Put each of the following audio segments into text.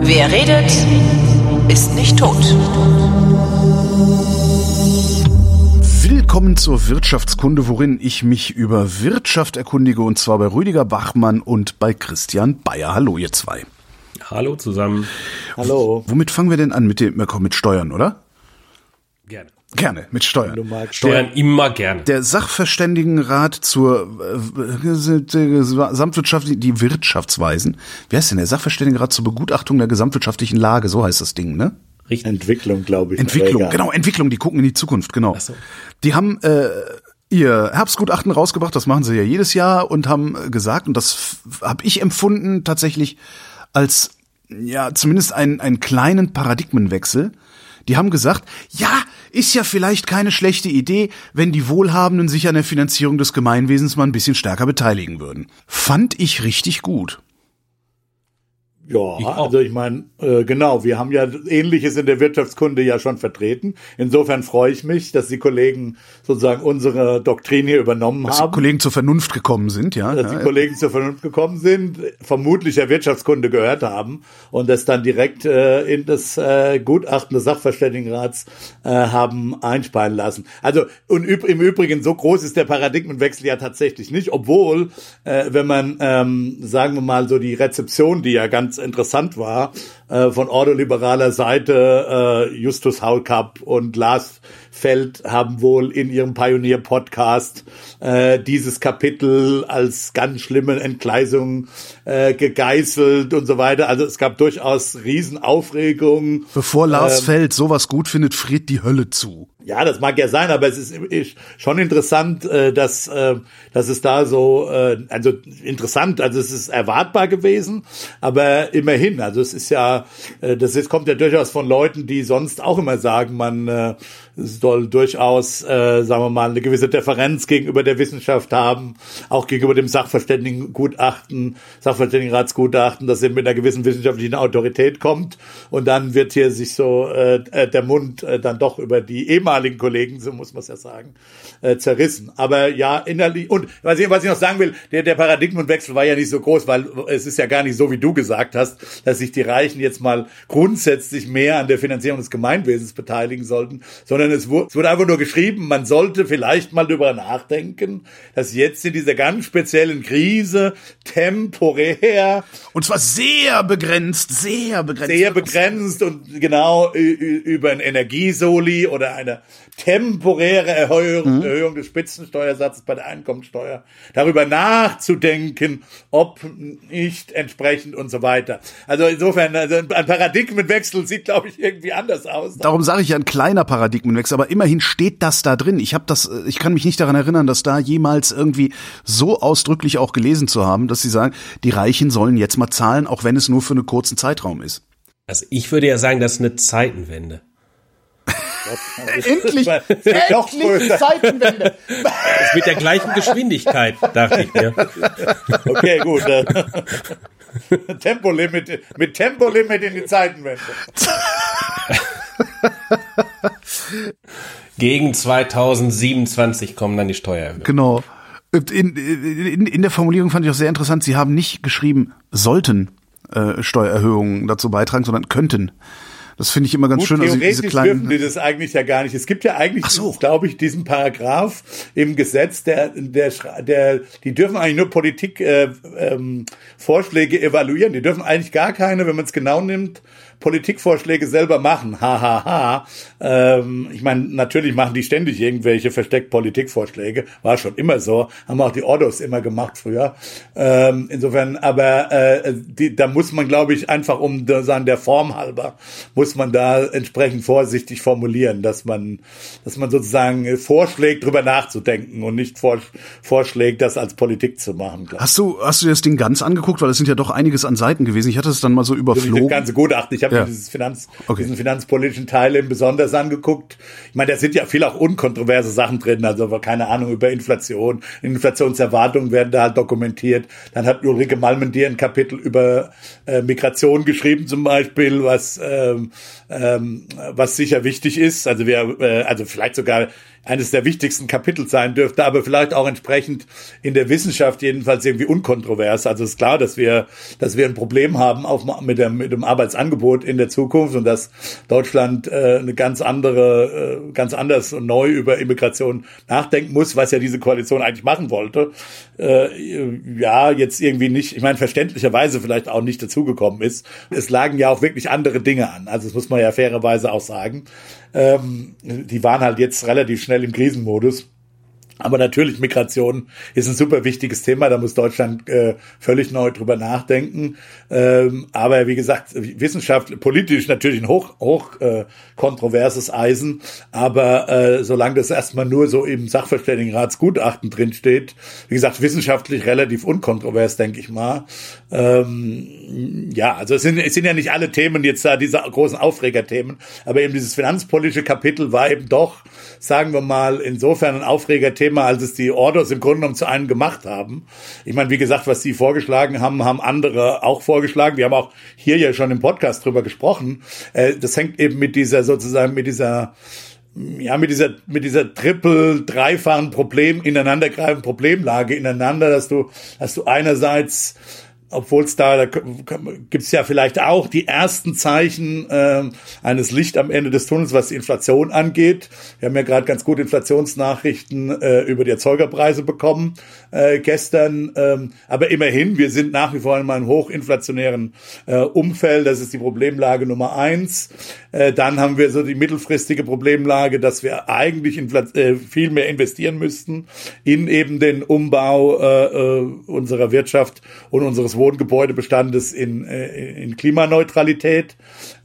Wer redet, ist nicht tot. Willkommen zur Wirtschaftskunde, worin ich mich über Wirtschaft erkundige und zwar bei Rüdiger Bachmann und bei Christian Bayer. Hallo, ihr zwei. Hallo zusammen. Hallo. Womit fangen wir denn an? Mit, dem, mit Steuern, oder? Gerne. Gerne, mit Steuern. Du magst Steuern immer gerne. Der Sachverständigenrat zur äh, Gesamtwirtschaft, die Wirtschaftsweisen. Wie heißt denn der Sachverständigenrat zur Begutachtung der gesamtwirtschaftlichen Lage? So heißt das Ding, ne? Richtig. Entwicklung, glaube ich. Entwicklung, genau, Entwicklung, die gucken in die Zukunft, genau. Ach so. Die haben äh, ihr Herbstgutachten rausgebracht, das machen sie ja jedes Jahr und haben gesagt, und das habe ich empfunden tatsächlich als ja zumindest einen, einen kleinen Paradigmenwechsel. Die haben gesagt, ja, ist ja vielleicht keine schlechte Idee, wenn die Wohlhabenden sich an der Finanzierung des Gemeinwesens mal ein bisschen stärker beteiligen würden. Fand ich richtig gut. Ja, auch. also ich meine, äh, genau, wir haben ja Ähnliches in der Wirtschaftskunde ja schon vertreten. Insofern freue ich mich, dass die Kollegen sozusagen unsere Doktrin hier übernommen Dass die haben. Kollegen zur Vernunft gekommen sind, ja. dass die ja. Kollegen zur Vernunft gekommen sind, vermutlich der Wirtschaftskunde gehört haben und das dann direkt äh, in das äh, Gutachten des Sachverständigenrats äh, haben einspeisen lassen. Also und üb im Übrigen, so groß ist der Paradigmenwechsel ja tatsächlich nicht, obwohl, äh, wenn man, ähm, sagen wir mal, so die Rezeption, die ja ganz interessant war, äh, von ordoliberaler Seite, äh, Justus Haulkapp und Lars Feld haben wohl in ihrem Pionier-Podcast äh, dieses Kapitel als ganz schlimme Entgleisung äh, gegeißelt und so weiter. Also es gab durchaus Riesenaufregung. Bevor Lars Ähm, Feld sowas gut findet, friert die Hölle zu. Ja, das mag ja sein, aber es ist, ist schon interessant, äh, dass, äh, dass es da so, äh, also interessant, also es ist erwartbar gewesen, aber immerhin, also es ist ja, das ist, kommt ja durchaus von Leuten, die sonst auch immer sagen, man äh, soll durchaus, äh, sagen wir mal, eine gewisse Differenz gegenüber der Wissenschaft haben, auch gegenüber dem Sachverständigengutachten, Sachverständigenratsgutachten, dass er mit einer gewissen wissenschaftlichen Autorität kommt und dann wird hier sich so äh, äh, der Mund äh, dann doch über die ehemaligen Kollegen, so muss man es ja sagen, äh, zerrissen. Aber ja, innerlich, und was ich, was ich noch sagen will, der, der Paradigmenwechsel war ja nicht so groß, weil es ist ja gar nicht so, wie du gesagt hast, dass sich die Reichen jetzt mal grundsätzlich mehr an der Finanzierung des Gemeinwesens beteiligen sollten, sondern es wurde, es wurde einfach nur geschrieben, man sollte vielleicht mal darüber nachdenken, dass jetzt in dieser ganz speziellen Krise temporär Und zwar sehr begrenzt, sehr begrenzt. sehr begrenzt und genau über ein Energiesoli oder eine temporäre Erhöhung, Erhöhung des Spitzensteuersatzes bei der Einkommensteuer, darüber nachzudenken, ob nicht entsprechend und so weiter. Also insofern, also ein Paradigmenwechsel sieht, glaube ich, irgendwie anders aus. Darum sage ich ja ein kleiner Paradigmenwechsel, aber immerhin steht das da drin. Ich habe das, äh, ich kann mich nicht daran erinnern, dass da jemals irgendwie so ausdrücklich auch gelesen zu haben, dass sie sagen, die Reichen sollen jetzt mal zahlen, auch wenn es nur für einen kurzen Zeitraum ist. Also ich würde ja sagen, das ist eine Zeitenwende. Endlich, Noch größer. Zeitenwende. Das mit der gleichen Geschwindigkeit, dachte ich mir. Okay, gut. äh, Tempolimit, mit Tempolimit in die Zeitenwende. Gegen 2027 kommen dann die Steuererhöhungen. Genau. In, in, in der Formulierung fand ich auch sehr interessant, sie haben nicht geschrieben, sollten äh, Steuererhöhungen dazu beitragen, sondern könnten. Das finde ich immer ganz Gut, schön. Also theoretisch diese kleinen, dürfen die das eigentlich ja gar nicht. Es gibt ja eigentlich, Ach so. glaube ich, diesen Paragraph im Gesetz, der, der, der, die dürfen eigentlich nur Politik äh, ähm, Vorschläge evaluieren. Die dürfen eigentlich gar keine, wenn man es genau nimmt, Politikvorschläge selber machen. Ha, ha, ha. Ähm, ich meine, natürlich machen die ständig irgendwelche versteckt Politikvorschläge. War schon immer so. Haben auch die Ordos immer gemacht früher. Ähm, insofern, aber äh, die, da muss man, glaube ich, einfach um sagen, der Form halber, muss man da entsprechend vorsichtig formulieren, dass man, dass man sozusagen vorschlägt, drüber nachzudenken und nicht vor, vorschlägt, das als Politik zu machen. glaub. Hast du, hast du dir das Ding ganz angeguckt? Weil es sind ja doch einiges an Seiten gewesen. Ich hatte es dann mal so nicht das überflogen. ganze Gutachten. Ich habe Ja. mir dieses Finanz, Okay. diesen finanzpolitischen Teil eben besonders angeguckt. Ich meine, da sind ja viel auch unkontroverse Sachen drin, also keine Ahnung über Inflation. Inflationserwartungen werden da halt dokumentiert. Dann hat Ulrike Malmendier ein Kapitel über äh, Migration geschrieben zum Beispiel, was ähm, ähm, was sicher wichtig ist. Also wir, äh, also vielleicht sogar eines der wichtigsten Kapitel sein dürfte, aber vielleicht auch entsprechend in der Wissenschaft jedenfalls irgendwie unkontrovers. Also ist klar, dass wir, dass wir ein Problem haben auf, mit, dem, mit dem Arbeitsangebot in der Zukunft und dass Deutschland äh, eine ganz andere, äh, ganz anders und neu über Immigration nachdenken muss, was ja diese Koalition eigentlich machen wollte. Äh, ja, jetzt irgendwie nicht, ich meine, verständlicherweise vielleicht auch nicht dazugekommen ist. Es lagen ja auch wirklich andere Dinge an. Also das muss man ja fairerweise auch sagen. Ähm, die waren halt jetzt relativ schnell im Krisenmodus. Aber natürlich, Migration ist ein super wichtiges Thema. Da muss Deutschland äh, völlig neu drüber nachdenken. Ähm, aber wie gesagt, Wissenschaft, politisch natürlich ein hoch, hoch äh, kontroverses Eisen. Aber äh, solange das erstmal nur so im Sachverständigenratsgutachten drinsteht, wie gesagt, wissenschaftlich relativ unkontrovers, denke ich mal. Ähm, ja, also es sind, es sind ja nicht alle Themen jetzt da diese großen Aufregerthemen. Aber eben dieses finanzpolitische Kapitel war eben doch, sagen wir mal, insofern ein Aufregerthema, als es die Orders im Grunde genommen zu einem gemacht haben. Ich meine, wie gesagt, was sie vorgeschlagen haben, haben andere auch vorgeschlagen. Wir haben auch hier ja schon im Podcast drüber gesprochen. Äh, das hängt eben mit dieser sozusagen mit dieser ja, mit dieser, mit dieser triple, dreifachen Problem, ineinandergreifenden Problemlage ineinander, dass du, dass du einerseits obwohl es da, da gibt's ja vielleicht auch die ersten Zeichen äh, eines Licht am Ende des Tunnels, was die Inflation angeht. Wir haben ja gerade ganz gute Inflationsnachrichten äh, über die Erzeugerpreise bekommen äh, gestern. Ähm, aber immerhin, wir sind nach wie vor in einem hochinflationären äh, Umfeld. Das ist die Problemlage Nummer eins. Äh, dann haben wir so die mittelfristige Problemlage, dass wir eigentlich äh, viel mehr investieren müssten in eben den Umbau äh, unserer Wirtschaft und unseres Wohngebäudebestandes in, in Klimaneutralität,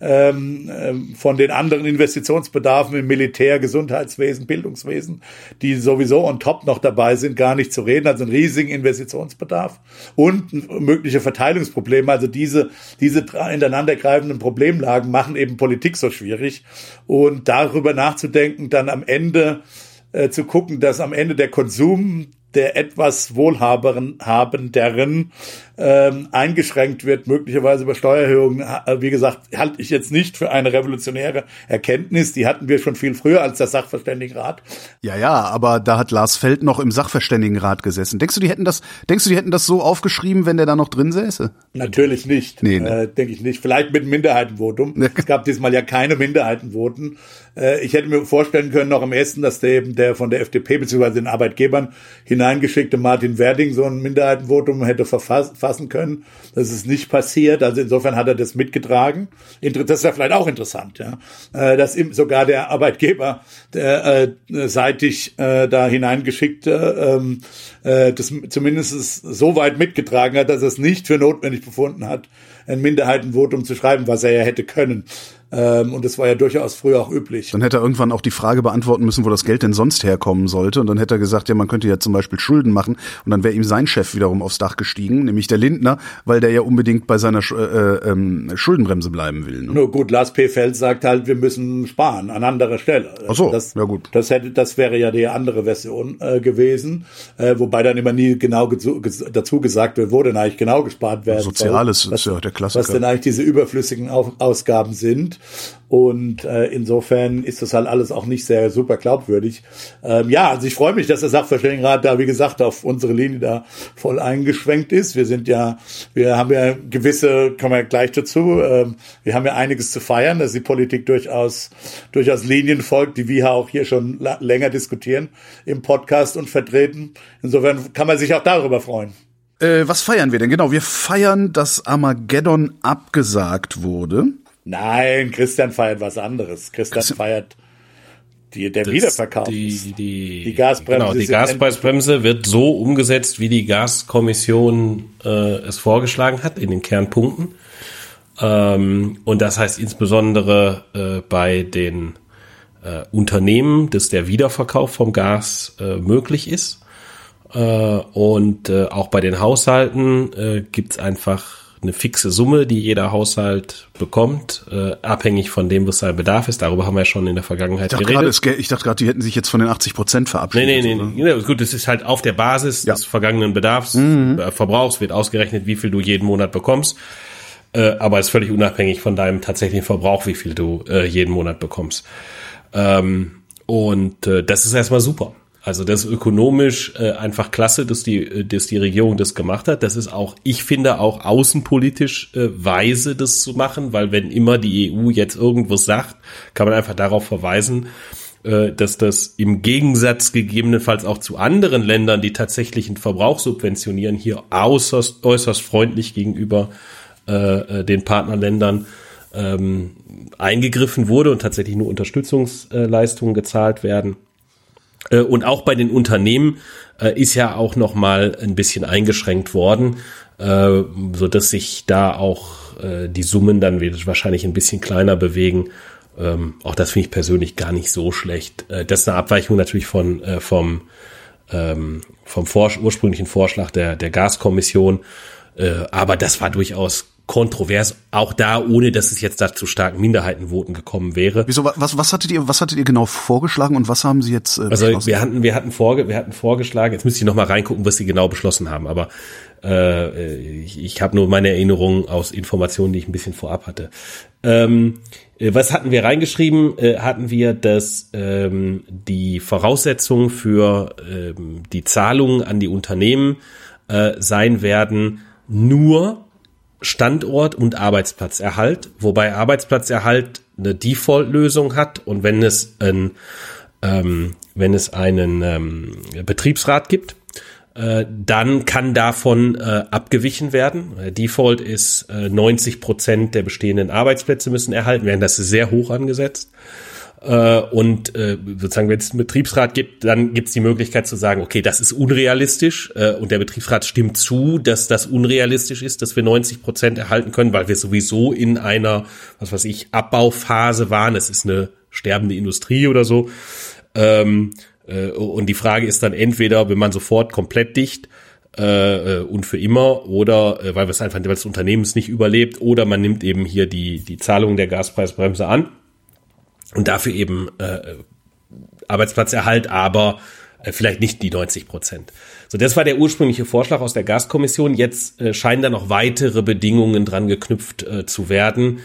ähm, von den anderen Investitionsbedarfen im Militär, Gesundheitswesen, Bildungswesen, die sowieso on top noch dabei sind, gar nicht zu reden, also einen riesigen Investitionsbedarf und mögliche Verteilungsprobleme, also diese, diese ineinandergreifenden Problemlagen machen eben Politik so schwierig. Und darüber nachzudenken, dann am Ende äh, zu gucken, dass am Ende der Konsum der etwas wohlhaberen habenderen ähm, eingeschränkt wird, möglicherweise über Steuererhöhungen. Wie gesagt, halte ich jetzt nicht für eine revolutionäre Erkenntnis. Die hatten wir schon viel früher als der Sachverständigenrat. Ja, ja, aber da hat Lars Feld noch im Sachverständigenrat gesessen. Denkst du, die hätten das, denkst du, die hätten das so aufgeschrieben, wenn der da noch drin säße? Natürlich nicht. Nee, ne? äh, denke ich nicht. Vielleicht mit einem Minderheitenvotum. es gab diesmal ja keine Minderheitenvoten. Äh, ich hätte mir vorstellen können, noch im ersten, dass der eben der von der FDP bzw. den Arbeitgebern hineingeschickte Martin Werding so ein Minderheitenvotum hätte verfasst fassen können. Das ist nicht passiert. Also insofern hat er das mitgetragen. Das ist ja vielleicht auch interessant, ja. Dass ihm sogar der Arbeitgeber, der äh, seitig äh, da hineingeschickte, ähm, äh, das zumindest so weit mitgetragen hat, dass er es nicht für notwendig befunden hat, ein Minderheitenvotum zu schreiben, was er ja hätte können. Ähm, und das war ja durchaus früher auch üblich. Dann hätte er irgendwann auch die Frage beantworten müssen, wo das Geld denn sonst herkommen sollte. Und dann hätte er gesagt, ja, man könnte ja zum Beispiel Schulden machen. Und dann wäre ihm sein Chef wiederum aufs Dach gestiegen, nämlich der Lindner, weil der ja unbedingt bei seiner äh, äh, Schuldenbremse bleiben will. Ne? Nur gut, Lars P. Feld sagt halt, wir müssen sparen an anderer Stelle. Ach so, das, ja gut. Das hätte, das wäre ja die andere Version äh, gewesen, äh, wobei dann immer nie genau dazu gesagt wird, wo denn eigentlich genau gespart werden Soziales soll. ist ja der Klassiker. Was denn eigentlich diese überflüssigen Ausgaben sind. Und äh, insofern ist das halt alles auch nicht sehr super glaubwürdig. Ähm, ja, also ich freue mich, dass der Sachverständigenrat da, wie gesagt, auf unsere Linie da voll eingeschwenkt ist. Wir sind ja, wir haben ja gewisse, kommen wir gleich dazu, ähm, wir haben ja einiges zu feiern, dass die Politik durchaus, durchaus Linien folgt, die wir auch hier schon länger diskutieren im Podcast und vertreten. Insofern kann man sich auch darüber freuen. Äh, was feiern wir denn? Genau, wir feiern, dass Armageddon abgesagt wurde. Nein, Christian feiert was anderes. Christian, Christian feiert die, der Wiederverkauf. Die, die, die Gasbremse. Genau, die Gaspreisbremse wird so umgesetzt, wie die Gaskommission äh, es vorgeschlagen hat, in den Kernpunkten. Ähm, und das heißt insbesondere äh, bei den äh, Unternehmen, dass der Wiederverkauf vom Gas äh, möglich ist. Äh, und äh, auch bei den Haushalten äh, gibt es einfach eine fixe Summe, die jeder Haushalt bekommt, äh, abhängig von dem, was sein Bedarf ist. Darüber haben wir ja schon in der Vergangenheit ich geredet. Es, gä- ich dachte gerade, die hätten sich jetzt von den 80 Prozent verabschiedet. Nee, nee, nee, nee. Gut, das ist halt auf der Basis Ja. des vergangenen Bedarfs, äh, Verbrauchs wird ausgerechnet, wie viel du jeden Monat bekommst. Äh, aber es ist völlig unabhängig von deinem tatsächlichen Verbrauch, wie viel du äh, jeden Monat bekommst. Ähm, und äh, das ist erstmal super. Also das ist ökonomisch äh, einfach klasse, dass die, äh, dass die Regierung das gemacht hat. Das ist auch, ich finde auch außenpolitisch äh, weise, das zu machen, weil wenn immer die EU jetzt irgendwas sagt, kann man einfach darauf verweisen, äh, dass das im Gegensatz gegebenenfalls auch zu anderen Ländern, die tatsächlichen Verbrauch subventionieren, hier äußerst, äußerst freundlich gegenüber äh, äh, den Partnerländern ähm, eingegriffen wurde und tatsächlich nur Unterstützungsleistungen gezahlt werden. Äh, Und auch bei den Unternehmen äh, ist ja auch noch mal ein bisschen eingeschränkt worden, äh, so dass sich da auch die Summen dann wahrscheinlich ein bisschen kleiner bewegen. Ähm, auch das finde ich persönlich gar nicht so schlecht. Das ist eine Abweichung natürlich von vom ähm, vom ursprünglichen Vorschlag der der Gaskommission, aber das war durchaus kontrovers, auch da, ohne dass es jetzt dazu starken Minderheitenvoten gekommen wäre. Wieso, wa- was, was hattet ihr, was hattet ihr genau vorgeschlagen und was haben sie jetzt äh, Also wir hatten, wir hatten vorge wir hatten vorgeschlagen, jetzt müsste ich noch mal reingucken, was sie genau beschlossen haben, aber äh, ich, ich habe nur meine Erinnerungen aus Informationen, die ich ein bisschen vorab hatte. Ähm, äh, was hatten wir reingeschrieben? Äh, hatten wir, dass ähm, die Voraussetzungen für ähm, die Zahlungen an die Unternehmen äh, sein werden, nur Standort und Arbeitsplatzerhalt, wobei Arbeitsplatzerhalt eine Default-Lösung hat und wenn es ein, ähm, wenn es einen ähm, Betriebsrat gibt, äh, dann kann davon äh, abgewichen werden. Äh, Default ist äh, 90 Prozent der bestehenden Arbeitsplätze müssen erhalten werden. Das ist sehr hoch angesetzt. Äh, und äh, sozusagen, wenn es einen Betriebsrat gibt, dann gibt es die Möglichkeit zu sagen, okay, das ist unrealistisch äh, und der Betriebsrat stimmt zu, dass das unrealistisch ist, dass wir 90 Prozent erhalten können, weil wir sowieso in einer, was weiß ich, Abbauphase waren. Es ist eine sterbende Industrie oder so. Ähm, äh, und die Frage ist dann entweder, wenn man sofort komplett dicht äh, äh, und für immer oder äh, weil wir es einfach, weil das Unternehmen es nicht überlebt oder man nimmt eben hier die die Zahlung der Gaspreisbremse an und dafür eben äh, Arbeitsplatzerhalt, aber äh, vielleicht nicht die 90 Prozent. So, das war der ursprüngliche Vorschlag aus der Gaskommission. Jetzt äh, scheinen da noch weitere Bedingungen dran geknüpft äh, zu werden,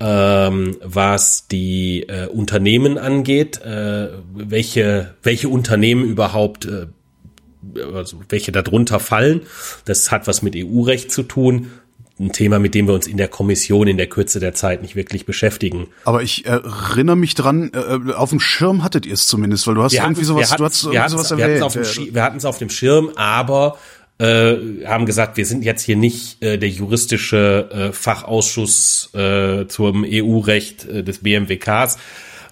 ähm, was die äh, Unternehmen angeht, äh, welche welche Unternehmen überhaupt äh, also welche darunter fallen. Das hat was mit EU-Recht zu tun. Ein Thema, mit dem wir uns in der Kommission in der Kürze der Zeit nicht wirklich beschäftigen. Aber ich erinnere mich dran, äh, auf dem Schirm hattet ihr es zumindest, weil du hast irgendwie sowas, du hast wir irgendwie sowas wir erwähnt. äh, wir hatten es auf dem Schirm, aber äh, haben gesagt, wir sind jetzt hier nicht äh, der juristische äh, Fachausschuss äh, zum EU-Recht äh, des BMWKs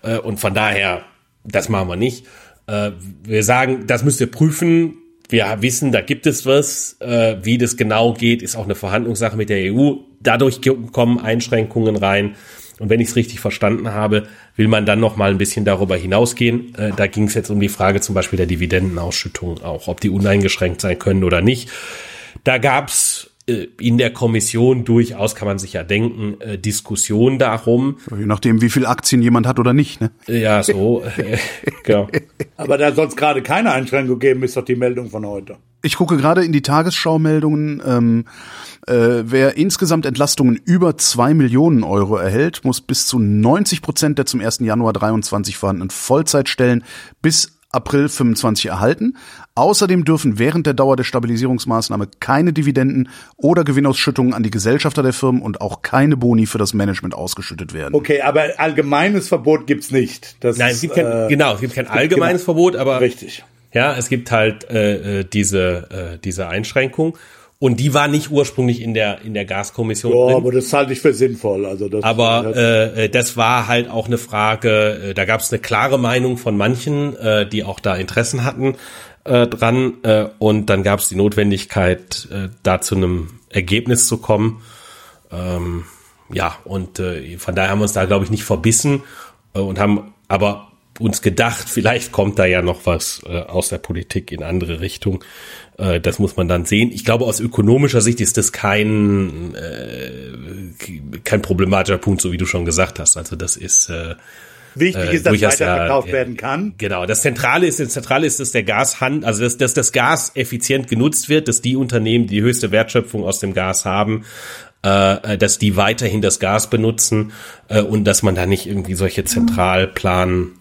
äh, und von daher, das machen wir nicht. Äh, wir sagen, das müsst ihr prüfen. Wir wissen, da gibt es was. Äh, wie das genau geht, ist auch eine Verhandlungssache mit der EU. Dadurch kommen Einschränkungen rein. Und wenn ich es richtig verstanden habe, will man dann noch mal ein bisschen darüber hinausgehen. Äh, da ging es jetzt um die Frage zum Beispiel der Dividendenausschüttung auch, ob die uneingeschränkt sein können oder nicht. Da gab's in der Kommission durchaus, kann man sich ja denken, äh, Diskussion darum. Je nachdem, wie viel Aktien jemand hat oder nicht. Ne? Äh, Ja, so, äh, genau. Aber da sonst gerade keine Einschränkung geben, ist doch die Meldung von heute. Ich gucke gerade in die Tagesschau-Meldungen. Ähm, äh, wer insgesamt Entlastungen über zwei Millionen Euro erhält, muss bis zu 90 Prozent der zum 1. Januar 23 vorhandenen Vollzeitstellen bis April 25 erhalten. Außerdem dürfen während der Dauer der Stabilisierungsmaßnahme keine Dividenden oder Gewinnausschüttungen an die Gesellschafter der Firmen und auch keine Boni für das Management ausgeschüttet werden. Okay, aber allgemeines Verbot gibt's nicht. Das, Nein, es gibt kein, äh, genau, es gibt kein allgemeines genau. Verbot, aber Richtig. ja, es gibt halt äh, äh, diese äh, diese Einschränkung und die war nicht ursprünglich in der in der Gaskommission Ja, drin. aber das halte ich für sinnvoll. Also das, Aber äh, äh, das war halt auch eine Frage, äh, da gab es eine klare Meinung von manchen, äh, die auch da Interessen hatten äh, dran. Äh, und dann gab es die Notwendigkeit, äh, da zu einem Ergebnis zu kommen. Ähm, ja, und äh, von daher haben wir uns da, glaube ich, nicht verbissen äh, und haben aber uns gedacht, vielleicht kommt da ja noch was äh, aus der Politik in andere Richtung. Äh, das muss man dann sehen. Ich glaube, aus ökonomischer Sicht ist das kein, äh, kein problematischer Punkt, so wie du schon gesagt hast. Also das ist äh, Wichtig ist, dass weiterverkauft ja, werden kann. Genau. Das Zentrale ist, das Zentrale ist, dass der Gashand, also dass, dass das Gas effizient genutzt wird, dass die Unternehmen, die, die höchste Wertschöpfung aus dem Gas haben, äh, dass die weiterhin das Gas benutzen äh, und dass man da nicht irgendwie solche Zentralplan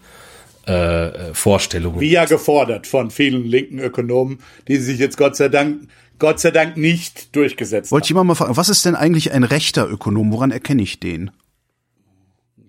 äh, Vorstellungen. Wie ja gefordert von vielen linken Ökonomen, die sich jetzt Gott sei Dank Gott sei Dank nicht durchgesetzt Wollte ich mal fragen, was ist denn eigentlich ein rechter Ökonom? Woran erkenne ich den?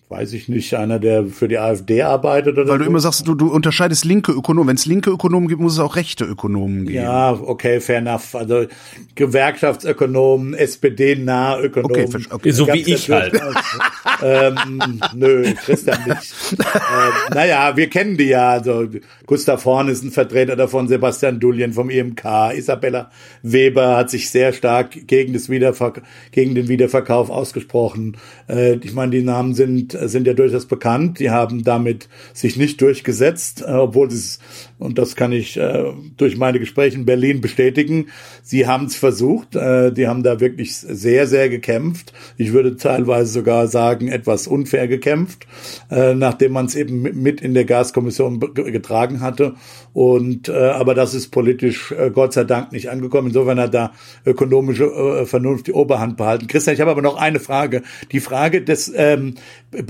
Weiß ich nicht, einer, der für die AfD arbeitet oder Weil du immer sagst, du, du unterscheidest linke Ökonomen. Wenn es linke Ökonomen gibt, muss es auch rechte Ökonomen geben. Ja, okay, fair enough. Also Gewerkschaftsökonomen, SPD-nahe Ökonomen. Okay, okay. So wie ich halt. ähm, nö, Christian nicht. ähm, naja, wir kennen die ja. Also Gustav Horn ist ein Vertreter davon, Sebastian Dullien vom IMK, Isabella Weber hat sich sehr stark gegen, das Wiederver gegen den Wiederverkauf ausgesprochen. Äh, ich meine, die Namen sind sind ja durchaus bekannt. Die haben damit sich nicht durchgesetzt, äh, obwohl sie es, und das kann ich äh, durch meine Gespräche in Berlin bestätigen, sie haben es versucht. Äh, die haben da wirklich sehr, sehr gekämpft. Ich würde teilweise sogar sagen, etwas unfair gekämpft, äh, nachdem man es eben mit in der Gaskommission getragen hatte. Und äh, aber das ist politisch äh, Gott sei Dank nicht angekommen. Insofern hat da ökonomische Vernunft die Oberhand behalten. Christian, ich habe aber noch eine Frage. Die Frage des ähm,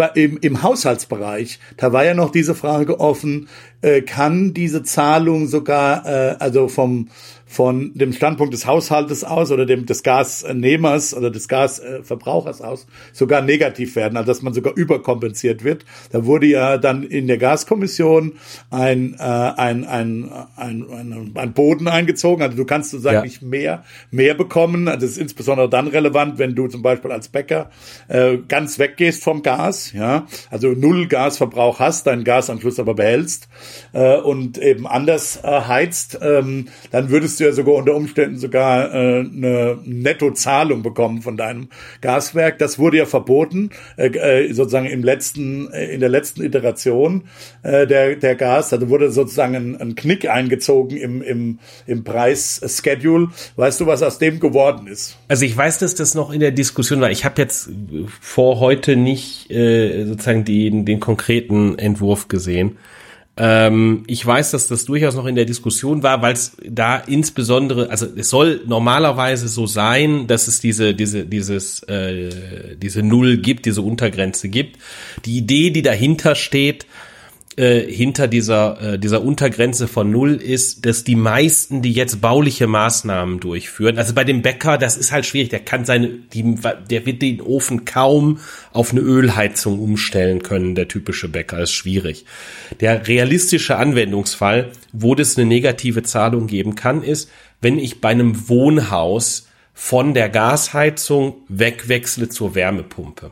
im, im Haushaltsbereich, da war ja noch diese Frage offen, äh, kann diese Zahlung sogar, äh, also vom von dem Standpunkt des Haushaltes aus oder dem des Gasnehmers oder des Gasverbrauchers aus sogar negativ werden, also dass man sogar überkompensiert wird. Da wurde ja dann in der Gaskommission ein, äh, ein, ein, ein, ein, Boden eingezogen. Also du kannst sozusagen ja. nicht mehr, mehr bekommen. Also das ist insbesondere dann relevant, wenn du zum Beispiel als Bäcker äh, ganz weggehst vom Gas, ja, also null Gasverbrauch hast, deinen Gasanschluss aber behältst äh, und eben anders äh, heizt, ähm, dann würdest du ja sogar unter Umständen sogar äh, eine Nettozahlung bekommen von deinem Gaswerk. Das wurde ja verboten, äh, äh sozusagen im letzten, äh, in der letzten Iteration äh, der, der Gas. Also wurde sozusagen ein, ein Knick eingezogen im, im, im Preisschedule. Weißt du, was aus dem geworden ist? Also ich weiß, dass das noch in der Diskussion war. Ich habe jetzt vor heute nicht äh, sozusagen den, den konkreten Entwurf gesehen. Ähm, ich weiß, dass das durchaus noch in der Diskussion war, weil es da insbesondere, also es soll normalerweise so sein, dass es diese, diese, dieses, äh, diese Null gibt, diese Untergrenze gibt. Die Idee, die dahinter steht, äh, hinter dieser, äh, dieser Untergrenze von Null ist, dass die meisten, die jetzt bauliche Maßnahmen durchführen, also bei dem Bäcker, das ist halt schwierig, der kann seine, die, der wird den Ofen kaum auf eine Ölheizung umstellen können, der typische Bäcker, ist schwierig. Der realistische Anwendungsfall, wo das eine negative Zahlung geben kann, ist, wenn ich bei einem Wohnhaus von der Gasheizung wegwechsle zur Wärmepumpe.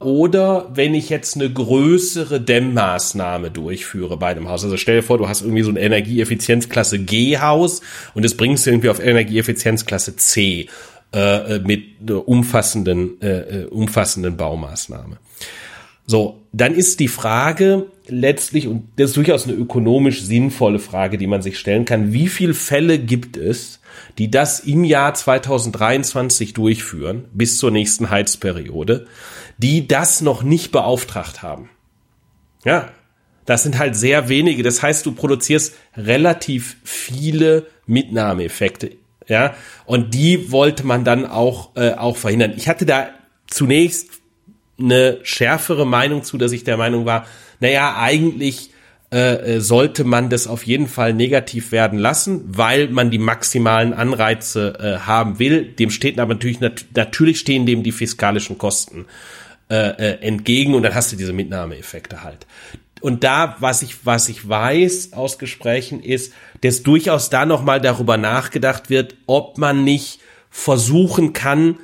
Oder wenn ich jetzt eine größere Dämmmaßnahme durchführe bei einem Haus. Also stell dir vor, du hast irgendwie so ein Energieeffizienzklasse G-Haus und das bringst du irgendwie auf Energieeffizienzklasse C äh, mit umfassenden, äh, äh, umfassenden Baumaßnahme. So, dann ist die Frage letztlich, und das ist durchaus eine ökonomisch sinnvolle Frage, die man sich stellen kann, wie viele Fälle gibt es, die das im Jahr 2023 durchführen, bis zur nächsten Heizperiode, die das noch nicht beauftragt haben. Ja, das sind halt sehr wenige. Das heißt, du produzierst relativ viele Mitnahmeeffekte. Ja, und die wollte man dann auch, äh, auch verhindern. Ich hatte da zunächst eine schärfere Meinung zu, dass ich der Meinung war, naja, eigentlich äh, äh, sollte man das auf jeden Fall negativ werden lassen, weil man die maximalen Anreize äh, haben will. Dem steht aber natürlich, nat natürlich stehen dem die fiskalischen Kosten äh, äh, entgegen und dann hast du diese Mitnahmeeffekte halt. Und da, was ich, was ich weiß aus Gesprächen ist, dass durchaus da nochmal darüber nachgedacht wird, ob man nicht versuchen kann,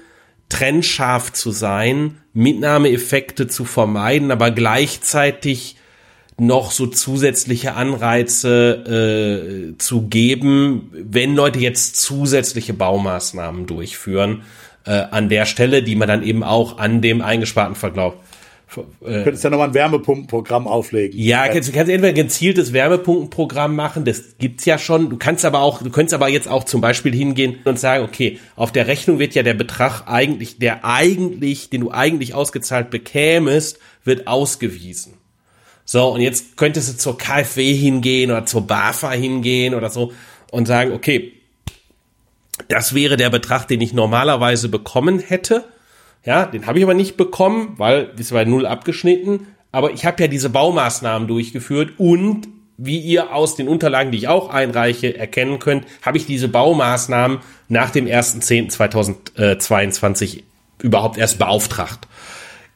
trennscharf zu sein, Mitnahmeeffekte zu vermeiden, aber gleichzeitig noch so zusätzliche Anreize äh, zu geben, wenn Leute jetzt zusätzliche Baumaßnahmen durchführen, äh, an der Stelle, die man dann eben auch an dem eingesparten Verglaub, äh, könntest ja nochmal ein Wärmepumpenprogramm auflegen. Ja, kannst, du kannst entweder ein gezieltes Wärmepumpenprogramm machen, das gibt's ja schon. Du kannst aber auch, du könntest aber jetzt auch zum Beispiel hingehen und sagen, okay, auf der Rechnung wird ja der Betrag eigentlich, der eigentlich, den du eigentlich ausgezahlt bekämest, wird ausgewiesen. So, und jetzt könntest du zur KfW hingehen oder zur BAFA hingehen oder so und sagen, okay, das wäre der Betrag, den ich normalerweise bekommen hätte. Ja, den habe ich aber nicht bekommen, weil es war null abgeschnitten. Aber ich habe ja diese Baumaßnahmen durchgeführt und wie ihr aus den Unterlagen, die ich auch einreiche, erkennen könnt, habe ich diese Baumaßnahmen nach dem 1.10.2022 überhaupt erst beauftragt.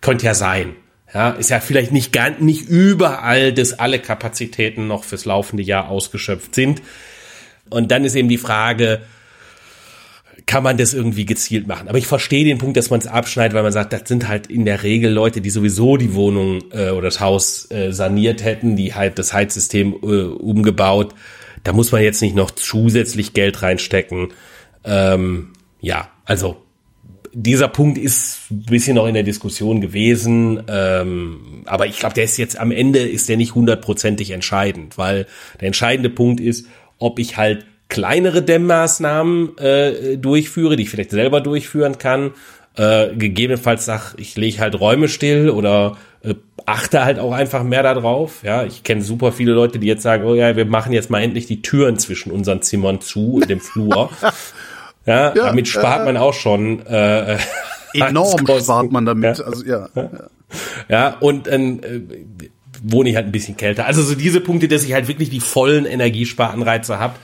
Könnte ja sein. Ja, ist ja vielleicht nicht ganz, nicht überall, dass alle Kapazitäten noch fürs laufende Jahr ausgeschöpft sind. Und dann ist eben die Frage, kann man das irgendwie gezielt machen. Aber ich verstehe den Punkt, dass man es abschneidet, weil man sagt, das sind halt in der Regel Leute, die sowieso die Wohnung äh, oder das Haus äh, saniert hätten, die halt das Heizsystem äh, umgebaut. Da muss man jetzt nicht noch zusätzlich Geld reinstecken. Ähm, ja, also dieser Punkt ist ein bisschen noch in der Diskussion gewesen, ähm, aber ich glaube, der ist jetzt am Ende ist der nicht hundertprozentig entscheidend, weil der entscheidende Punkt ist, ob ich halt kleinere Dämmmaßnahmen äh, durchführe, die ich vielleicht selber durchführen kann, äh, gegebenenfalls sag, ich lege halt Räume still oder äh, achte halt auch einfach mehr darauf. Ja, ich kenne super viele Leute, die jetzt sagen, oh ja, wir machen jetzt mal endlich die Türen zwischen unseren Zimmern zu, in dem Flur. Ja, ja damit spart äh, man auch schon äh, enorm spart man damit. Ja. Also ja. Ja, ja und dann äh, wohne ich halt ein bisschen kälter. Also so diese Punkte, dass ich halt wirklich die vollen Energiesparanreize habe,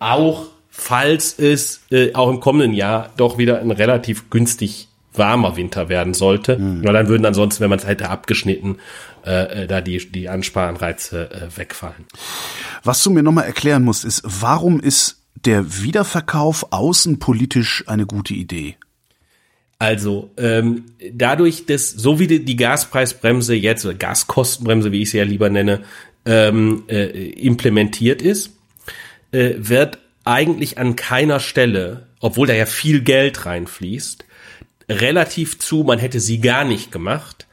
auch falls es äh, auch im kommenden Jahr doch wieder ein relativ günstig warmer Winter werden sollte. Mhm. Weil dann würden ansonsten, wenn man es hätte abgeschnitten, äh, äh, da die, die Ansparanreize äh, wegfallen. Was du mir nochmal erklären musst, ist, warum ist der Wiederverkauf außenpolitisch eine gute Idee? Also ähm, dadurch, dass so wie die, die Gaspreisbremse jetzt oder Gaskostenbremse, wie ich sie ja lieber nenne, ähm, äh, implementiert ist, äh, wird eigentlich an keiner Stelle, obwohl da ja viel Geld reinfließt, relativ zu, man hätte sie gar nicht gemacht,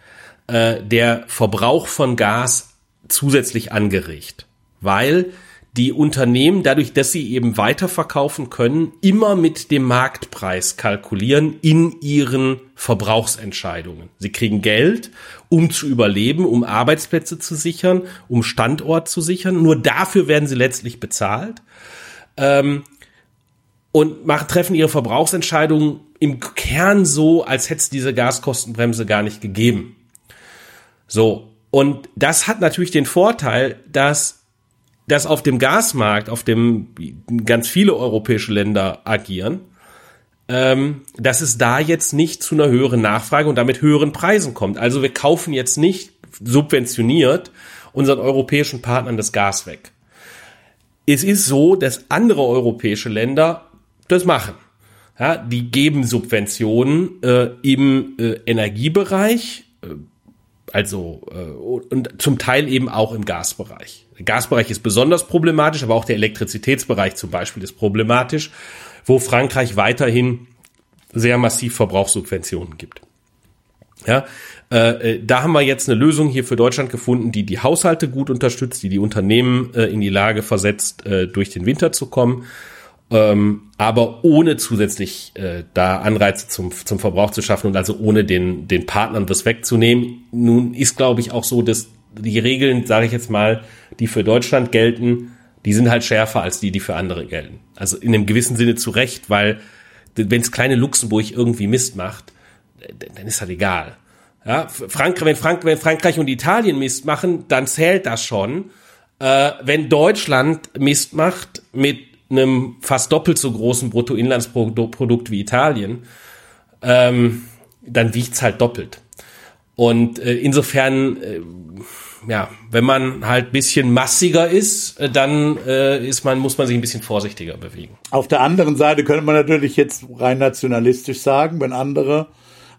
äh, der Verbrauch von Gas zusätzlich angeregt, weil die Unternehmen, dadurch, dass sie eben weiterverkaufen können, immer mit dem Marktpreis kalkulieren in ihren Verbrauchsentscheidungen. Sie kriegen Geld, um zu überleben, um Arbeitsplätze zu sichern, um Standort zu sichern. Nur dafür werden sie letztlich bezahlt. Ähm, und machen, treffen ihre Verbrauchsentscheidungen im Kern so, als hätte es diese Gaskostenbremse gar nicht gegeben. So. Und das hat natürlich den Vorteil, dass dass auf dem Gasmarkt, auf dem ganz viele europäische Länder agieren, ähm, dass es da jetzt nicht zu einer höheren Nachfrage und damit höheren Preisen kommt. Also wir kaufen jetzt nicht subventioniert unseren europäischen Partnern das Gas weg. Es ist so, dass andere europäische Länder das machen. Ja, die geben Subventionen äh, im äh, Energiebereich, äh, also äh, und zum Teil eben auch im Gasbereich. Der Gasbereich ist besonders problematisch, aber auch der Elektrizitätsbereich zum Beispiel ist problematisch, wo Frankreich weiterhin sehr massiv Verbrauchssubventionen gibt. Ja, äh, äh, da haben wir jetzt eine Lösung hier für Deutschland gefunden, die die Haushalte gut unterstützt, die die Unternehmen äh, in die Lage versetzt, äh, durch den Winter zu kommen, ähm, aber ohne zusätzlich äh, da Anreize zum, zum Verbrauch zu schaffen und also ohne den, den Partnern das wegzunehmen. Nun ist, glaube ich, auch so, dass die Regeln, sage ich jetzt mal, die für Deutschland gelten, die sind halt schärfer als die, die für andere gelten. Also in einem gewissen Sinne zu Recht, weil wenn es kleine Luxemburg irgendwie Mist macht, dann ist halt egal. Ja, Frank, wenn, Frank, wenn Frankreich und Italien Mist machen, dann zählt das schon. Äh, wenn Deutschland Mist macht mit einem fast doppelt so großen Bruttoinlandsprodukt wie Italien, ähm, dann wiegt's halt doppelt. Und äh, insofern äh, ja, wenn man halt bisschen massiger ist, äh, dann äh, ist man, muss man sich ein bisschen vorsichtiger bewegen. Auf der anderen Seite könnte man natürlich jetzt rein nationalistisch sagen, wenn andere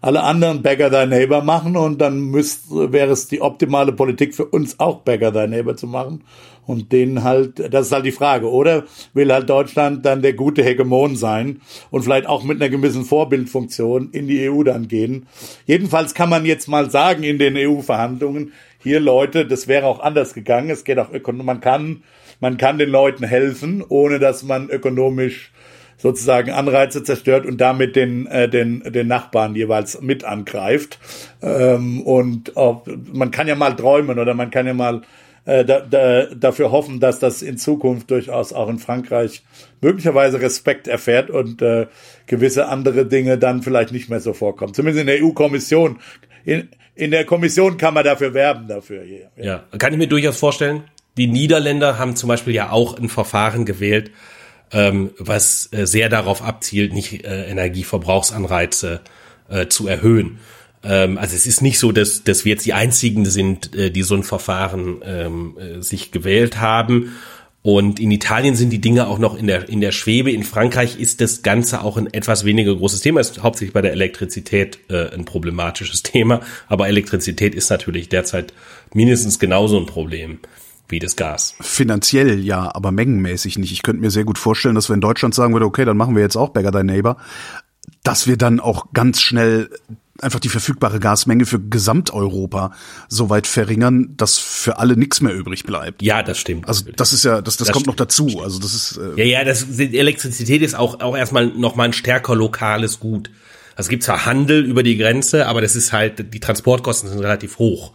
alle anderen Beggar Thy Neighbor machen und dann müsste, wäre es die optimale Politik für uns auch Beggar Thy Neighbor zu machen und denen halt, das ist halt die Frage, oder will halt Deutschland dann der gute Hegemon sein und vielleicht auch mit einer gewissen Vorbildfunktion in die EU dann gehen. Jedenfalls kann man jetzt mal sagen in den EU-Verhandlungen, hier Leute, das wäre auch anders gegangen, es geht auch, man kann, man kann den Leuten helfen, ohne dass man ökonomisch sozusagen Anreize zerstört und damit den, äh, den, den Nachbarn jeweils mit angreift. Ähm, und auch, man kann ja mal träumen oder man kann ja mal äh, da, da, dafür hoffen, dass das in Zukunft durchaus auch in Frankreich möglicherweise Respekt erfährt und äh, gewisse andere Dinge dann vielleicht nicht mehr so vorkommen. Zumindest in der EU-Kommission. In, in der Kommission kann man dafür werben dafür. Ja. ja, kann ich mir durchaus vorstellen. Die Niederländer haben zum Beispiel ja auch ein Verfahren gewählt, ähm, was äh, sehr darauf abzielt, nicht äh, Energieverbrauchsanreize äh, zu erhöhen. Ähm, also es ist nicht so, dass, dass wir jetzt die einzigen sind, äh, die so ein Verfahren ähm, äh, sich gewählt haben. Und in Italien sind die Dinge auch noch in der, in der Schwebe. In Frankreich ist das Ganze auch ein etwas weniger großes Thema. Ist hauptsächlich bei der Elektrizität äh, ein problematisches Thema. Aber Elektrizität ist natürlich derzeit mindestens genauso ein Problem wie das Gas. Finanziell ja, aber mengenmäßig nicht. Ich könnte mir sehr gut vorstellen, dass wir in Deutschland sagen würde, okay, dann machen wir jetzt auch Bagger Thy Neighbor, dass wir dann auch ganz schnell einfach die verfügbare Gasmenge für Gesamteuropa so weit verringern, dass für alle nichts mehr übrig bleibt. Ja, das stimmt. Also das ist ja, das, das, das kommt stimmt. noch dazu. Also das ist äh ja, ja, das Elektrizität ist auch auch erstmal noch mal ein stärker lokales Gut. Also es gibt zwar Handel über die Grenze, aber das ist halt die Transportkosten sind relativ hoch.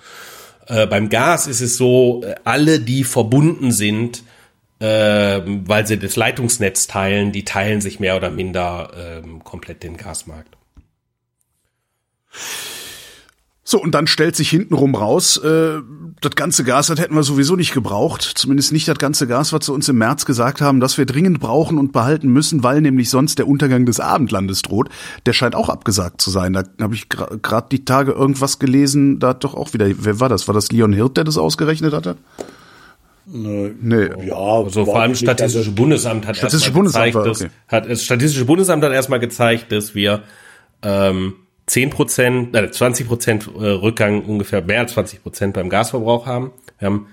Äh, beim Gas ist es so, äh, alle, die verbunden sind, äh, weil sie das Leitungsnetz teilen, die teilen sich mehr oder minder äh, komplett den Gasmarkt. So, und dann stellt sich hintenrum raus, äh, das ganze Gas, das hätten wir sowieso nicht gebraucht. Zumindest nicht das ganze Gas, was sie uns im März gesagt haben, dass wir dringend brauchen und behalten müssen, weil nämlich sonst der Untergang des Abendlandes droht. Der scheint auch abgesagt zu sein. Da habe ich gerade gra die Tage irgendwas gelesen, da hat doch auch wieder, wer war das? War das Leon Hirt, der das ausgerechnet hatte? Nee. nee. Ja, also vor allem Statistische Bundesamt hat Statistische Bundesamt gezeigt, okay. dass, hat, das Statistische Bundesamt hat erstmal gezeigt, dass wir ähm, 10 Prozent, äh, 20 Prozent äh, Rückgang ungefähr mehr als 20 Prozent beim Gasverbrauch haben. Wir haben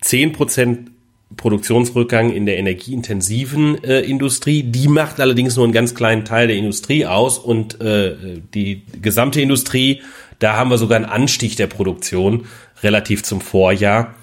10 Prozent Produktionsrückgang in der energieintensiven äh, Industrie. Die macht allerdings nur einen ganz kleinen Teil der Industrie aus und äh, die gesamte Industrie, da haben wir sogar einen Anstieg der Produktion relativ zum Vorjahr.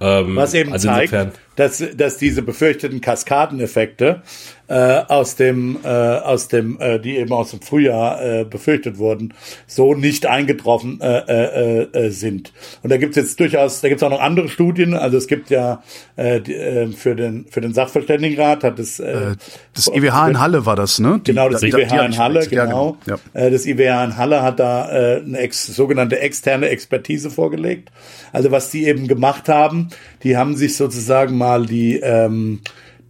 Ähm, Was eben also zeigt, dass, dass diese befürchteten Kaskadeneffekte äh, aus dem, äh, aus dem, äh, die eben aus dem Frühjahr äh, befürchtet wurden, so nicht eingetroffen äh, äh, äh, sind. Und da gibt's jetzt durchaus, da gibt's auch noch andere Studien. Also es gibt ja äh, die, äh, für den für den Sachverständigenrat hat es äh, äh das IWH in Halle war das, ne? Die, genau, das IWH in Halle, genau. Ja, genau. Äh, das IWH in Halle hat da äh, eine ex, sogenannte externe Expertise vorgelegt. Also was die eben gemacht haben, die haben sich sozusagen mal die ähm,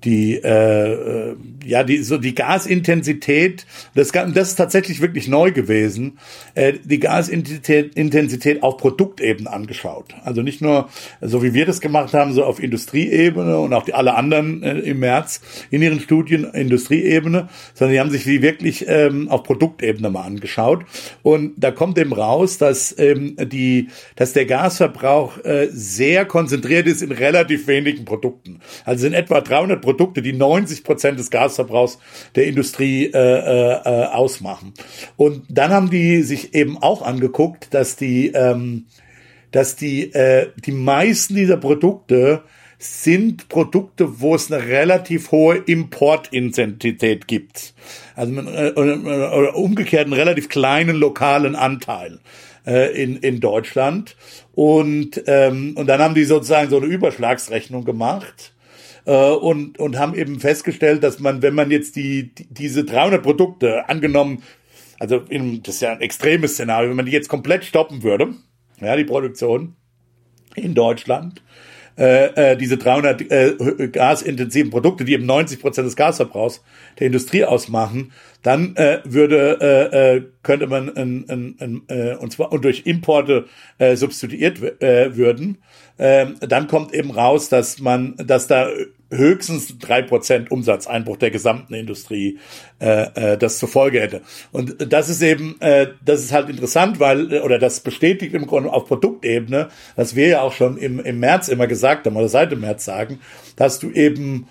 die äh, äh, ja die so die Gasintensität das das ist tatsächlich wirklich neu gewesen äh, die Gasintensität Intensität auf Produktebene angeschaut. Also nicht nur so wie wir das gemacht haben so auf Industrieebene und auch die alle anderen äh, im März in ihren Studien Industrieebene sondern die haben sich die wirklich ähm, auf Produktebene mal angeschaut. Und da kommt eben raus dass ähm, die dass der Gasverbrauch äh, sehr konzentriert ist in relativ wenigen Produkten. Also in etwa 300 Produkte Produkte, die 90 Prozent des Gasverbrauchs der Industrie äh, äh, ausmachen. Und dann haben die sich eben auch angeguckt, dass die, ähm, dass die, äh, die meisten dieser Produkte sind Produkte, wo es eine relativ hohe Importintensität gibt. Also äh, umgekehrt einen relativ kleinen lokalen Anteil äh, in, in Deutschland. Und, ähm, und dann haben die sozusagen so eine Überschlagsrechnung gemacht äh, und, und haben eben festgestellt, dass man, wenn man jetzt die, die diese 300 Produkte angenommen, also in, das ist ja ein extremes Szenario, wenn man die jetzt komplett stoppen würde, ja, die Produktion in Deutschland, äh, äh, diese 300 äh, gasintensiven Produkte, die eben 90 Prozent des Gasverbrauchs der Industrie ausmachen, dann äh, würde äh, äh, könnte man ein, äh, und zwar und durch Importe äh, substituiert äh, würden, äh, dann kommt eben raus, dass man, dass da höchstens drei Prozent Umsatzeinbruch der gesamten Industrie äh, äh, das zur Folge hätte. Und das ist eben, äh, das ist halt interessant, weil, oder das bestätigt im Grunde auf Produktebene, was wir ja auch schon im, im März immer gesagt haben, oder seit dem März sagen, dass du eben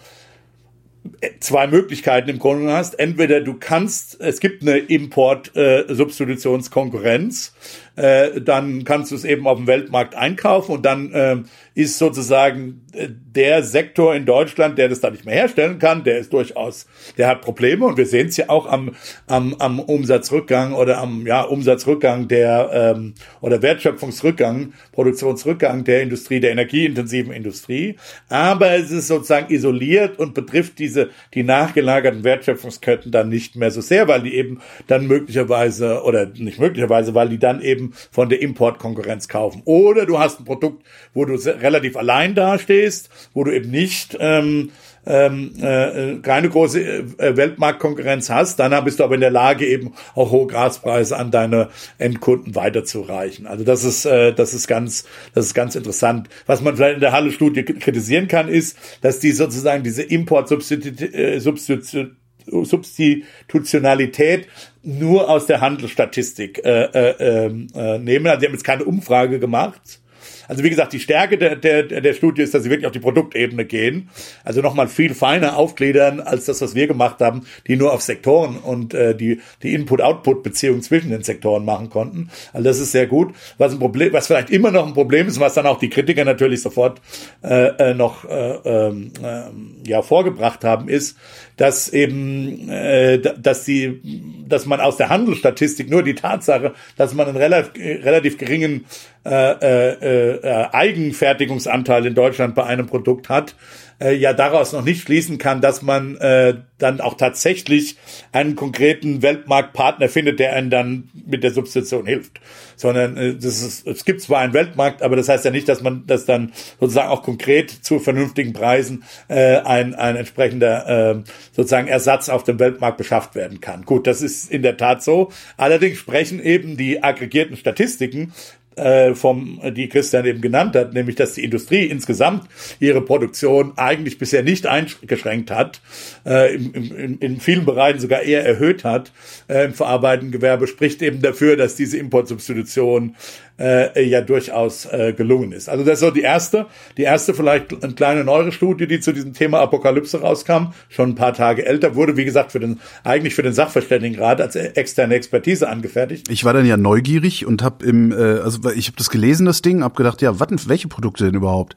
zwei Möglichkeiten im Grunde hast. Entweder du kannst, es gibt eine Import-Substitutionskonkurrenz, äh, dann kannst du es eben auf dem Weltmarkt einkaufen und dann äh, ist sozusagen äh, der Sektor in Deutschland, der das da nicht mehr herstellen kann, der ist durchaus, der hat Probleme und wir sehen es ja auch am, am, am Umsatzrückgang oder am ja, Umsatzrückgang der ähm, oder Wertschöpfungsrückgang, Produktionsrückgang der Industrie, der energieintensiven Industrie. Aber es ist sozusagen isoliert und betrifft diese die nachgelagerten Wertschöpfungsketten dann nicht mehr so sehr, weil die eben dann möglicherweise oder nicht möglicherweise, weil die dann eben von der Importkonkurrenz kaufen. Oder du hast ein Produkt, wo du relativ allein dastehst, wo du eben nicht ähm, ähm, äh, keine große äh, Weltmarktkonkurrenz hast, dann bist du aber in der Lage, eben auch hohe Gaspreise an deine Endkunden weiterzureichen. Also das ist, äh, das ist ganz, das ist ganz interessant. Was man vielleicht in der Halle-Studie kritisieren kann, ist, dass die sozusagen diese Import-Substitution Substitutionalität nur aus der Handelsstatistik äh, äh, äh, nehmen. Also sie haben jetzt keine Umfrage gemacht also wie gesagt, die Stärke der, der, der Studie ist, dass sie wirklich auf die Produktebene gehen. Also nochmal viel feiner aufgliedern als das, was wir gemacht haben, die nur auf Sektoren und äh, die, die Input-Output-Beziehung zwischen den Sektoren machen konnten. Also das ist sehr gut. Was ein Problem, was vielleicht immer noch ein Problem ist, was dann auch die Kritiker natürlich sofort äh, äh noch äh, äh, ja vorgebracht haben, ist, dass eben, äh, dass die, dass man aus der Handelsstatistik nur die Tatsache, dass man einen relativ, relativ geringen äh, äh, äh, Eigenfertigungsanteil in Deutschland bei einem Produkt hat, äh, ja daraus noch nicht schließen kann, dass man äh, dann auch tatsächlich einen konkreten Weltmarktpartner findet, der einen dann mit der Substitution hilft. Sondern äh, das ist, es gibt zwar einen Weltmarkt, aber das heißt ja nicht, dass man das dann sozusagen auch konkret zu vernünftigen Preisen äh, ein, ein entsprechender äh, sozusagen Ersatz auf dem Weltmarkt beschafft werden kann. Gut, das ist in der Tat so. Allerdings sprechen eben die aggregierten Statistiken äh, vom, die Christian eben genannt hat, nämlich dass die Industrie insgesamt ihre Produktion eigentlich bisher nicht eingeschränkt hat, äh, in, in, in vielen Bereichen sogar eher erhöht hat äh, im verarbeitenden Gewerbe, spricht eben dafür, dass diese Importsubstitution äh, ja durchaus äh, gelungen ist. Also das ist so die erste, die erste vielleicht eine kleine neuere Studie, die zu diesem Thema Apokalypse rauskam, schon ein paar Tage älter, wurde wie gesagt für den eigentlich für den Sachverständigenrat als externe Expertise angefertigt. Ich war dann ja neugierig und habe im äh, also ich habe das gelesen das Ding, habe gedacht, ja, was welche Produkte denn überhaupt?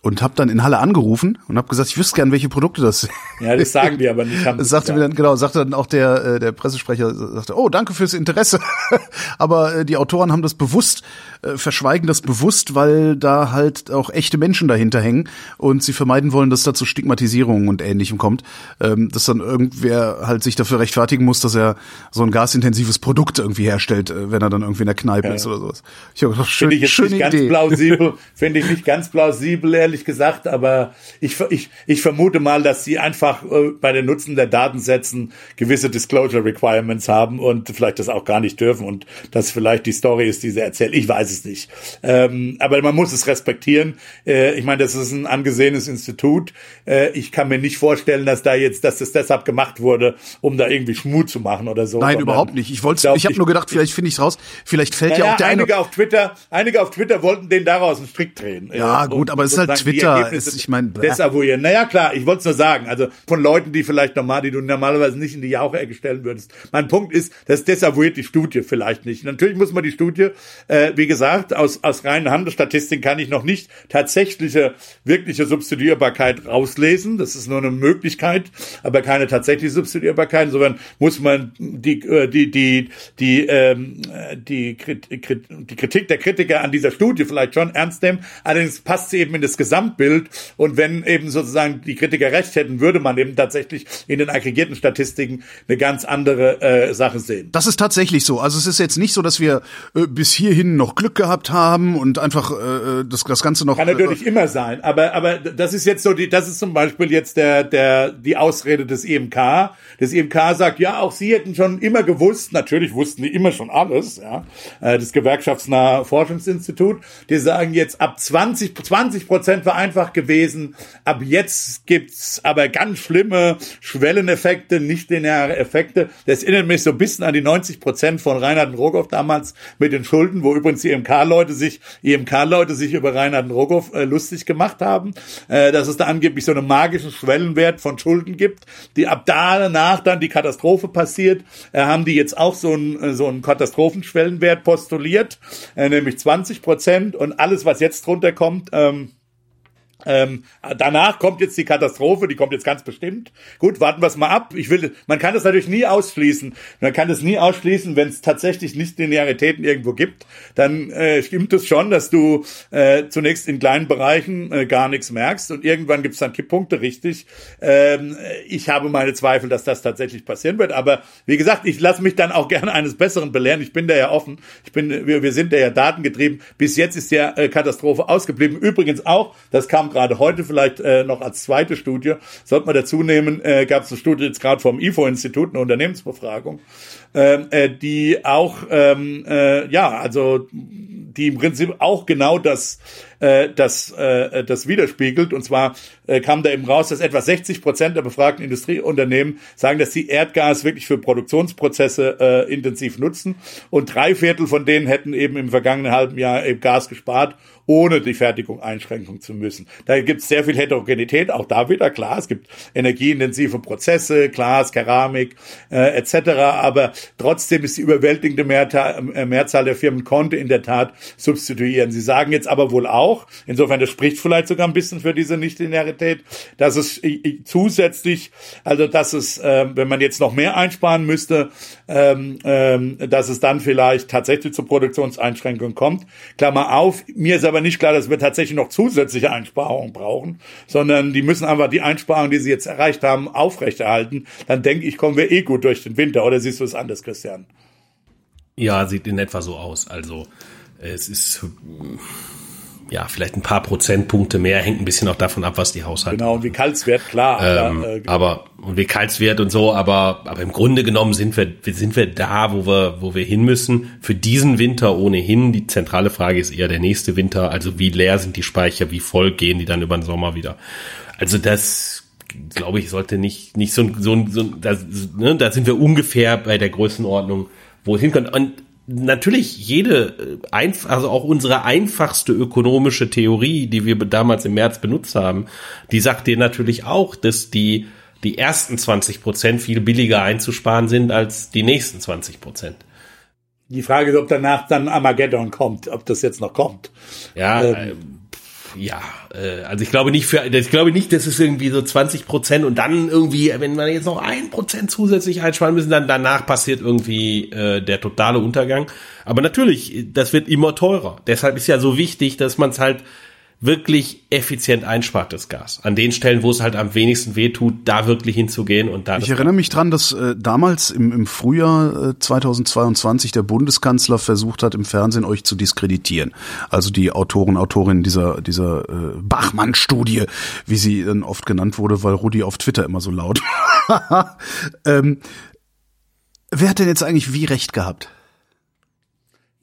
Und habe dann in Halle angerufen und habe gesagt, ich wüsste gern, welche Produkte das sind. Ja, das sagen die aber nicht. Haben das sagte ja. mir dann genau, sagte dann auch der äh, der Pressesprecher sagte, oh, danke fürs Interesse, aber äh, die Autoren haben das bewusst äh, verschweigen das bewusst, weil da halt auch echte Menschen dahinter hängen und sie vermeiden wollen, dass da zu Stigmatisierungen und Ähnlichem kommt, ähm, dass dann irgendwer halt sich dafür rechtfertigen muss, dass er so ein gasintensives Produkt irgendwie herstellt, äh, wenn er dann irgendwie in der Kneipe ja. ist oder sowas. Ich habe gedacht, schön, Finde ich jetzt schöne nicht Idee. ganz plausibel, finde ich nicht ganz plausibel, ehrlich gesagt, aber ich, ich, ich vermute mal, dass sie einfach äh, bei den Nutzen der Datensätzen gewisse Disclosure Requirements haben und vielleicht das auch gar nicht dürfen und das vielleicht die Story ist, die sie erzählt. Ich weiß es nicht. Ähm, aber man muss es respektieren. Äh, ich meine, das ist ein angesehenes Institut. Äh, ich kann mir nicht vorstellen, dass da jetzt, dass das deshalb gemacht wurde, um da irgendwie Schmut zu machen oder so. Nein, überhaupt nicht. Ich wollte, ich habe nur gedacht, vielleicht finde ich es raus. Vielleicht fällt naja, ja auch der einige eine auf Twitter, einige auf Twitter wollten den daraus einen Strick drehen. Ja, äh, gut, aber es ist halt Twitter. Ist, ich meine, desavouieren. Naja, klar. Ich wollte es nur sagen. Also von Leuten, die vielleicht normal, die du normalerweise nicht in die Jauche-Ecke stellen würdest. Mein Punkt ist, das desavouiert die Studie vielleicht nicht. Natürlich muss man die Studie, äh, wie gesagt, aus, aus reinen Handelsstatistiken kann ich noch nicht tatsächliche, wirkliche Substituierbarkeit rauslesen. Das ist nur eine Möglichkeit, aber keine tatsächliche Substituierbarkeit. Insofern muss man die, äh, die, die, die, ähm, die, die Kritik der Kritiker an dieser Studie vielleicht schon ernst nehmen. Allerdings passt sie eben in das Gesamtbild. Und wenn eben sozusagen die Kritiker recht hätten, würde man eben tatsächlich in den aggregierten Statistiken eine ganz andere äh, Sache sehen. Das ist tatsächlich so. Also es ist jetzt nicht so, dass wir äh, bis hierhin noch Glück gehabt haben und einfach äh, das, das Ganze noch. Kann natürlich äh, immer sein, aber aber das ist jetzt so die, das ist zum Beispiel jetzt der der die Ausrede des EMK. Das EMK sagt, ja, auch Sie hätten schon immer gewusst, natürlich wussten die immer schon alles, ja, äh, das gewerkschaftsnahe Forschungsinstitut. Die sagen jetzt ab 20 20 Prozent war einfach gewesen, ab jetzt gibt's aber ganz schlimme Schwelleneffekte, nicht lineare Effekte. Das erinnert mich so ein bisschen an die 90 Prozent von Reinhard Rogoff damals mit den Schulden, wo übrigens die EMK-Leute sich, EMK-Leute sich über Reinhard Rogoff äh, lustig gemacht haben, äh, dass es da angeblich so einen magischen Schwellenwert von Schulden gibt, die ab danach dann die Katastrophe passiert, äh, haben die jetzt auch so einen, äh, so einen Katastrophenschwellenwert postuliert, äh, nämlich 20 Prozent und alles, was jetzt drunter kommt, ähm, ähm, danach kommt jetzt die Katastrophe, die kommt jetzt ganz bestimmt. Gut, warten wir es mal ab. Ich will, man kann das natürlich nie ausschließen. Man kann es nie ausschließen, wenn es tatsächlich nicht Linearitäten irgendwo gibt. Dann äh, stimmt es schon, dass du äh, zunächst in kleinen Bereichen äh, gar nichts merkst und irgendwann gibt es dann Kipppunkte, richtig. Ähm, ich habe meine Zweifel, dass das tatsächlich passieren wird. Aber wie gesagt, ich lasse mich dann auch gerne eines Besseren belehren. Ich bin da ja offen. Ich bin, wir, wir sind da ja datengetrieben. Bis jetzt ist ja äh, Katastrophe ausgeblieben. Übrigens auch, das kam gerade heute vielleicht äh, noch als zweite Studie, sollte man dazu nehmen, äh, gab es eine Studie jetzt gerade vom IFO-Institut, eine Unternehmensbefragung, äh, die auch, ähm, äh, ja, also die im Prinzip auch genau das, äh, das, äh, das widerspiegelt. Und zwar äh, kam da eben raus, dass etwa 60 Prozent der befragten Industrieunternehmen sagen, dass sie Erdgas wirklich für Produktionsprozesse äh, intensiv nutzen. Und drei Viertel von denen hätten eben im vergangenen halben Jahr eben Gas gespart ohne die Fertigung einschränken zu müssen. Da gibt es sehr viel Heterogenität, auch da wieder klar. Es gibt energieintensive Prozesse, Glas, Keramik äh, etc. Aber trotzdem ist die überwältigende Mehrzahl, äh, Mehrzahl der Firmen konnte in der Tat substituieren. Sie sagen jetzt aber wohl auch, insofern das spricht vielleicht sogar ein bisschen für diese Nichtlinearität, dass es äh, zusätzlich, also dass es, äh, wenn man jetzt noch mehr einsparen müsste, ähm, ähm, dass es dann vielleicht tatsächlich zu Produktionseinschränkungen kommt. Klammer auf, mir ist aber nicht klar, dass wir tatsächlich noch zusätzliche Einsparungen brauchen, sondern die müssen einfach die Einsparungen, die sie jetzt erreicht haben, aufrechterhalten. Dann denke ich, kommen wir eh gut durch den Winter. Oder siehst du es anders, Christian? Ja, sieht in etwa so aus. Also es ist ja, vielleicht ein paar Prozentpunkte mehr, hängt ein bisschen auch davon ab, was die Haushalte. Genau, und wie kalt es wird, klar. Ähm, da, äh, aber und wie kalt es wird und so, aber aber im Grunde genommen sind wir sind wir da, wo wir wo wir hin müssen. Für diesen Winter ohnehin. Die zentrale Frage ist eher der nächste Winter. Also wie leer sind die Speicher, wie voll gehen die dann über den Sommer wieder? Also das glaube ich sollte nicht nicht so so, so da, ne, da sind wir ungefähr bei der Größenordnung, wo es hinkommt. Und natürlich jede, äh, also auch unsere einfachste ökonomische Theorie, die wir damals im März benutzt haben, die sagt dir natürlich auch, dass die, die ersten 20 Prozent viel billiger einzusparen sind als die nächsten 20 Prozent. Die Frage ist, ob danach dann Armageddon kommt, ob das jetzt noch kommt. Ja, ähm, äh, ja, äh, also ich glaube nicht für, ich glaube nicht, dass es irgendwie so 20 Prozent und dann irgendwie, wenn man jetzt noch ein Prozent zusätzlich einsparen müssen, dann danach passiert irgendwie äh, der totale Untergang. Aber natürlich, das wird immer teurer. Deshalb ist ja so wichtig, dass man es halt wirklich effizient einspart, das Gas. An den Stellen, wo es halt am wenigsten wehtut, da wirklich hinzugehen und da. Ich erinnere mich dran, dass äh, damals im, im Frühjahr äh, 2022 der Bundeskanzler versucht hat, im Fernsehen euch zu diskreditieren. Also die Autoren, Autorinnen dieser, dieser äh, Bachmann-Studie, wie sie dann oft genannt wurde, weil Rudi auf Twitter immer so laut. ähm, wer hat denn jetzt eigentlich wie recht gehabt?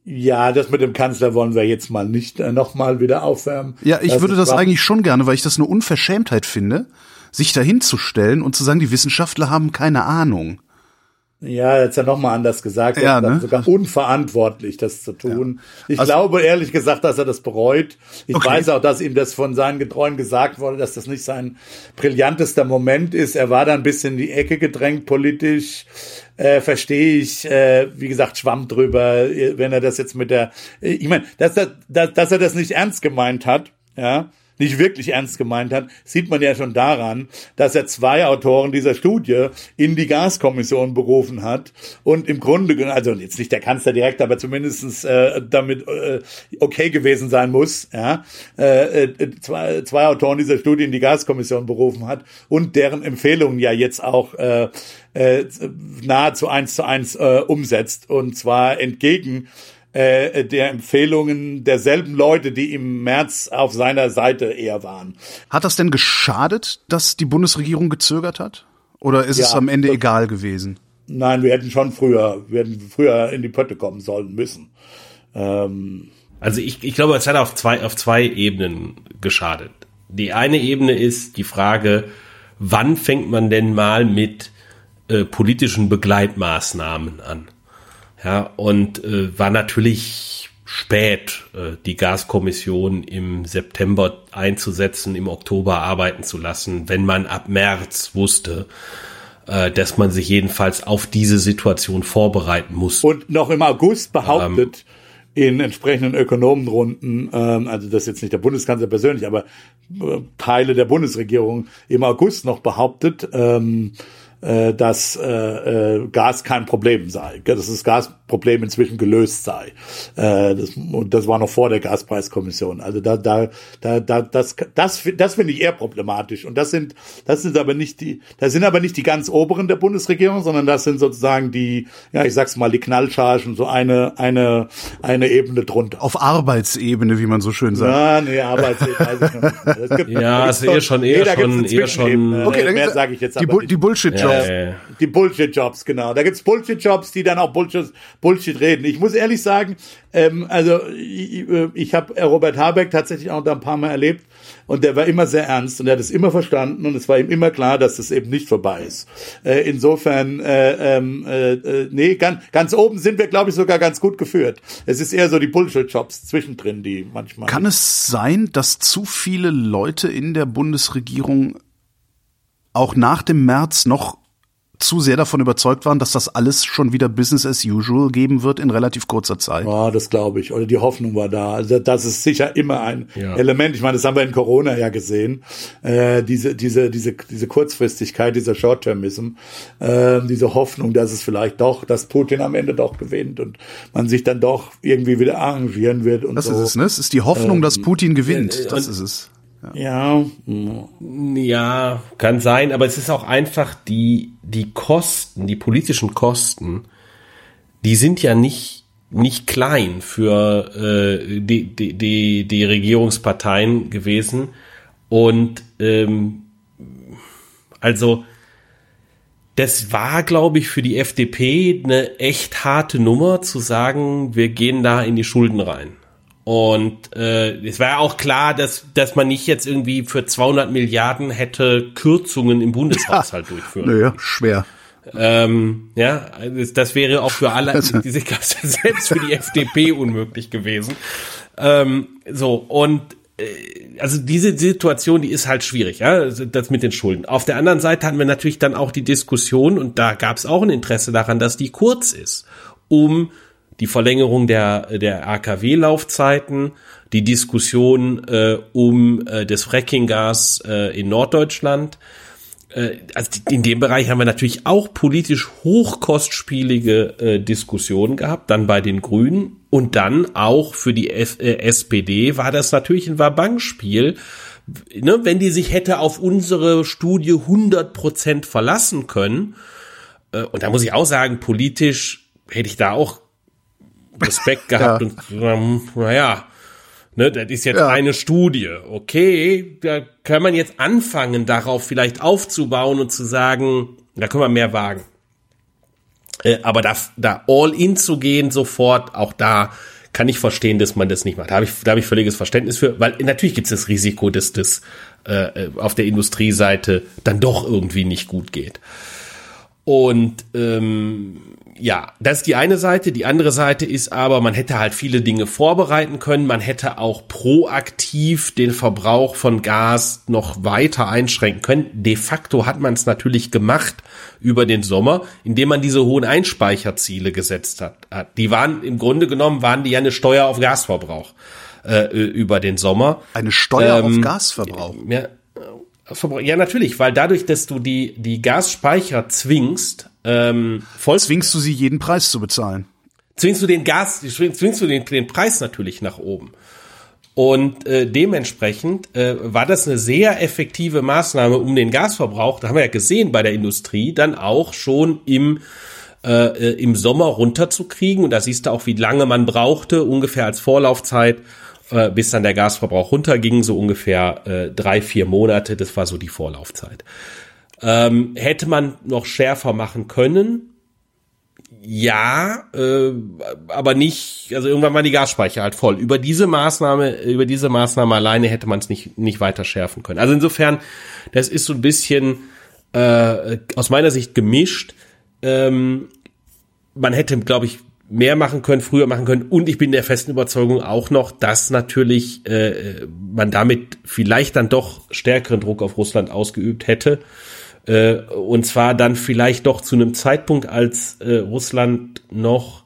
Ja, das mit dem Kanzler wollen wir jetzt mal nicht äh, nochmal wieder aufwärmen. Ja, ich das würde das eigentlich schon gerne, weil ich das eine Unverschämtheit finde, sich dahinzustellen und zu sagen, die Wissenschaftler haben keine Ahnung. Ja, jetzt ja nochmal anders gesagt. Ja, ne? sogar unverantwortlich, das zu tun. Ja. Ich also, glaube ehrlich gesagt, dass er das bereut. Ich okay. weiß auch, dass ihm das von seinen Getreuen gesagt wurde, dass das nicht sein brillantester Moment ist. Er war da ein bisschen in die Ecke gedrängt politisch. Äh, verstehe ich, äh, wie gesagt, Schwamm drüber, wenn er das jetzt mit der, ich meine, dass, er, dass, dass er das nicht ernst gemeint hat, ja, nicht wirklich ernst gemeint hat, sieht man ja schon daran, dass er zwei Autoren dieser Studie in die Gaskommission berufen hat und im Grunde, also jetzt nicht der Kanzler direkt, aber zumindestens äh, damit äh, okay gewesen sein muss, ja, äh, äh, zwei, zwei Autoren dieser Studie in die Gaskommission berufen hat und deren Empfehlungen ja jetzt auch äh, äh, nahezu eins zu eins äh, umsetzt und zwar entgegen äh, der Empfehlungen derselben Leute, die im März auf seiner Seite eher waren. Hat das denn geschadet, dass die Bundesregierung gezögert hat? Oder ist Ja, es am Ende das- egal gewesen? Nein, wir hätten schon früher, wir hätten früher in die Pötte kommen sollen müssen. Ähm, Also ich, ich glaube, es hat auf zwei, auf zwei Ebenen geschadet. Die eine Ebene ist die Frage, wann fängt man denn mal mit äh, politischen Begleitmaßnahmen an? Ja, und äh, war natürlich spät, äh, die Gaskommission im September einzusetzen, im Oktober arbeiten zu lassen, wenn man ab März wusste, äh, dass man sich jedenfalls auf diese Situation vorbereiten muss. und noch im August behauptet in entsprechenden Ökonomenrunden, ähm, also das ist jetzt nicht der Bundeskanzler persönlich, aber äh, Teile der Bundesregierung im August noch behauptet, ähm, äh, dass äh, äh, Gas kein Problem sei, dass das Gasproblem inzwischen gelöst sei. Äh, das, und das war noch vor der Gaspreiskommission. Also da, da, da, da das, das, das finde ich eher problematisch. Und das sind, das sind aber nicht die, das sind aber nicht die ganz oberen der Bundesregierung, sondern das sind sozusagen die, ja, ich sag's mal, die Knallchargen, so eine, eine, eine Ebene drunter. Auf Arbeitsebene, wie man so schön sagt. Ah, nee, Arbeitszeit weiß ich noch nicht. Es gibt- Ja, ist eher schon- eher nee, schon- eher schon- Zwischenebene. Okay, dann mehr sage ich jetzt die, Bu die Bullshit-Jobs. Äh, Die Bullshit-Jobs, genau. Da gibt's Bullshit-Jobs, die dann auch Bullshit, Bullshit reden. Ich muss ehrlich sagen, ähm, also ich, ich habe Robert Habeck tatsächlich auch da ein paar Mal erlebt und der war immer sehr ernst und er hat es immer verstanden und es war ihm immer klar, dass das eben nicht vorbei ist. Äh, insofern, äh, ähm, äh, äh, nee, ganz, ganz oben sind wir, glaube ich, sogar ganz gut geführt. Es ist eher so die Bullshit-Jobs zwischendrin, die manchmal. Kann es sein, dass zu viele Leute in der Bundesregierung auch nach dem März noch zu sehr davon überzeugt waren, dass das alles schon wieder Business as usual geben wird in relativ kurzer Zeit? Ja, das glaube ich. Oder die Hoffnung war da. Also das ist sicher immer ein Ja. Element. Ich meine, das haben wir in Corona ja gesehen. Äh, diese, diese, diese, diese Kurzfristigkeit, dieser Short-Termism, äh, diese Hoffnung, dass es vielleicht doch, dass Putin am Ende doch gewinnt und man sich dann doch irgendwie wieder arrangieren wird und Das so. ist es, ne? Es ist die Hoffnung, dass Putin gewinnt. äh, Das ist es. Ja, Ja, kann sein, aber es ist auch einfach die, die Kosten, die politischen Kosten, die sind ja nicht, nicht klein für äh, die, die, die, die Regierungsparteien gewesen. Und ähm, also das war, glaube ich, für die FDP eine echt harte Nummer zu sagen, wir gehen da in die Schulden rein. Und äh, es war ja auch klar, dass, dass man nicht jetzt irgendwie für 200 Milliarden hätte Kürzungen im Bundeshaushalt durchführen. Naja, schwer. Ähm, ja, das, wäre auch für alle, Also- diese selbst für die FDP unmöglich gewesen. Ähm, so, und äh, also diese Situation, die ist halt schwierig, ja, also das mit den Schulden. Auf der anderen Seite hatten wir natürlich dann auch die Diskussion, und da gab es auch ein Interesse daran, dass die kurz ist, um die Verlängerung der, der AKW-Laufzeiten, die Diskussion äh, um äh, das Frackinggas äh, in Norddeutschland. Äh, also in dem Bereich haben wir natürlich auch politisch hochkostspielige äh, Diskussionen gehabt, dann bei den Grünen und dann auch für die F äh, SPD war das natürlich ein Wabangspiel. Ne, wenn die sich hätte auf unsere Studie 100% verlassen können, äh, und da muss ich auch sagen, politisch hätte ich da auch Respekt gehabt Ja. und ähm, naja, ne, das ist jetzt Ja. eine Studie. Okay, da kann man jetzt anfangen, darauf vielleicht aufzubauen und zu sagen, da können wir mehr wagen. Äh, aber da, da all in zu gehen sofort, auch da kann ich verstehen, dass man das nicht macht. Da habe ich, da habe ich völliges Verständnis für, weil natürlich gibt es das Risiko, dass das äh, auf der Industrieseite dann doch irgendwie nicht gut geht. Und ähm, ja, das ist die eine Seite. Die andere Seite ist aber, man hätte halt viele Dinge vorbereiten können. Man hätte auch proaktiv den Verbrauch von Gas noch weiter einschränken können. De facto hat man es natürlich gemacht über den Sommer, indem man diese hohen Einspeicherziele gesetzt hat. Die waren im Grunde genommen waren die ja eine Steuer auf Gasverbrauch äh, über den Sommer. Eine Steuer Ähm, auf Gasverbrauch. Ja, äh, ja, natürlich, weil dadurch, dass du die, die Gasspeicher zwingst, ähm, voll Zwingst du sie, jeden Preis zu bezahlen? zwingst du den Gas, zwingst du den, den Preis natürlich nach oben. Und äh, dementsprechend äh, war das eine sehr effektive Maßnahme, um den Gasverbrauch, da haben wir ja gesehen bei der Industrie, dann auch schon im äh, im Sommer runterzukriegen. Und da siehst du auch, wie lange man brauchte, ungefähr als Vorlaufzeit, äh, bis dann der Gasverbrauch runterging, so ungefähr äh, drei, vier Monate. Das war so die Vorlaufzeit. Ähm, hätte man noch schärfer machen können? Ja, äh, aber nicht, also irgendwann waren die Gasspeicher halt voll. Über diese Maßnahme, über diese Maßnahme alleine hätte man es nicht, nicht weiter schärfen können. Also insofern, das ist so ein bisschen äh, aus meiner Sicht gemischt. Ähm, man hätte, glaube ich, mehr machen können, früher machen können. Und ich bin der festen Überzeugung auch noch, dass natürlich äh, man damit vielleicht dann doch stärkeren Druck auf Russland ausgeübt hätte. Äh, und zwar dann vielleicht doch zu einem Zeitpunkt, als äh, Russland noch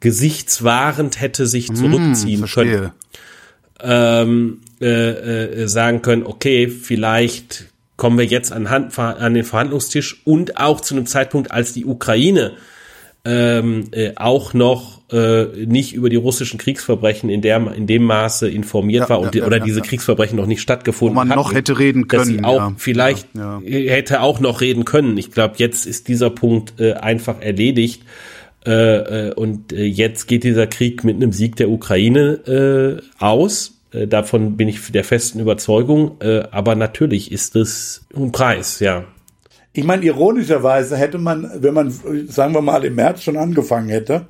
gesichtswahrend hätte sich hm, zurückziehen mmh, können. Ähm, äh, äh, sagen können, okay, vielleicht kommen wir jetzt an, Hand, an den Verhandlungstisch und auch zu einem Zeitpunkt, als die Ukraine ähm, äh, auch noch äh, nicht über die russischen Kriegsverbrechen in, der, in dem Maße informiert ja, war und ja, oder ja, diese Kriegsverbrechen noch nicht stattgefunden Wo man hatten, noch hätte reden können. Dass sie auch vielleicht hätte auch noch reden können. Ich glaube, jetzt ist dieser Punkt äh, einfach erledigt. Äh, äh, und äh, jetzt geht dieser Krieg mit einem Sieg der Ukraine äh, aus. Äh, davon bin ich der festen Überzeugung. Äh, aber natürlich ist es ein Preis, ja. Ich meine, ironischerweise hätte man, wenn man, sagen wir mal, im März schon angefangen hätte,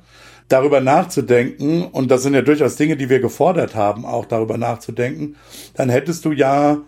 darüber nachzudenken, und das sind ja durchaus Dinge, die wir gefordert haben, auch darüber nachzudenken, dann hättest du ja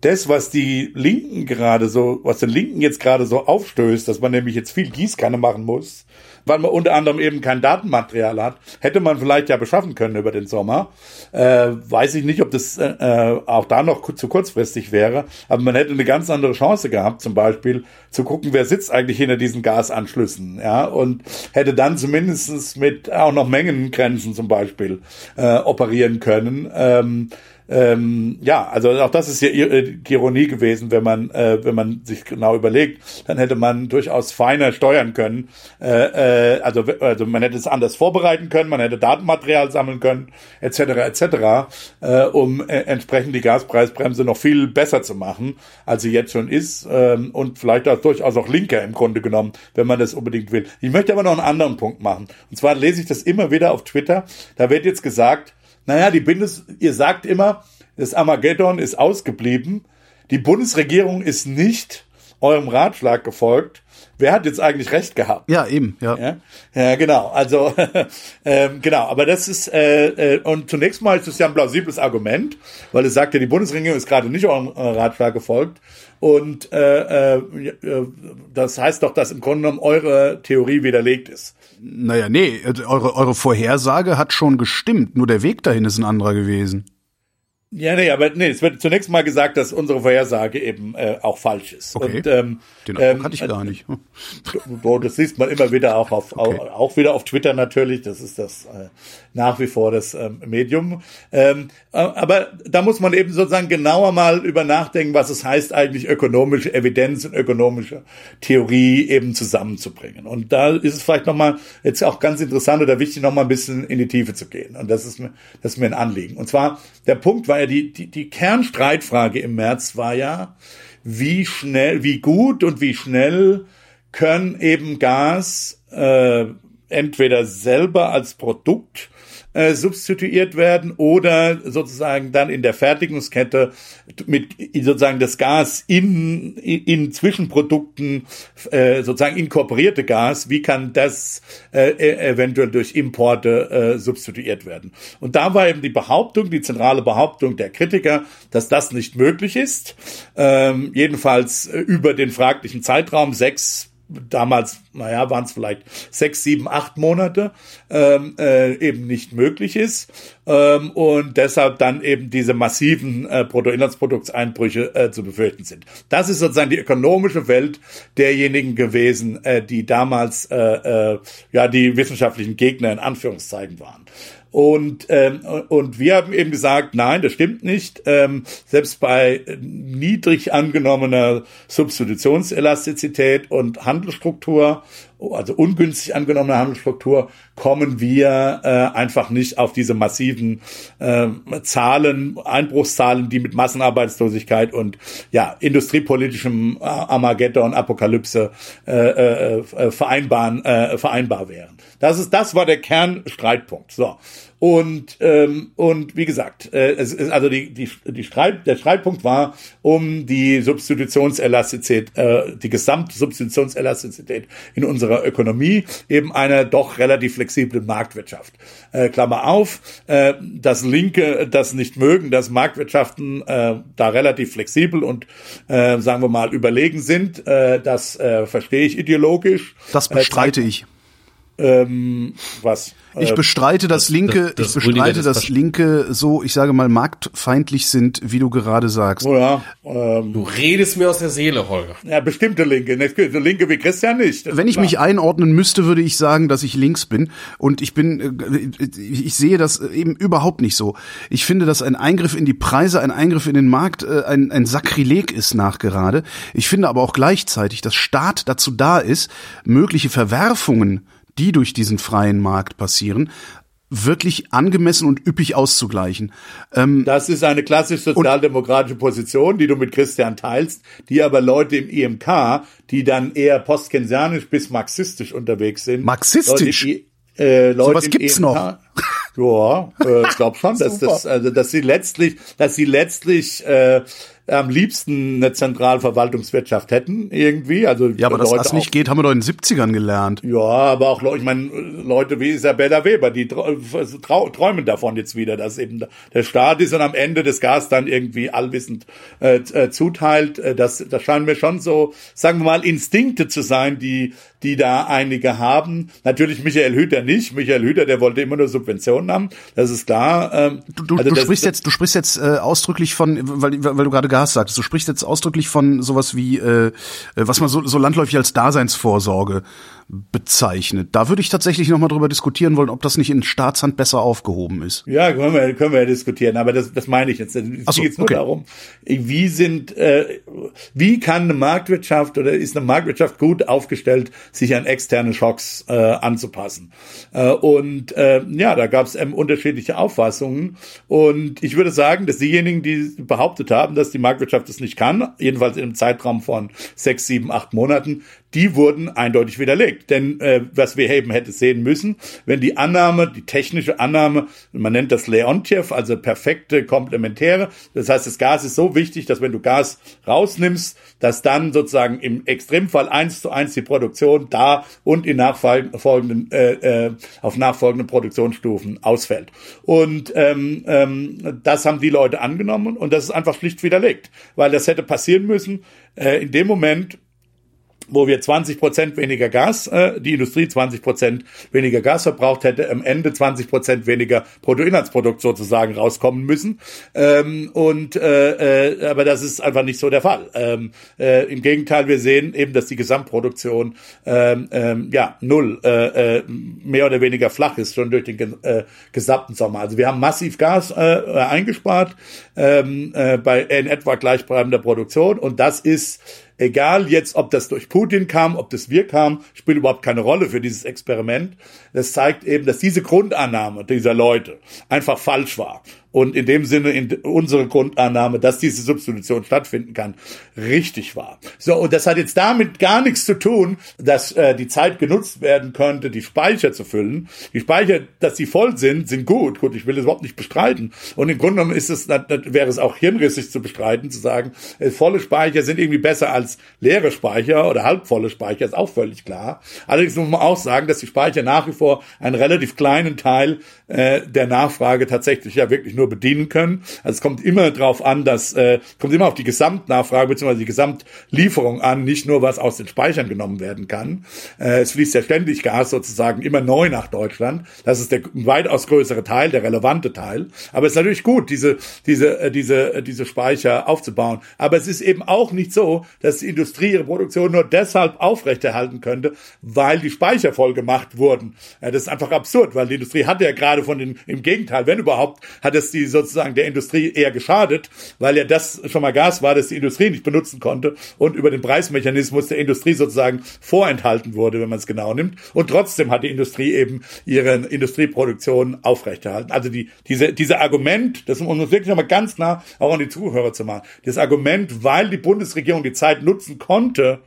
das, was die Linken gerade so, was den Linken jetzt gerade so aufstößt, dass man nämlich jetzt viel Gießkanne machen muss, weil man unter anderem eben kein Datenmaterial hat, hätte man vielleicht ja beschaffen können über den Sommer. Äh, weiß ich nicht, ob das äh, auch da noch zu kurzfristig wäre, aber man hätte eine ganz andere Chance gehabt, zum Beispiel zu gucken, wer sitzt eigentlich hinter diesen Gasanschlüssen, ja, und hätte dann zumindestens mit auch noch Mengengrenzen zum Beispiel äh, operieren können. Ähm, ähm, ja, also auch das ist ja äh, die Ironie gewesen, wenn man, äh, wenn man sich genau überlegt, dann hätte man durchaus feiner steuern können. Äh, äh, also, also man hätte es anders vorbereiten können, man hätte Datenmaterial sammeln können, etc. etc., äh, um äh, entsprechend die Gaspreisbremse noch viel besser zu machen, als sie jetzt schon ist ähm, und vielleicht auch durchaus auch linker im Grunde genommen, wenn man das unbedingt will. Ich möchte aber noch einen anderen Punkt machen. Und zwar lese ich das immer wieder auf Twitter. Da wird jetzt gesagt, naja, die Bundes, ihr sagt immer, das Armageddon ist ausgeblieben. Die Bundesregierung ist nicht eurem Ratschlag gefolgt. Wer hat jetzt eigentlich recht gehabt? Ja, eben, ja. Ja, ja genau. Also, ähm, genau. Aber das ist, äh, äh, und zunächst mal ist es ja ein plausibles Argument, weil es sagt ja, die Bundesregierung ist gerade nicht eurem äh, Ratschlag gefolgt. Und äh, äh, das heißt doch, dass im Grunde genommen eure Theorie widerlegt ist. Naja, nee, also eure, eure Vorhersage hat schon gestimmt, nur der Weg dahin ist ein anderer gewesen. Ja, nee, aber nee, es wird zunächst mal gesagt, dass unsere Vorhersage eben äh, auch falsch ist. Okay. Und, ähm, Den ähm, hatte ich gar nicht. Boah, das siehst man immer wieder auch auf okay. auch, auch, wieder auf Twitter natürlich. Das ist das äh, nach wie vor das ähm, Medium. Ähm, äh, aber da muss man eben sozusagen genauer mal über nachdenken, was es heißt, eigentlich ökonomische Evidenz und ökonomische Theorie eben zusammenzubringen. Und da ist es vielleicht nochmal jetzt auch ganz interessant oder wichtig, nochmal ein bisschen in die Tiefe zu gehen. Und das ist mir, das ist mir ein Anliegen. Und zwar, der Punkt war ja, die, die, die Kernstreitfrage im März war ja, wie schnell, wie gut und wie schnell können eben Gas äh, entweder selber als Produkt äh, substituiert werden oder sozusagen dann in der Fertigungskette mit sozusagen das Gas in, in Zwischenprodukten äh, sozusagen inkorporierte Gas, wie kann das äh, e-, eventuell durch Importe äh, substituiert werden? Und da war eben die Behauptung, die zentrale Behauptung der Kritiker, dass das nicht möglich ist, ähm, jedenfalls äh, über den fraglichen Zeitraum sechs damals, naja, waren es vielleicht sechs, sieben, acht Monate, ähm, äh, eben nicht möglich ist ähm, und deshalb dann eben diese massiven äh, Bruttoinlandsproduktseinbrüche äh, zu befürchten sind. Das ist sozusagen die ökonomische Welt derjenigen gewesen, äh, die damals äh, äh, ja die wissenschaftlichen Gegner in Anführungszeichen waren. Und, ähm, und wir haben eben gesagt, nein, das stimmt nicht. Ähm, selbst bei niedrig angenommener Substitutionselastizität und Handelsstruktur also ungünstig angenommene Handelsstruktur, kommen wir äh, einfach nicht auf diese massiven äh, Zahlen, Einbruchszahlen, die mit Massenarbeitslosigkeit und ja industriepolitischem Armageddon, Apokalypse äh, äh, äh, vereinbaren, äh, vereinbar wären. Das ist, das war der Kernstreitpunkt. So. Und, ähm, und wie gesagt, äh, es ist also die, die, die Streit, der Streitpunkt war um die Substitutionselastizität, äh, die Gesamtsubstitutionselastizität in unserer Ökonomie, eben einer doch relativ flexiblen Marktwirtschaft. Äh, Klammer auf, äh, dass Linke das nicht mögen, dass Marktwirtschaften äh, da relativ flexibel und, äh, sagen wir mal, überlegen sind, äh, das äh, verstehe ich ideologisch. Das bestreite äh, ich. Ähm, was? Ich bestreite, dass das, Linke, das, das ich bestreite, dass Linke so, ich sage mal, marktfeindlich sind, wie du gerade sagst. Oh ja, ähm, du redest mir aus der Seele, Holger. Ja, bestimmte Linke. Linke wie Christian nicht. Wenn ich klar. mich einordnen müsste, würde ich sagen, dass ich links bin. Und ich bin, äh, ich sehe das eben überhaupt nicht so. Ich finde, dass ein Eingriff in die Preise, ein Eingriff in den Markt, äh, ein, ein Sakrileg ist nachgerade. Ich finde aber auch gleichzeitig, dass Staat dazu da ist, mögliche Verwerfungen die durch diesen freien Markt passieren, wirklich angemessen und üppig auszugleichen. Ähm, das ist eine klassisch sozialdemokratische Position, die du mit Christian teilst, die aber Leute im IMK, die dann eher postkensianisch bis marxistisch unterwegs sind. Marxistisch? Leute, äh, Leute was gibt's EMK, noch? Ja, äh, ich glaube schon, dass das, also dass sie letztlich, dass sie letztlich äh, am liebsten eine Zentralverwaltungswirtschaft hätten, irgendwie. Also ja, aber dass das nicht geht, haben wir doch in den 70ern gelernt. Ja, aber auch, ich meine, Leute wie Isabella Weber, die träumen davon jetzt wieder, dass eben der Staat ist und am Ende des Gas dann irgendwie allwissend äh, äh, zuteilt. Äh, das, das scheinen mir schon so, sagen wir mal, Instinkte zu sein, die, die da einige haben. Natürlich Michael Hüter nicht. Michael Hüter, der wollte immer nur Subventionen haben. Das ist klar. Ähm, du, du, also du sprichst jetzt, du sprichst jetzt äh, ausdrücklich von, weil, weil du gerade Gas sagtest. Du sprichst jetzt ausdrücklich von sowas wie, äh, was man so, so landläufig als Daseinsvorsorge bezeichnet. Da würde ich tatsächlich nochmal drüber diskutieren wollen, ob das nicht in Staatshand besser aufgehoben ist. Ja, können wir, können wir ja diskutieren, aber das, das meine ich jetzt. Es geht so, jetzt nur okay. darum, wie sind, äh, wie kann eine Marktwirtschaft oder ist eine Marktwirtschaft gut aufgestellt, sich an externe Schocks äh, anzupassen? Äh, und äh, ja, da gab es ähm, unterschiedliche Auffassungen. Und ich würde sagen, dass diejenigen, die behauptet haben, dass die Marktwirtschaft das nicht kann, jedenfalls in einem Zeitraum von sechs, sieben, acht Monaten, die wurden eindeutig widerlegt. Denn äh, was wir eben hätte sehen müssen, wenn die Annahme, die technische Annahme, man nennt das Leontiev, also perfekte Komplementäre, das heißt, das Gas ist so wichtig, dass wenn du Gas rausnimmst, dass dann sozusagen im Extremfall eins zu eins die Produktion da und in nachfolgenden, äh, äh, auf nachfolgenden Produktionsstufen ausfällt. Und ähm, ähm, das haben die Leute angenommen und das ist einfach schlicht widerlegt, weil das hätte passieren müssen äh, in dem Moment, wo wir 20 Prozent weniger Gas, äh, die Industrie 20 Prozent weniger Gas verbraucht hätte, am Ende 20 Prozent weniger Bruttoinlandsprodukt sozusagen rauskommen müssen. Ähm, und äh, äh, aber das ist einfach nicht so der Fall. Ähm, äh, Im Gegenteil, wir sehen eben, dass die Gesamtproduktion ähm, ähm, ja null äh, äh, mehr oder weniger flach ist schon durch den äh, gesamten Sommer. Also wir haben massiv Gas äh, eingespart ähm, äh, bei in etwa gleichbleibender Produktion und das ist Egal jetzt, ob das durch Putin kam, ob das wir kam, spielt überhaupt keine Rolle für dieses Experiment. Das zeigt eben, dass diese Grundannahme dieser Leute einfach falsch war und in dem Sinne in unsere Grundannahme, dass diese Substitution stattfinden kann, richtig war. So, und das hat jetzt damit gar nichts zu tun, dass äh, die Zeit genutzt werden könnte, die Speicher zu füllen. Die Speicher, dass sie voll sind, sind gut. Gut, ich will das überhaupt nicht bestreiten. Und im Grunde genommen ist es, wäre es auch hirnrissig zu bestreiten, zu sagen, äh, volle Speicher sind irgendwie besser als leere Speicher oder halbvolle Speicher, ist auch völlig klar. Allerdings muss man auch sagen, dass die Speicher nach wie vor einen relativ kleinen Teil äh, der Nachfrage tatsächlich ja wirklich nur bedienen können. Also es kommt immer darauf an, dass äh, kommt immer auf die Gesamtnachfrage bzw. die Gesamtlieferung an, nicht nur was aus den Speichern genommen werden kann. Äh, es fließt ja ständig Gas sozusagen immer neu nach Deutschland. Das ist der weitaus größere Teil, der relevante Teil. Aber es ist natürlich gut, diese diese äh, diese äh, diese Speicher aufzubauen. Aber es ist eben auch nicht so, dass die Industrie ihre Produktion nur deshalb aufrechterhalten könnte, weil die Speicher voll gemacht wurden. Äh, das ist einfach absurd, weil die Industrie hat ja gerade von den im Gegenteil, wenn überhaupt, hat es dass die sozusagen der Industrie eher geschadet, weil ja das schon mal Gas war, das die Industrie nicht benutzen konnte und über den Preismechanismus der Industrie sozusagen vorenthalten wurde, wenn man es genau nimmt. Und trotzdem hat die Industrie eben ihre Industrieproduktion aufrechterhalten. Also die, diese, diese Argument, das um uns wirklich nochmal ganz nah auch an die Zuhörer zu machen, das Argument, weil die Bundesregierung die Zeit nutzen konnte,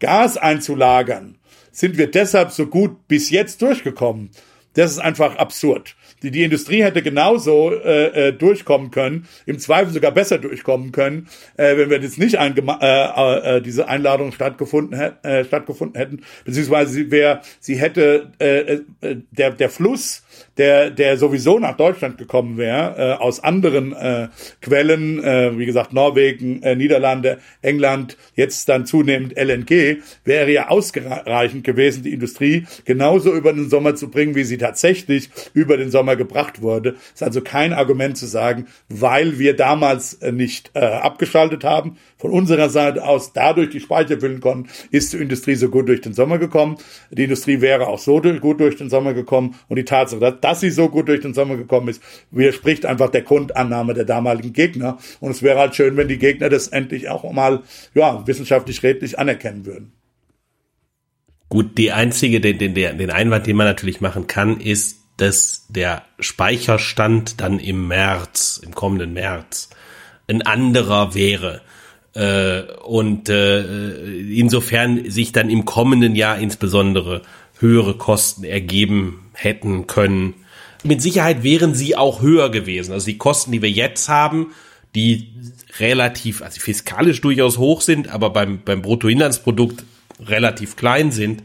Gas einzulagern, sind wir deshalb so gut bis jetzt durchgekommen. Das ist einfach absurd. Die, die Industrie hätte genauso äh, äh, durchkommen können, im Zweifel sogar besser durchkommen können, äh, wenn wir jetzt nicht äh, äh, diese Einladung stattgefunden, äh, stattgefunden hätten, beziehungsweise sie, wär, sie hätte äh, äh, der, der Fluss der, der sowieso nach Deutschland gekommen wäre, äh, aus anderen äh, Quellen, äh, wie gesagt, Norwegen, äh, Niederlande, England, jetzt dann zunehmend LNG, wäre ja ausreichend gewesen, die Industrie genauso über den Sommer zu bringen, wie sie tatsächlich über den Sommer gebracht wurde. Ist also kein Argument zu sagen, weil wir damals äh, nicht äh, abgeschaltet haben, von unserer Seite aus dadurch die Speicher füllen konnten, ist die Industrie so gut durch den Sommer gekommen. Die Industrie wäre auch so gut durch den Sommer gekommen und die Tatsache, dass, dass sie so gut durch den Sommer gekommen ist, widerspricht einfach der Grundannahme der damaligen Gegner. Und es wäre halt schön, wenn die Gegner das endlich auch mal ja, wissenschaftlich redlich anerkennen würden. Gut, die einzige, den, den, den Einwand, den man natürlich machen kann, ist, dass der Speicherstand dann im März, im kommenden März, ein anderer wäre. Äh, und äh, insofern sich dann im kommenden Jahr insbesondere höhere Kosten ergeben hätten können. Mit Sicherheit wären sie auch höher gewesen. Also die Kosten, die wir jetzt haben, die relativ, also fiskalisch durchaus hoch sind, aber beim, beim Bruttoinlandsprodukt relativ klein sind,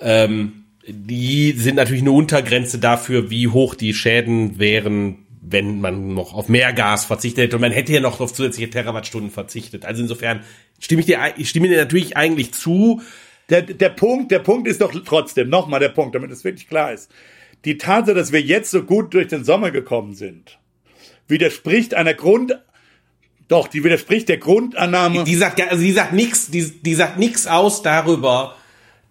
ähm, die sind natürlich eine Untergrenze dafür, wie hoch die Schäden wären, wenn man noch auf mehr Gas verzichtet hätte und man hätte ja noch auf zusätzliche Terawattstunden verzichtet. Also insofern stimme ich dir, ich stimme dir natürlich eigentlich zu. Der, der Punkt, der Punkt ist doch trotzdem, nochmal der Punkt, damit es wirklich klar ist. Die Tatsache, dass wir jetzt so gut durch den Sommer gekommen sind, widerspricht einer Grund, doch, die widerspricht der Grundannahme. Die sagt, also die sagt nichts, die, die sagt nichts aus darüber,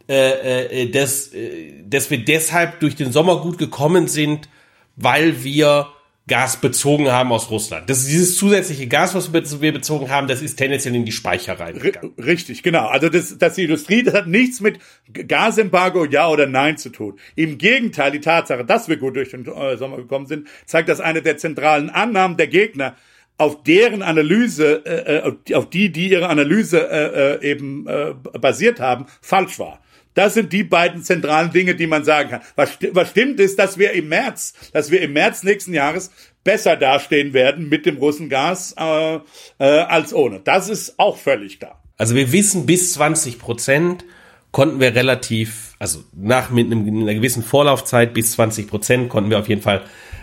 äh, äh, dass, äh, dass wir deshalb durch den Sommer gut gekommen sind, weil wir Gas bezogen haben aus Russland. Das ist dieses zusätzliche Gas, was wir bezogen haben, das ist tendenziell in die Speicher reingegangen. Richtig, genau. Also das, das die Industrie, das hat nichts mit Gasembargo ja oder nein zu tun. Im Gegenteil, die Tatsache, dass wir gut durch den äh, Sommer gekommen sind, zeigt, dass eine der zentralen Annahmen der Gegner auf deren Analyse, äh, äh auf die, die ihre Analyse äh, äh, eben äh, basiert haben, falsch war. Das sind die beiden zentralen Dinge, die man sagen kann. Was, was stimmt ist, dass wir im März, dass wir im März nächsten Jahres besser dastehen werden mit dem Russengas äh, äh, als ohne. Das ist auch völlig klar. Also wir wissen, bis 20 Prozent konnten wir relativ, also nach mit, einem, einer gewissen Vorlaufzeit bis 20 Prozent konnten wir auf jeden Fall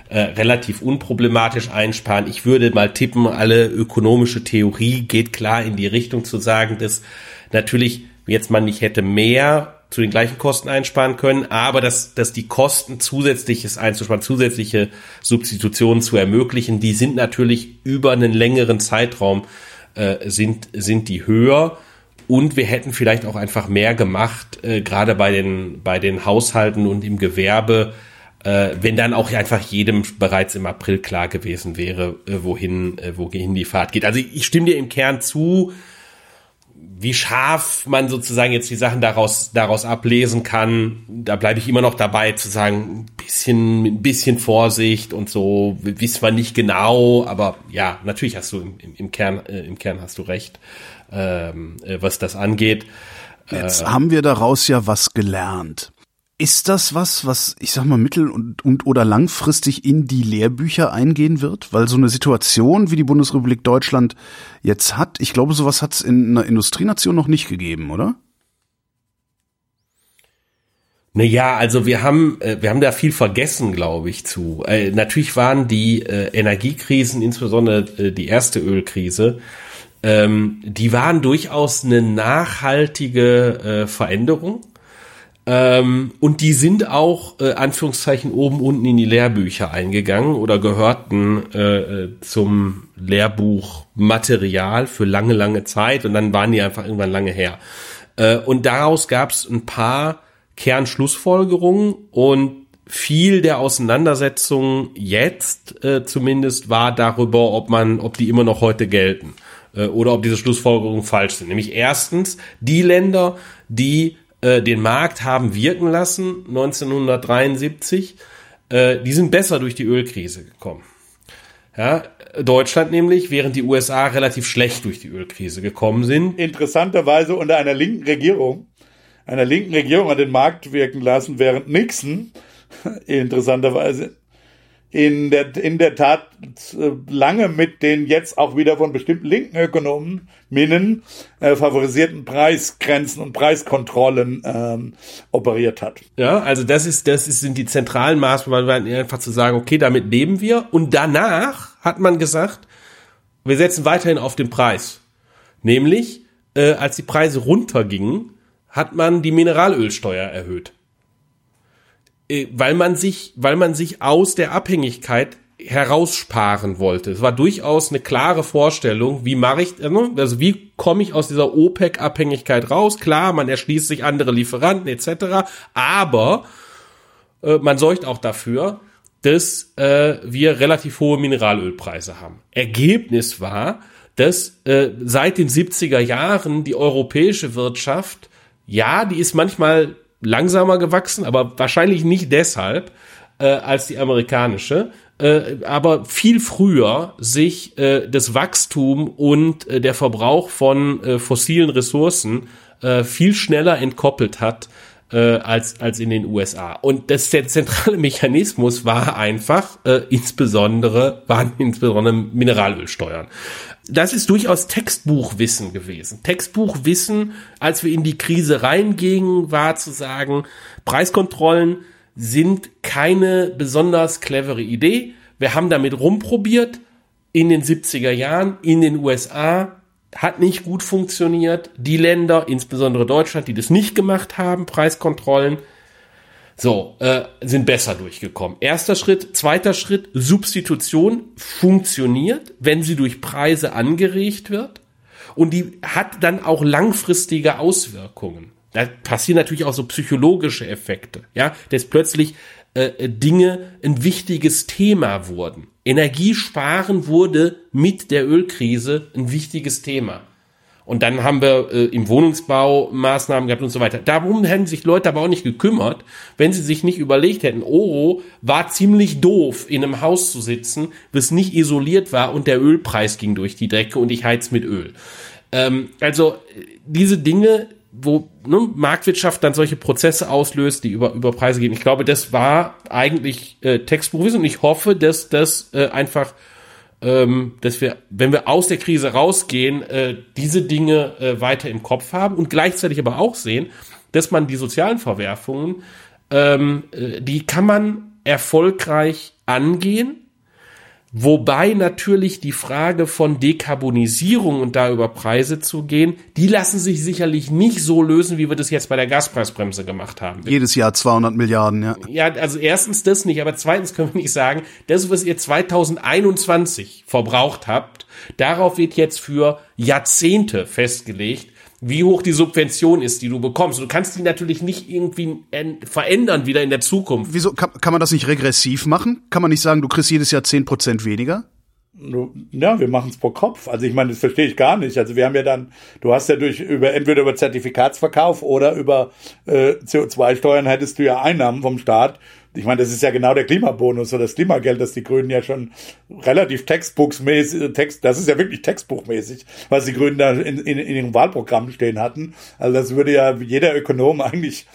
äh, relativ unproblematisch einsparen. Ich würde mal tippen, alle ökonomische Theorie geht klar in die Richtung zu sagen, dass natürlich jetzt man nicht hätte mehr zu den gleichen Kosten einsparen können, aber dass, dass die Kosten zusätzliches einzusparen, zusätzliche Substitutionen zu ermöglichen, die sind natürlich über einen längeren Zeitraum äh, sind, sind die höher. Und wir hätten vielleicht auch einfach mehr gemacht, äh, gerade bei den, bei den Haushalten und im Gewerbe, äh, wenn dann auch einfach jedem bereits im April klar gewesen wäre, äh, wohin, äh, wohin die Fahrt geht. Also ich stimme dir im Kern zu, wie scharf man sozusagen jetzt die Sachen daraus, daraus ablesen kann, da bleibe ich immer noch dabei zu sagen, ein bisschen, ein bisschen Vorsicht und so, wissen wir nicht genau, aber ja, natürlich hast du im, im, Kern, äh, im Kern hast du recht, ähm, äh, was das angeht. Jetzt äh, haben wir daraus ja was gelernt. Ist das was, was ich sag mal mittel- und, und oder langfristig in die Lehrbücher eingehen wird? Weil so eine Situation, wie die Bundesrepublik Deutschland jetzt hat, ich glaube, sowas hat es in einer Industrienation noch nicht gegeben, oder? Naja, also wir haben, äh, wir haben da viel vergessen, glaube ich, zu. Äh, natürlich waren die äh, Energiekrisen, insbesondere die erste Ölkrise, ähm, die waren durchaus eine nachhaltige Veränderung ähm, und die sind auch, äh, Anführungszeichen, oben unten in die Lehrbücher eingegangen oder gehörten äh, äh, zum Lehrbuchmaterial für lange, lange Zeit und dann waren die einfach irgendwann lange her. Äh, und daraus gab es ein paar Kernschlussfolgerungen und viel der Auseinandersetzung jetzt äh, zumindest war darüber, ob man, ob die immer noch heute gelten äh, oder ob diese Schlussfolgerungen falsch sind. Nämlich erstens die Länder, die äh, den Markt haben wirken lassen 1973, äh, die sind besser durch die Ölkrise gekommen. Ja, Deutschland nämlich, während die USA relativ schlecht durch die Ölkrise gekommen sind. Interessanterweise unter einer linken Regierung, einer linken Regierung an den Markt wirken lassen, während Nixon interessanterweise in der, in der Tat äh, lange mit den jetzt auch wieder von bestimmten linken Ökonomen Minnen äh, favorisierten Preisgrenzen und Preiskontrollen ähm, operiert hat. Ja, also das ist das ist, sind die zentralen Maßnahmen, einfach zu sagen, okay, damit leben wir. Und danach hat man gesagt, wir setzen weiterhin auf den Preis. Nämlich, äh, als die Preise runtergingen, hat man die Mineralölsteuer erhöht. Äh, weil man sich, weil man sich aus der Abhängigkeit heraussparen wollte. Es war durchaus eine klare Vorstellung, wie mache ich, äh, also wie komme ich aus dieser OPEC-Abhängigkeit raus? Klar, man erschließt sich andere Lieferanten etc., aber äh, man sorgt auch dafür, dass wir relativ hohe Mineralölpreise haben. Ergebnis war, dass seit den 70er Jahren die europäische Wirtschaft, ja, die ist manchmal langsamer gewachsen, aber wahrscheinlich nicht deshalb äh, als die amerikanische, äh, aber viel früher sich äh, das Wachstum und äh, der Verbrauch von äh, fossilen Ressourcen äh, viel schneller entkoppelt hat äh, als, als in den USA. Und das, der zentrale Mechanismus war einfach, äh, insbesondere, waren insbesondere Mineralölsteuern das ist durchaus Textbuchwissen gewesen. Textbuchwissen, als wir in die Krise reingingen, war zu sagen, Preiskontrollen sind keine besonders clevere Idee. Wir haben damit rumprobiert in den 70er Jahren in den USA, hat nicht gut funktioniert. Die Länder, insbesondere Deutschland, die das nicht gemacht haben, Preiskontrollen, so, äh, sind besser durchgekommen. Erster Schritt. Zweiter Schritt, Substitution funktioniert, wenn sie durch Preise angeregt wird. Und die hat dann auch langfristige Auswirkungen. Da passieren natürlich auch so psychologische Effekte, ja, dass plötzlich äh, Dinge ein wichtiges Thema wurden. Energiesparen wurde mit der Ölkrise ein wichtiges Thema. Und dann haben wir äh, im Wohnungsbau Maßnahmen gehabt und so weiter. Darum hätten sich Leute aber auch nicht gekümmert, wenn sie sich nicht überlegt hätten, oh, war ziemlich doof, in einem Haus zu sitzen, das nicht isoliert war und der Ölpreis ging durch die Decke und ich heiz mit Öl. Ähm, also diese Dinge, wo ne, Marktwirtschaft dann solche Prozesse auslöst, die über, über Preise gehen. Ich glaube, das war eigentlich äh, Textbuchwissen und ich hoffe, dass das äh, einfach ähm, dass wir, wenn wir aus der Krise rausgehen, äh, diese Dinge äh, weiter im Kopf haben und gleichzeitig aber auch sehen, dass man die sozialen Verwerfungen, ähm, äh, die kann man erfolgreich angehen Wobei natürlich die Frage von Dekarbonisierung und da über Preise zu gehen, die lassen sich sicherlich nicht so lösen, wie wir das jetzt bei der Gaspreisbremse gemacht haben. Jedes Jahr 200 Milliarden, ja. Ja, also erstens das nicht, aber zweitens können wir nicht sagen, das, was ihr 2021 verbraucht habt, darauf wird jetzt für Jahrzehnte festgelegt, wie hoch die Subvention ist, die du bekommst. Du kannst die natürlich nicht irgendwie verändern wieder in der Zukunft. Wieso kann, kann man das nicht regressiv machen? Kann man nicht sagen, du kriegst jedes Jahr zehn Prozent weniger? Ja, wir machen es pro Kopf. Also ich meine, das verstehe ich gar nicht. Also wir haben ja dann, du hast ja durch über entweder über Zertifikatsverkauf oder über äh, CO2-Steuern hättest du ja Einnahmen vom Staat, ich meine, das ist ja genau der Klimabonus oder das Klimageld, das die Grünen ja schon relativ textbuchsmäßig, Text, das ist ja wirklich textbuchmäßig, was die Grünen da in, in, in ihrem Wahlprogramm stehen hatten. Also das würde ja jeder Ökonom eigentlich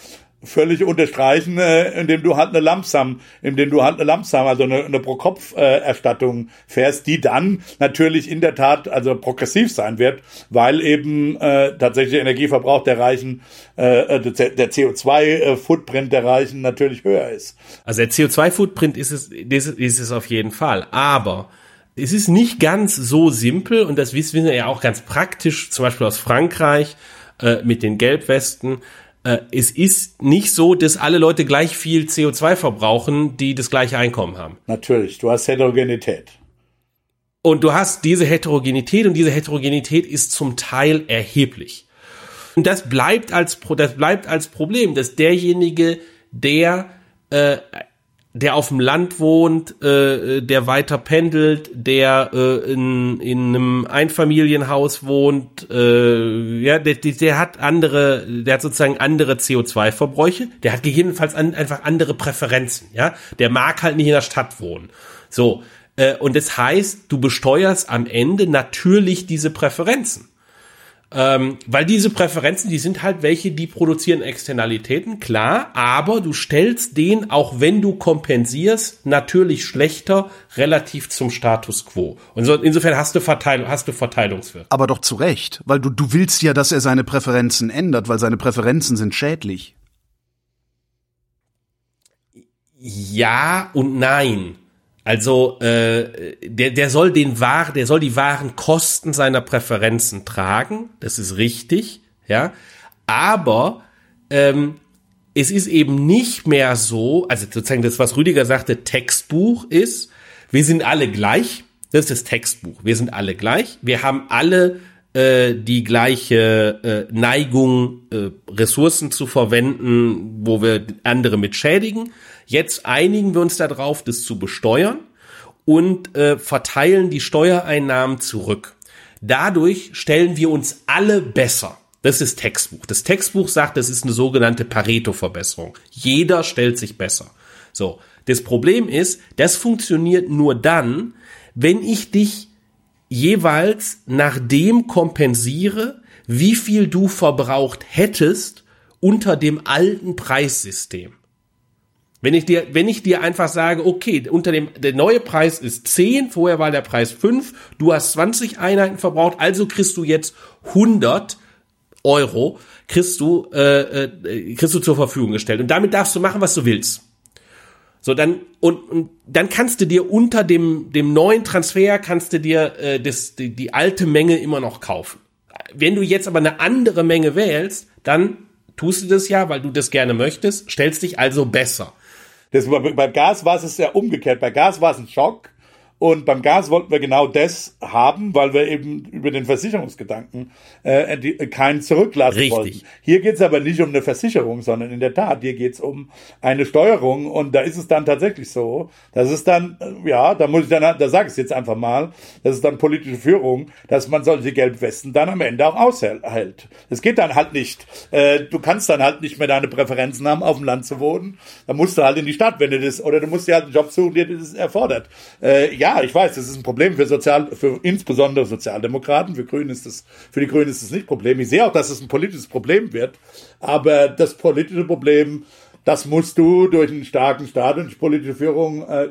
völlig unterstreichen, äh, indem du halt eine Lamsam, indem du halt eine Lamsam, also eine, eine Pro-Kopf-Erstattung äh, fährst, die dann natürlich in der Tat also progressiv sein wird, weil eben äh, tatsächlich der Energieverbrauch der Reichen, äh, äh der CO2-Footprint der Reichen natürlich höher ist. Also der CO2-Footprint ist es, ist es auf jeden Fall, aber es ist nicht ganz so simpel und das wissen wir ja auch ganz praktisch, zum Beispiel aus Frankreich äh, mit den Gelbwesten äh, es ist nicht so, dass alle Leute gleich viel CO2 verbrauchen, die das gleiche Einkommen haben. Natürlich, du hast Heterogenität. Und du hast diese Heterogenität und diese Heterogenität ist zum Teil erheblich. Und das bleibt als, das bleibt als Problem, dass derjenige, der äh, der auf dem Land wohnt, äh, der weiter pendelt, der äh, in, in einem Einfamilienhaus wohnt, äh, ja, der, der hat andere, der hat sozusagen andere CO2-Verbräuche, der hat gegebenenfalls an, einfach andere Präferenzen, ja, der mag halt nicht in der Stadt wohnen. So, äh, und das heißt, du besteuerst am Ende natürlich diese Präferenzen. Ähm, weil diese Präferenzen, die sind halt welche, die produzieren Externalitäten, klar, aber du stellst den, auch wenn du kompensierst, natürlich schlechter relativ zum Status quo. Und so, insofern hast du, Verteilung, hast du Verteilungswirkung. Aber doch zu Recht, weil du, du willst ja, dass er seine Präferenzen ändert, weil seine Präferenzen sind schädlich. Ja und nein. Also äh, der, der soll den wahr, der soll die wahren Kosten seiner Präferenzen tragen. Das ist richtig, ja. Aber ähm, es ist eben nicht mehr so, also sozusagen das, was Rüdiger sagte, Textbuch ist, wir sind alle gleich. Das ist das Textbuch. Wir sind alle gleich. Wir haben alle äh, die gleiche äh, Neigung, äh, Ressourcen zu verwenden, wo wir andere mit schädigen. Jetzt einigen wir uns darauf, das zu besteuern und äh, verteilen die Steuereinnahmen zurück. Dadurch stellen wir uns alle besser. Das ist Textbuch. Das Textbuch sagt, das ist eine sogenannte Pareto-Verbesserung. Jeder stellt sich besser. So. Das Problem ist, das funktioniert nur dann, wenn ich dich jeweils nach dem kompensiere, wie viel du verbraucht hättest unter dem alten Preissystem. Wenn ich dir, wenn ich dir einfach sage, okay, unter dem, der neue Preis ist 10, vorher war der Preis 5, du hast 20 Einheiten verbraucht, also kriegst du jetzt 100 Euro, kriegst du, äh, äh, kriegst du zur Verfügung gestellt. Und damit darfst du machen, was du willst. So, dann, und, und dann kannst du dir unter dem, dem neuen Transfer, kannst du dir äh, das, die, die alte Menge immer noch kaufen. Wenn du jetzt aber eine andere Menge wählst, dann tust du das ja, weil du das gerne möchtest, stellst dich also besser. Das, beim Gas war es ja umgekehrt. Bei Gas war es ein Schock. Und beim Gas wollten wir genau das haben, weil wir eben über den Versicherungsgedanken äh, die, keinen zurücklassen Richtig. wollten. Hier geht es aber nicht um eine Versicherung, sondern in der Tat, hier geht es um eine Steuerung. Und da ist es dann tatsächlich so, dass es dann, äh, ja, da muss ich dann, da sage ich es jetzt einfach mal, das ist dann politische Führung, dass man solche Gelbwesten dann am Ende auch aushält. Es geht dann halt nicht. Äh, du kannst dann halt nicht mehr deine Präferenzen haben, auf dem Land zu wohnen. Da musst du halt in die Stadt, wenn du das, oder du musst dir halt einen Job suchen, der das erfordert. Äh, ja, ja, ich weiß, das ist ein Problem für Sozial, für insbesondere Sozialdemokraten. Für Grünen ist das, für die Grünen ist das nicht Problem. Ich sehe auch, dass es ein politisches Problem wird. Aber das politische Problem das musst du durch einen starken Staat und politische Führung, äh,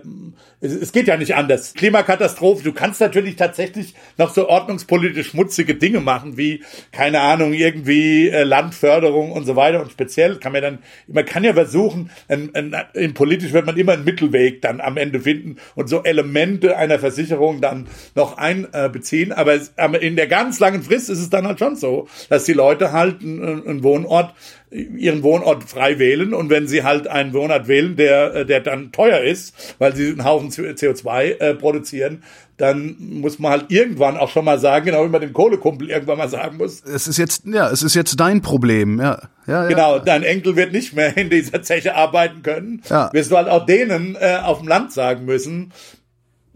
es, es, geht ja nicht anders. Klimakatastrophe, du kannst natürlich tatsächlich noch so ordnungspolitisch schmutzige Dinge machen, wie, keine Ahnung, irgendwie äh, Landförderung und so weiter. Und speziell kann man dann, man kann ja versuchen, ein, ein, in politisch wird man immer einen Mittelweg dann am Ende finden und so Elemente einer Versicherung dann noch einbeziehen. aber, aber in der ganz langen Frist ist es dann halt schon so, dass die Leute halt einen, einen Wohnort ihren Wohnort frei wählen und wenn sie halt einen Wohnort wählen, der, äh, der dann teuer ist, weil sie einen Haufen CO2 äh, produzieren, dann muss man halt irgendwann auch schon mal sagen, genau wie man dem Kohlekumpel irgendwann mal sagen muss. Es ist jetzt, ja, es ist jetzt dein Problem, ja. ja, ja. Genau, dein Enkel wird nicht mehr in dieser Zeche arbeiten können. Ja. Wirst du halt auch denen äh, auf dem Land sagen müssen,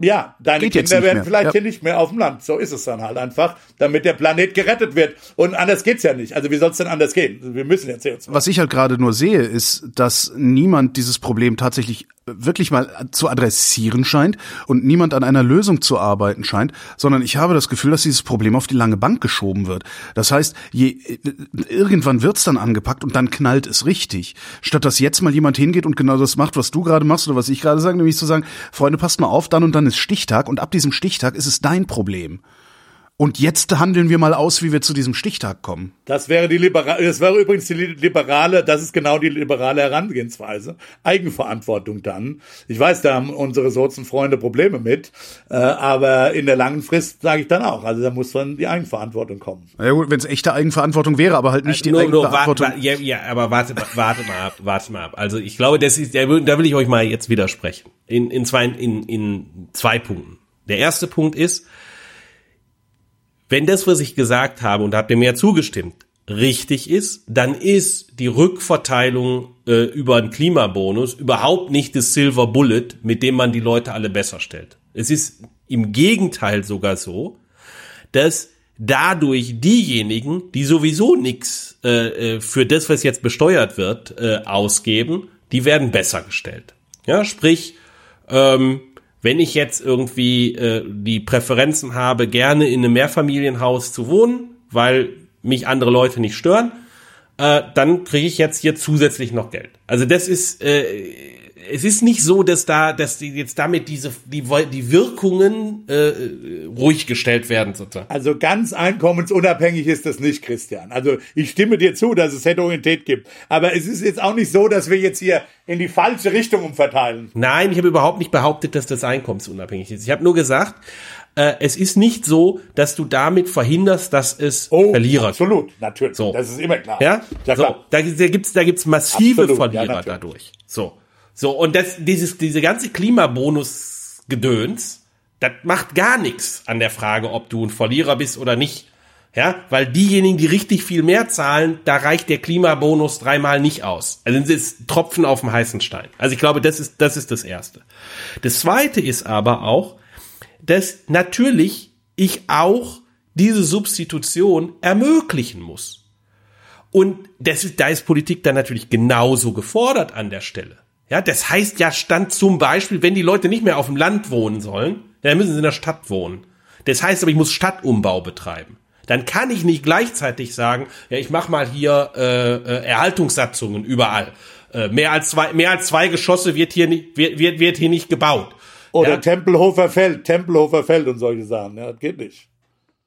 ja, deine Geht Kinder werden vielleicht ja. hier nicht mehr auf dem Land. So ist es dann halt einfach, damit der Planet gerettet wird. Und anders geht's ja nicht. Also wie soll es denn anders gehen? Wir müssen ja CO2. Was ich halt gerade nur sehe, ist, dass niemand dieses Problem tatsächlich wirklich mal zu adressieren scheint und niemand an einer Lösung zu arbeiten scheint, sondern ich habe das Gefühl, dass dieses Problem auf die lange Bank geschoben wird. Das heißt, je, irgendwann wird's dann angepackt und dann knallt es richtig. Statt dass jetzt mal jemand hingeht und genau das macht, was du gerade machst oder was ich gerade sage, nämlich zu sagen, Freunde, passt mal auf, dann und dann Stichtag und ab diesem Stichtag ist es dein Problem. Und jetzt handeln wir mal aus, wie wir zu diesem Stichtag kommen. Das wäre die liberale, das wäre übrigens die liberale, das ist genau die liberale Herangehensweise. Eigenverantwortung dann. Ich weiß, da haben unsere Sozienfreunde Probleme mit, äh, aber in der langen Frist sage ich dann auch. Also da muss dann die Eigenverantwortung kommen. Ja gut, wenn es echte Eigenverantwortung wäre, aber halt nicht also die nur, Eigenverantwortung. Nur, ja, ja, aber warte, warte mal ab, warte mal ab. Also ich glaube, das ist, da will ich euch mal jetzt widersprechen. In, in zwei, in, in zwei Punkten. Der erste Punkt ist, wenn das, was ich gesagt habe, und da habt ihr mir ja zugestimmt, richtig ist, dann ist die Rückverteilung äh, über einen Klimabonus überhaupt nicht das Silver Bullet, mit dem man die Leute alle besser stellt. Es ist im Gegenteil sogar so, dass dadurch diejenigen, die sowieso nichts äh, äh, für das, was jetzt besteuert wird, äh, ausgeben, die werden besser gestellt. Ja, sprich, ähm, wenn ich jetzt irgendwie äh, die Präferenzen habe, gerne in einem Mehrfamilienhaus zu wohnen, weil mich andere Leute nicht stören, äh, dann kriege ich jetzt hier zusätzlich noch Geld. Also das ist äh, es ist nicht so, dass da, dass die jetzt damit diese die, die Wirkungen äh, ruhig gestellt werden sozusagen. Also ganz einkommensunabhängig ist das nicht, Christian. Also ich stimme dir zu, dass es Heterogenität gibt, aber es ist jetzt auch nicht so, dass wir jetzt hier in die falsche Richtung umverteilen. Nein, ich habe überhaupt nicht behauptet, dass das einkommensunabhängig ist. Ich habe nur gesagt, äh, es ist nicht so, dass du damit verhinderst, dass es oh, Verlierer absolut, natürlich. So. Das ist immer klar. Ja, ja klar. So, da, da gibt's da gibt's massive absolut, Verlierer ja, dadurch. So. So, und das, dieses, diese ganze Klimabonus-Gedöns, das macht gar nichts an der Frage, ob du ein Verlierer bist oder nicht. Ja, weil diejenigen, die richtig viel mehr zahlen, da reicht der Klimabonus dreimal nicht aus. Also es ist Tropfen auf dem heißen Stein. Also ich glaube, das ist, das ist das Erste. Das Zweite ist aber auch, dass natürlich ich auch diese Substitution ermöglichen muss. Und das ist, da ist Politik dann natürlich genauso gefordert an der Stelle. Ja, das heißt ja stand zum Beispiel, wenn die Leute nicht mehr auf dem Land wohnen sollen, dann müssen sie in der Stadt wohnen. Das heißt aber, ich muss Stadtumbau betreiben. Dann kann ich nicht gleichzeitig sagen, ja, ich mache mal hier äh, äh, Erhaltungssatzungen überall. Äh, mehr als zwei, mehr als zwei Geschosse wird hier nicht, wird, wird, wird hier nicht gebaut. Oder ja? Tempelhofer Feld, Tempelhofer Feld und solche Sachen. Ja, das geht nicht.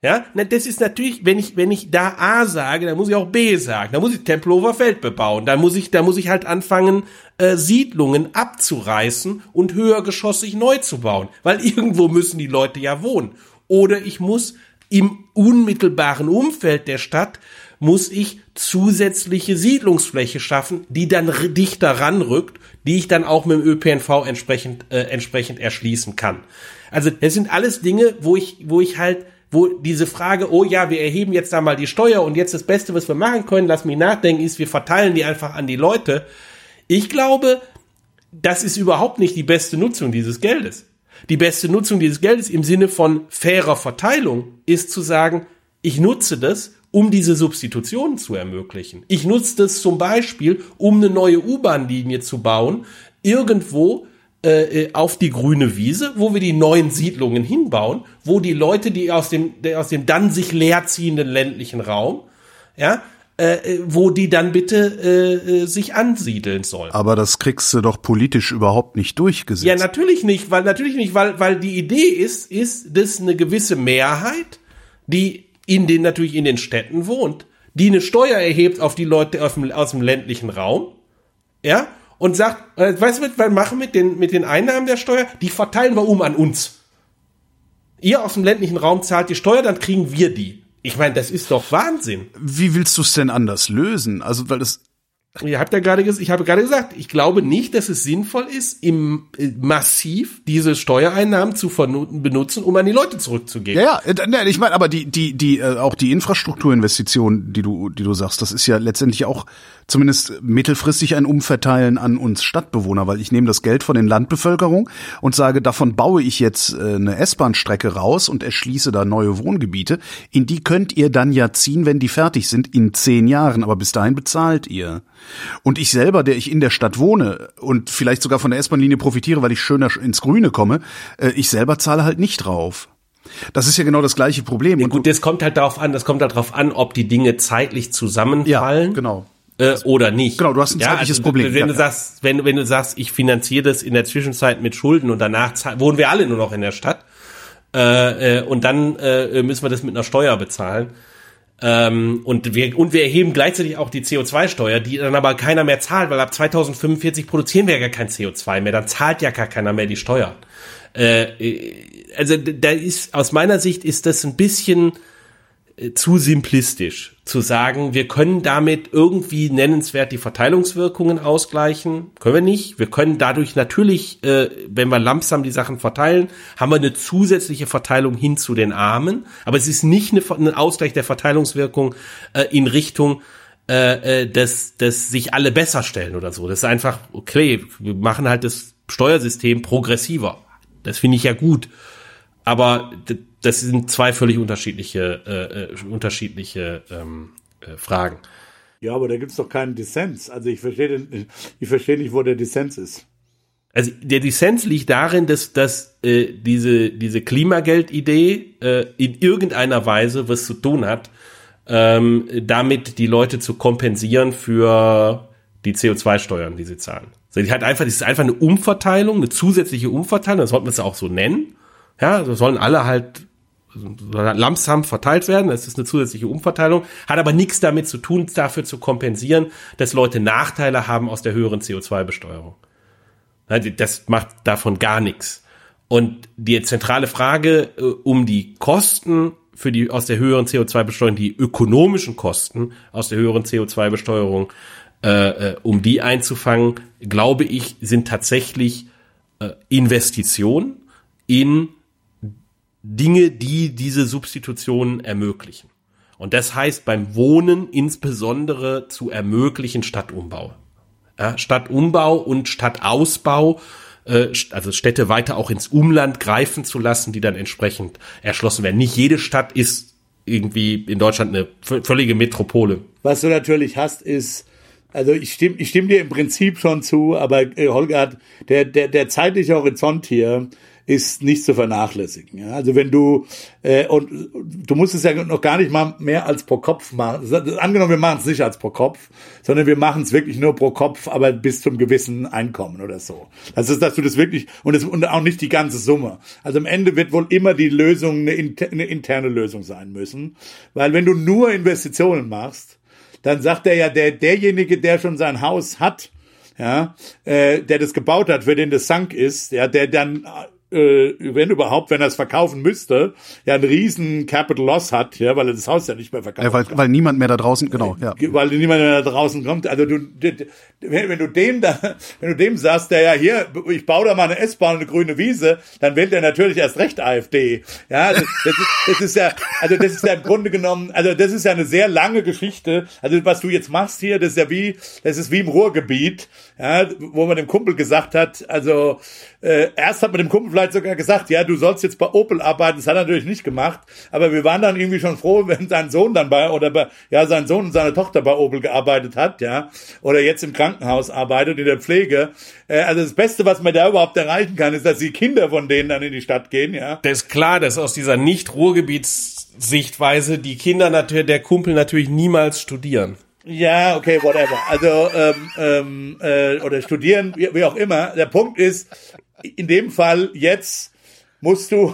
Ja, na, das ist natürlich, wenn ich, wenn ich da A sage, dann muss ich auch B sagen. Da muss ich Tempelhofer Feld bebauen. Da muss ich, da muss ich halt anfangen, äh, Siedlungen abzureißen und höhergeschossig neu zu bauen. Weil irgendwo müssen die Leute ja wohnen. Oder ich muss im unmittelbaren Umfeld der Stadt muss ich zusätzliche Siedlungsfläche schaffen, die dann dichter ranrückt, die ich dann auch mit dem ÖPNV entsprechend, äh, entsprechend erschließen kann. Also das sind alles Dinge, wo ich, wo ich halt wo diese Frage, oh ja, wir erheben jetzt da mal die Steuer und jetzt das Beste, was wir machen können, lass mich nachdenken, ist, wir verteilen die einfach an die Leute. Ich glaube, das ist überhaupt nicht die beste Nutzung dieses Geldes. Die beste Nutzung dieses Geldes im Sinne von fairer Verteilung ist zu sagen, ich nutze das, um diese Substitutionen zu ermöglichen. Ich nutze das zum Beispiel, um eine neue U-Bahn-Linie zu bauen, irgendwo, äh, auf die grüne Wiese, wo wir die neuen Siedlungen hinbauen, wo die Leute, die aus dem, aus dem dann sich leerziehenden ländlichen Raum, ja, äh, wo die dann bitte äh, äh, sich ansiedeln sollen. Aber das kriegst du doch politisch überhaupt nicht durchgesetzt. Ja, natürlich nicht, weil natürlich nicht, weil weil die Idee ist, ist, dass eine gewisse Mehrheit, die in den natürlich in den Städten wohnt, die eine Steuer erhebt auf die Leute aus dem, aus dem ländlichen Raum, ja, und sagt, äh, weißt du, was machen mit den, mit den Einnahmen der Steuer? Die verteilen wir um an uns. Ihr aus dem ländlichen Raum zahlt die Steuer, dann kriegen wir die. Ich meine, das ist doch Wahnsinn. Wie willst du es denn anders lösen? Also, weil das Ihr habt ja gerade ich habe gerade gesagt, ich glaube nicht, dass es sinnvoll ist, im äh, massiv diese Steuereinnahmen zu benutzen, um an die Leute zurückzugeben. Ja, ja, äh, ich meine, aber die die die äh, auch die Infrastrukturinvestitionen, die du die du sagst, das ist ja letztendlich auch zumindest mittelfristig ein Umverteilen an uns Stadtbewohner, weil ich nehme das Geld von den Landbevölkerung und sage, davon baue ich jetzt äh, eine S-Bahn-Strecke raus und erschließe da neue Wohngebiete. In die könnt ihr dann ja ziehen, wenn die fertig sind, in zehn Jahren, aber bis dahin bezahlt ihr. Und ich selber, der ich in der Stadt wohne und vielleicht sogar von der S-Bahn-Linie profitiere, weil ich schöner ins Grüne komme, äh, ich selber zahle halt nicht drauf. Das ist ja genau das gleiche Problem. Ja, gut, das kommt halt darauf an, das kommt halt darauf an, ob die Dinge zeitlich zusammenfallen. Ja, genau äh, oder nicht. Genau, du hast ein ja, zeitliches also, Problem. Wenn ja, du sagst, wenn, wenn du sagst, ich finanziere das in der Zwischenzeit mit Schulden und danach wohnen wir alle nur noch in der Stadt äh, äh, und dann äh, müssen wir das mit einer Steuer bezahlen. Ähm, und wir und wir erheben gleichzeitig auch die CO2-Steuer, die dann aber keiner mehr zahlt, weil ab 2045 produzieren wir ja gar kein CO2 mehr, dann zahlt ja gar keiner mehr die Steuern. Äh, äh, also da ist aus meiner Sicht ist das ein bisschen äh, zu simplistisch zu sagen, wir können damit irgendwie nennenswert die Verteilungswirkungen ausgleichen. Können wir nicht. Wir können dadurch natürlich, äh, wenn wir langsam die Sachen verteilen, haben wir eine zusätzliche Verteilung hin zu den Armen. Aber es ist nicht eine, ein Ausgleich der Verteilungswirkung äh, in Richtung äh, äh, dass, dass sich alle besser stellen oder so. Das ist einfach, okay, wir machen halt das Steuersystem progressiver. Das finde ich ja gut. Aber das sind zwei völlig unterschiedliche, äh, äh, unterschiedliche ähm, äh, Fragen. Ja, aber da gibt's doch keinen Dissens. Also ich verstehe, ich verstehe nicht, wo der Dissens ist. Also der Dissens liegt darin, dass, dass äh, diese, diese Klimageldidee äh, in irgendeiner Weise was zu tun hat, ähm, damit die Leute zu kompensieren für die CO2-Steuern, die sie zahlen. Also die hat einfach, das ist einfach eine Umverteilung, eine zusätzliche Umverteilung, das sollte man es auch so nennen. Ja, das sollen alle halt Lamsam verteilt werden. Das ist eine zusätzliche Umverteilung, hat aber nichts damit zu tun, dafür zu kompensieren, dass Leute Nachteile haben aus der höheren CO2-Besteuerung. Das macht davon gar nichts. Und die zentrale Frage äh, um die Kosten für die aus der höheren CO2-Besteuerung, die ökonomischen Kosten aus der höheren CO2-Besteuerung, äh, äh, um die einzufangen, glaube ich, sind tatsächlich äh, Investitionen in Dinge, die diese Substitution ermöglichen. Und das heißt beim Wohnen insbesondere zu ermöglichen Stadtumbau. Ja, Stadtumbau und Stadtausbau, äh, also Städte weiter auch ins Umland greifen zu lassen, die dann entsprechend erschlossen werden. Nicht jede Stadt ist irgendwie in Deutschland eine völlige Metropole. Was du natürlich hast, ist, also ich stimme, ich stimme dir im Prinzip schon zu, aber äh, Holger hat der, der, der zeitliche Horizont hier ist nicht zu vernachlässigen. Ja? Also wenn du äh, und du musst es ja noch gar nicht mal mehr als pro Kopf machen. Angenommen, wir machen es nicht als pro Kopf, sondern wir machen es wirklich nur pro Kopf, aber bis zum gewissen Einkommen oder so. Das ist, dass du das wirklich und, das, und auch nicht die ganze Summe. Also am Ende wird wohl immer die Lösung eine, inter, eine interne Lösung sein müssen, weil wenn du nur Investitionen machst, dann sagt er ja, der derjenige, der schon sein Haus hat, ja, äh, der das gebaut hat, für den das sank ist, ja, der dann äh, wenn überhaupt, wenn er es verkaufen müsste, ja einen riesen Capital Loss hat, ja, weil er das Haus ja nicht mehr verkauft. Ja, weil, weil niemand mehr da draußen, genau, ja. Weil niemand mehr da draußen kommt. Also du, wenn, du dem da, wenn du dem sagst, der ja hier, ich baue da mal eine S-Bahn und eine grüne Wiese, dann wählt er natürlich erst recht AfD. Ja, das, das, ist, das ist ja, also das ist ja im Grunde genommen, also das ist ja eine sehr lange Geschichte. Also was du jetzt machst hier, das ist ja wie, das ist wie im Ruhrgebiet, ja, wo man dem Kumpel gesagt hat, also äh, erst hat man dem Kumpel vielleicht sogar gesagt, ja, du sollst jetzt bei Opel arbeiten. Das hat er natürlich nicht gemacht. Aber wir waren dann irgendwie schon froh, wenn sein Sohn dann bei, oder bei, ja, sein Sohn und seine Tochter bei Opel gearbeitet hat, ja. Oder jetzt im Krankenhaus arbeitet, in der Pflege. Äh, also das Beste, was man da überhaupt erreichen kann, ist, dass die Kinder von denen dann in die Stadt gehen, ja. Das ist klar, dass aus dieser Nicht-Ruhrgebiets-Sichtweise die Kinder natürlich, der Kumpel natürlich niemals studieren. Ja, okay, whatever. Also ähm, ähm, äh, oder studieren, wie, wie auch immer. Der Punkt ist, in dem Fall jetzt musst du,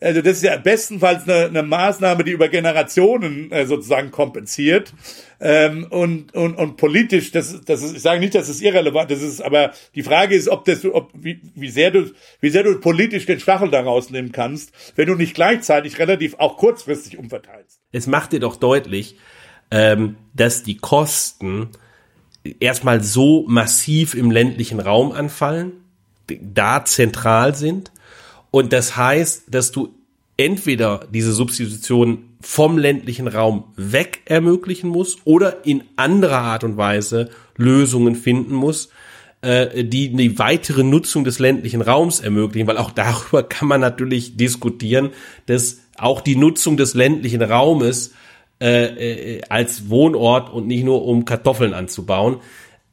also das ist ja bestenfalls eine, eine Maßnahme, die über Generationen äh, sozusagen kompensiert. Ähm, und, und, und politisch, das, das ist, ich sage nicht, dass es irrelevant ist, ist, aber die Frage ist, ob das, ob, wie, wie sehr du, wie sehr du politisch den Stachel daraus nehmen kannst, wenn du nicht gleichzeitig relativ auch kurzfristig umverteilst. Es macht dir doch deutlich, ähm, dass die Kosten erstmal so massiv im ländlichen Raum anfallen, da zentral sind. Und das heißt, dass du entweder diese Substitution vom ländlichen Raum weg ermöglichen musst oder in anderer Art und Weise Lösungen finden musst, äh, die die weitere Nutzung des ländlichen Raums ermöglichen, weil auch darüber kann man natürlich diskutieren, dass auch die Nutzung des ländlichen Raumes äh, äh, als Wohnort und nicht nur um Kartoffeln anzubauen,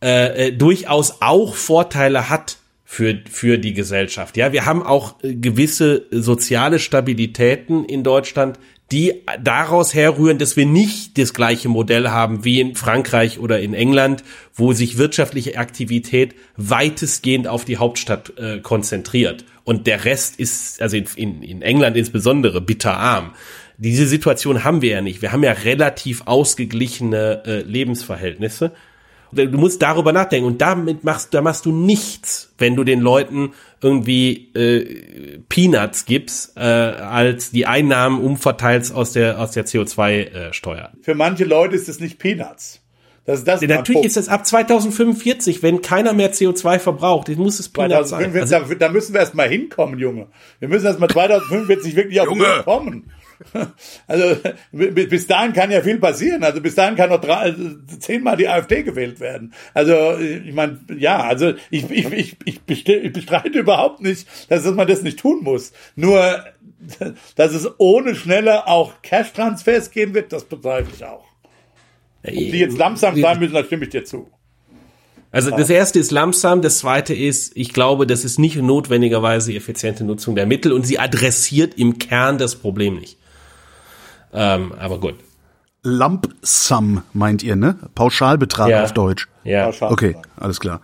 äh, äh, durchaus auch Vorteile hat für, für die Gesellschaft. Ja, wir haben auch äh, gewisse soziale Stabilitäten in Deutschland, die daraus herrühren, dass wir nicht das gleiche Modell haben wie in Frankreich oder in England, wo sich wirtschaftliche Aktivität weitestgehend auf die Hauptstadt äh, konzentriert. Und der Rest ist, also in, in, in England insbesondere, bitterarm. Diese Situation haben wir ja nicht. Wir haben ja relativ ausgeglichene äh, Lebensverhältnisse. Du musst darüber nachdenken und damit machst, da machst du nichts, wenn du den Leuten irgendwie äh, Peanuts gibst, äh, als die Einnahmen umverteilst aus der aus der CO2-Steuer. Für manche Leute ist es nicht Peanuts. Das ist das Ja, Natürlich ist es ab 2045, wenn keiner mehr CO2 verbraucht, dann muss es Peanuts sein. 2045, Also, da, da müssen wir erst mal hinkommen, Junge. Wir müssen erst mal 2045 wirklich auf Junge! Kommen. Also bi- bis dahin kann ja viel passieren. Also bis dahin kann noch drei, zehnmal die AfD gewählt werden. Also ich meine, ja, also ich, ich, ich, ich, bestreite überhaupt nicht, dass man das nicht tun muss. Nur, dass es ohne schneller auch Cash-Transfers geben wird, das bezweifle ich auch. Die jetzt langsam sein müssen, da stimme ich dir zu. Also das erste ist Lamsam, das zweite ist, ich glaube, das ist nicht notwendigerweise effiziente Nutzung der Mittel und sie adressiert im Kern das Problem nicht. Ähm, aber gut. Lump Sum meint ihr, ne? Pauschalbetrag Ja. auf Deutsch. Ja. Pauschal. Okay, alles klar.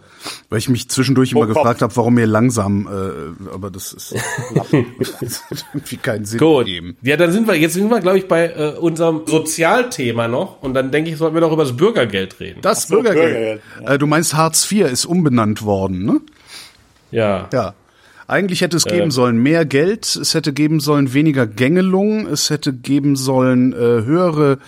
Weil ich mich zwischendurch immer gefragt habe, warum mir langsam, äh, aber das ist das hat irgendwie keinen Sinn Gut. gegeben. Ja, dann sind wir, jetzt sind wir, glaube ich, bei äh, unserem Sozialthema noch. Und dann denke ich, sollten wir doch über das Bürgergeld reden. Das so, Bürgergeld. Bürgergeld, Äh, du meinst Hartz IV ist umbenannt worden, ne? Ja. Ja. Eigentlich hätte es geben sollen mehr Geld, es hätte geben sollen weniger Gängelung, es hätte geben sollen äh, höhere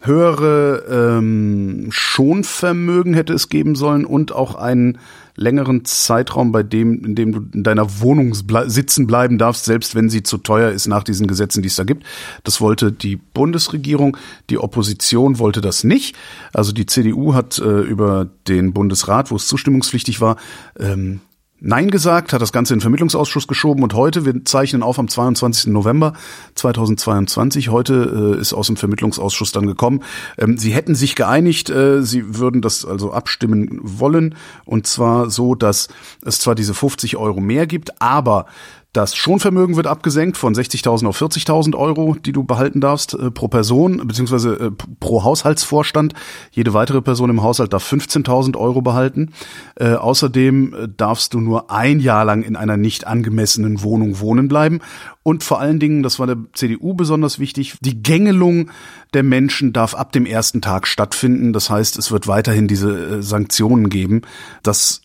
höhere ähm, Schonvermögen hätte es geben sollen und auch einen längeren Zeitraum, bei dem, in dem du in deiner Wohnung ble sitzen bleiben darfst, selbst wenn sie zu teuer ist nach diesen Gesetzen, die es da gibt. Das wollte die Bundesregierung, die Opposition wollte das nicht. Also die CDU hat äh, über den Bundesrat, wo es zustimmungspflichtig war, ähm, Nein gesagt, hat das Ganze in den Vermittlungsausschuss geschoben und heute, wir zeichnen auf am 22. November 2022, heute äh, ist aus dem Vermittlungsausschuss dann gekommen, ähm, sie hätten sich geeinigt, äh, sie würden das also abstimmen wollen und zwar so, dass es zwar diese 50 Euro mehr gibt, aber das Schonvermögen wird abgesenkt von 60.000 auf 40.000 Euro, die du behalten darfst äh, pro Person beziehungsweise äh, pro Haushaltsvorstand. Jede weitere Person im Haushalt darf 15.000 Euro behalten. Äh, außerdem äh, darfst du nur ein Jahr lang in einer nicht angemessenen Wohnung wohnen bleiben. Und vor allen Dingen, das war der CDU besonders wichtig, die Gängelung der Menschen darf ab dem ersten Tag stattfinden. Das heißt, es wird weiterhin diese äh, Sanktionen geben. Das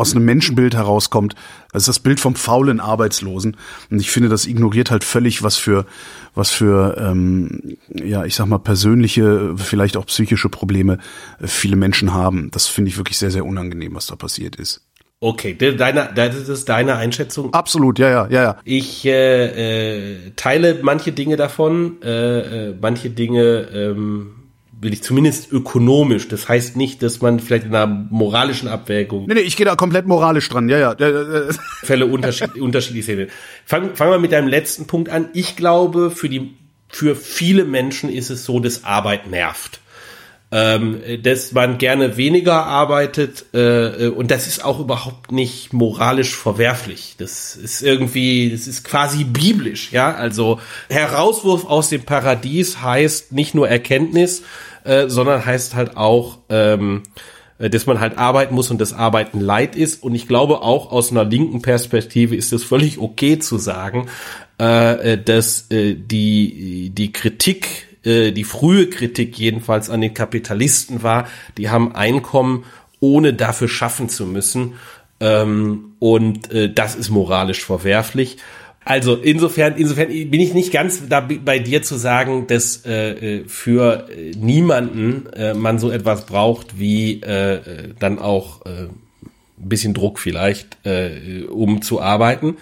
aus einem Menschenbild herauskommt. Das ist das Bild vom faulen Arbeitslosen. Und ich finde, das ignoriert halt völlig, was für, was für, ähm, ja, ich sag mal, persönliche, vielleicht auch psychische Probleme äh, viele Menschen haben. Das finde ich wirklich sehr, sehr unangenehm, was da passiert ist. Okay, de- deine, das ist deine Einschätzung. Absolut, ja, ja, ja, ja. Ich äh, äh, teile manche Dinge davon, äh, äh, manche Dinge ähm, will ich zumindest ökonomisch. Das heißt nicht, dass man vielleicht in einer moralischen Abwägung Nee, nee, ich gehe da komplett moralisch dran, ja, ja. Fälle unterschied, unterschiedlich sehen. Fang, fangen wir mit deinem letzten Punkt an. Ich glaube, für die, für viele Menschen ist es so, dass Arbeit nervt. Ähm, dass man gerne weniger arbeitet äh, und das ist auch überhaupt nicht moralisch verwerflich. Das ist irgendwie, das ist quasi biblisch, ja. Also Herauswurf aus dem Paradies heißt nicht nur Erkenntnis, äh, sondern heißt halt auch ähm, äh, dass man halt arbeiten muss und das Arbeiten leid ist. Und ich glaube auch aus einer linken Perspektive ist es völlig okay zu sagen, äh, äh, dass äh, die, die Kritik, äh, die frühe Kritik jedenfalls an den Kapitalisten war, die haben Einkommen, ohne dafür schaffen zu müssen. Ähm, und äh, das ist moralisch verwerflich. Also insofern, insofern bin ich nicht ganz da bei dir zu sagen, dass äh, äh, für äh, niemanden äh, man so etwas braucht wie äh, äh, dann auch äh, ein bisschen Druck vielleicht, äh, um zu arbeiten.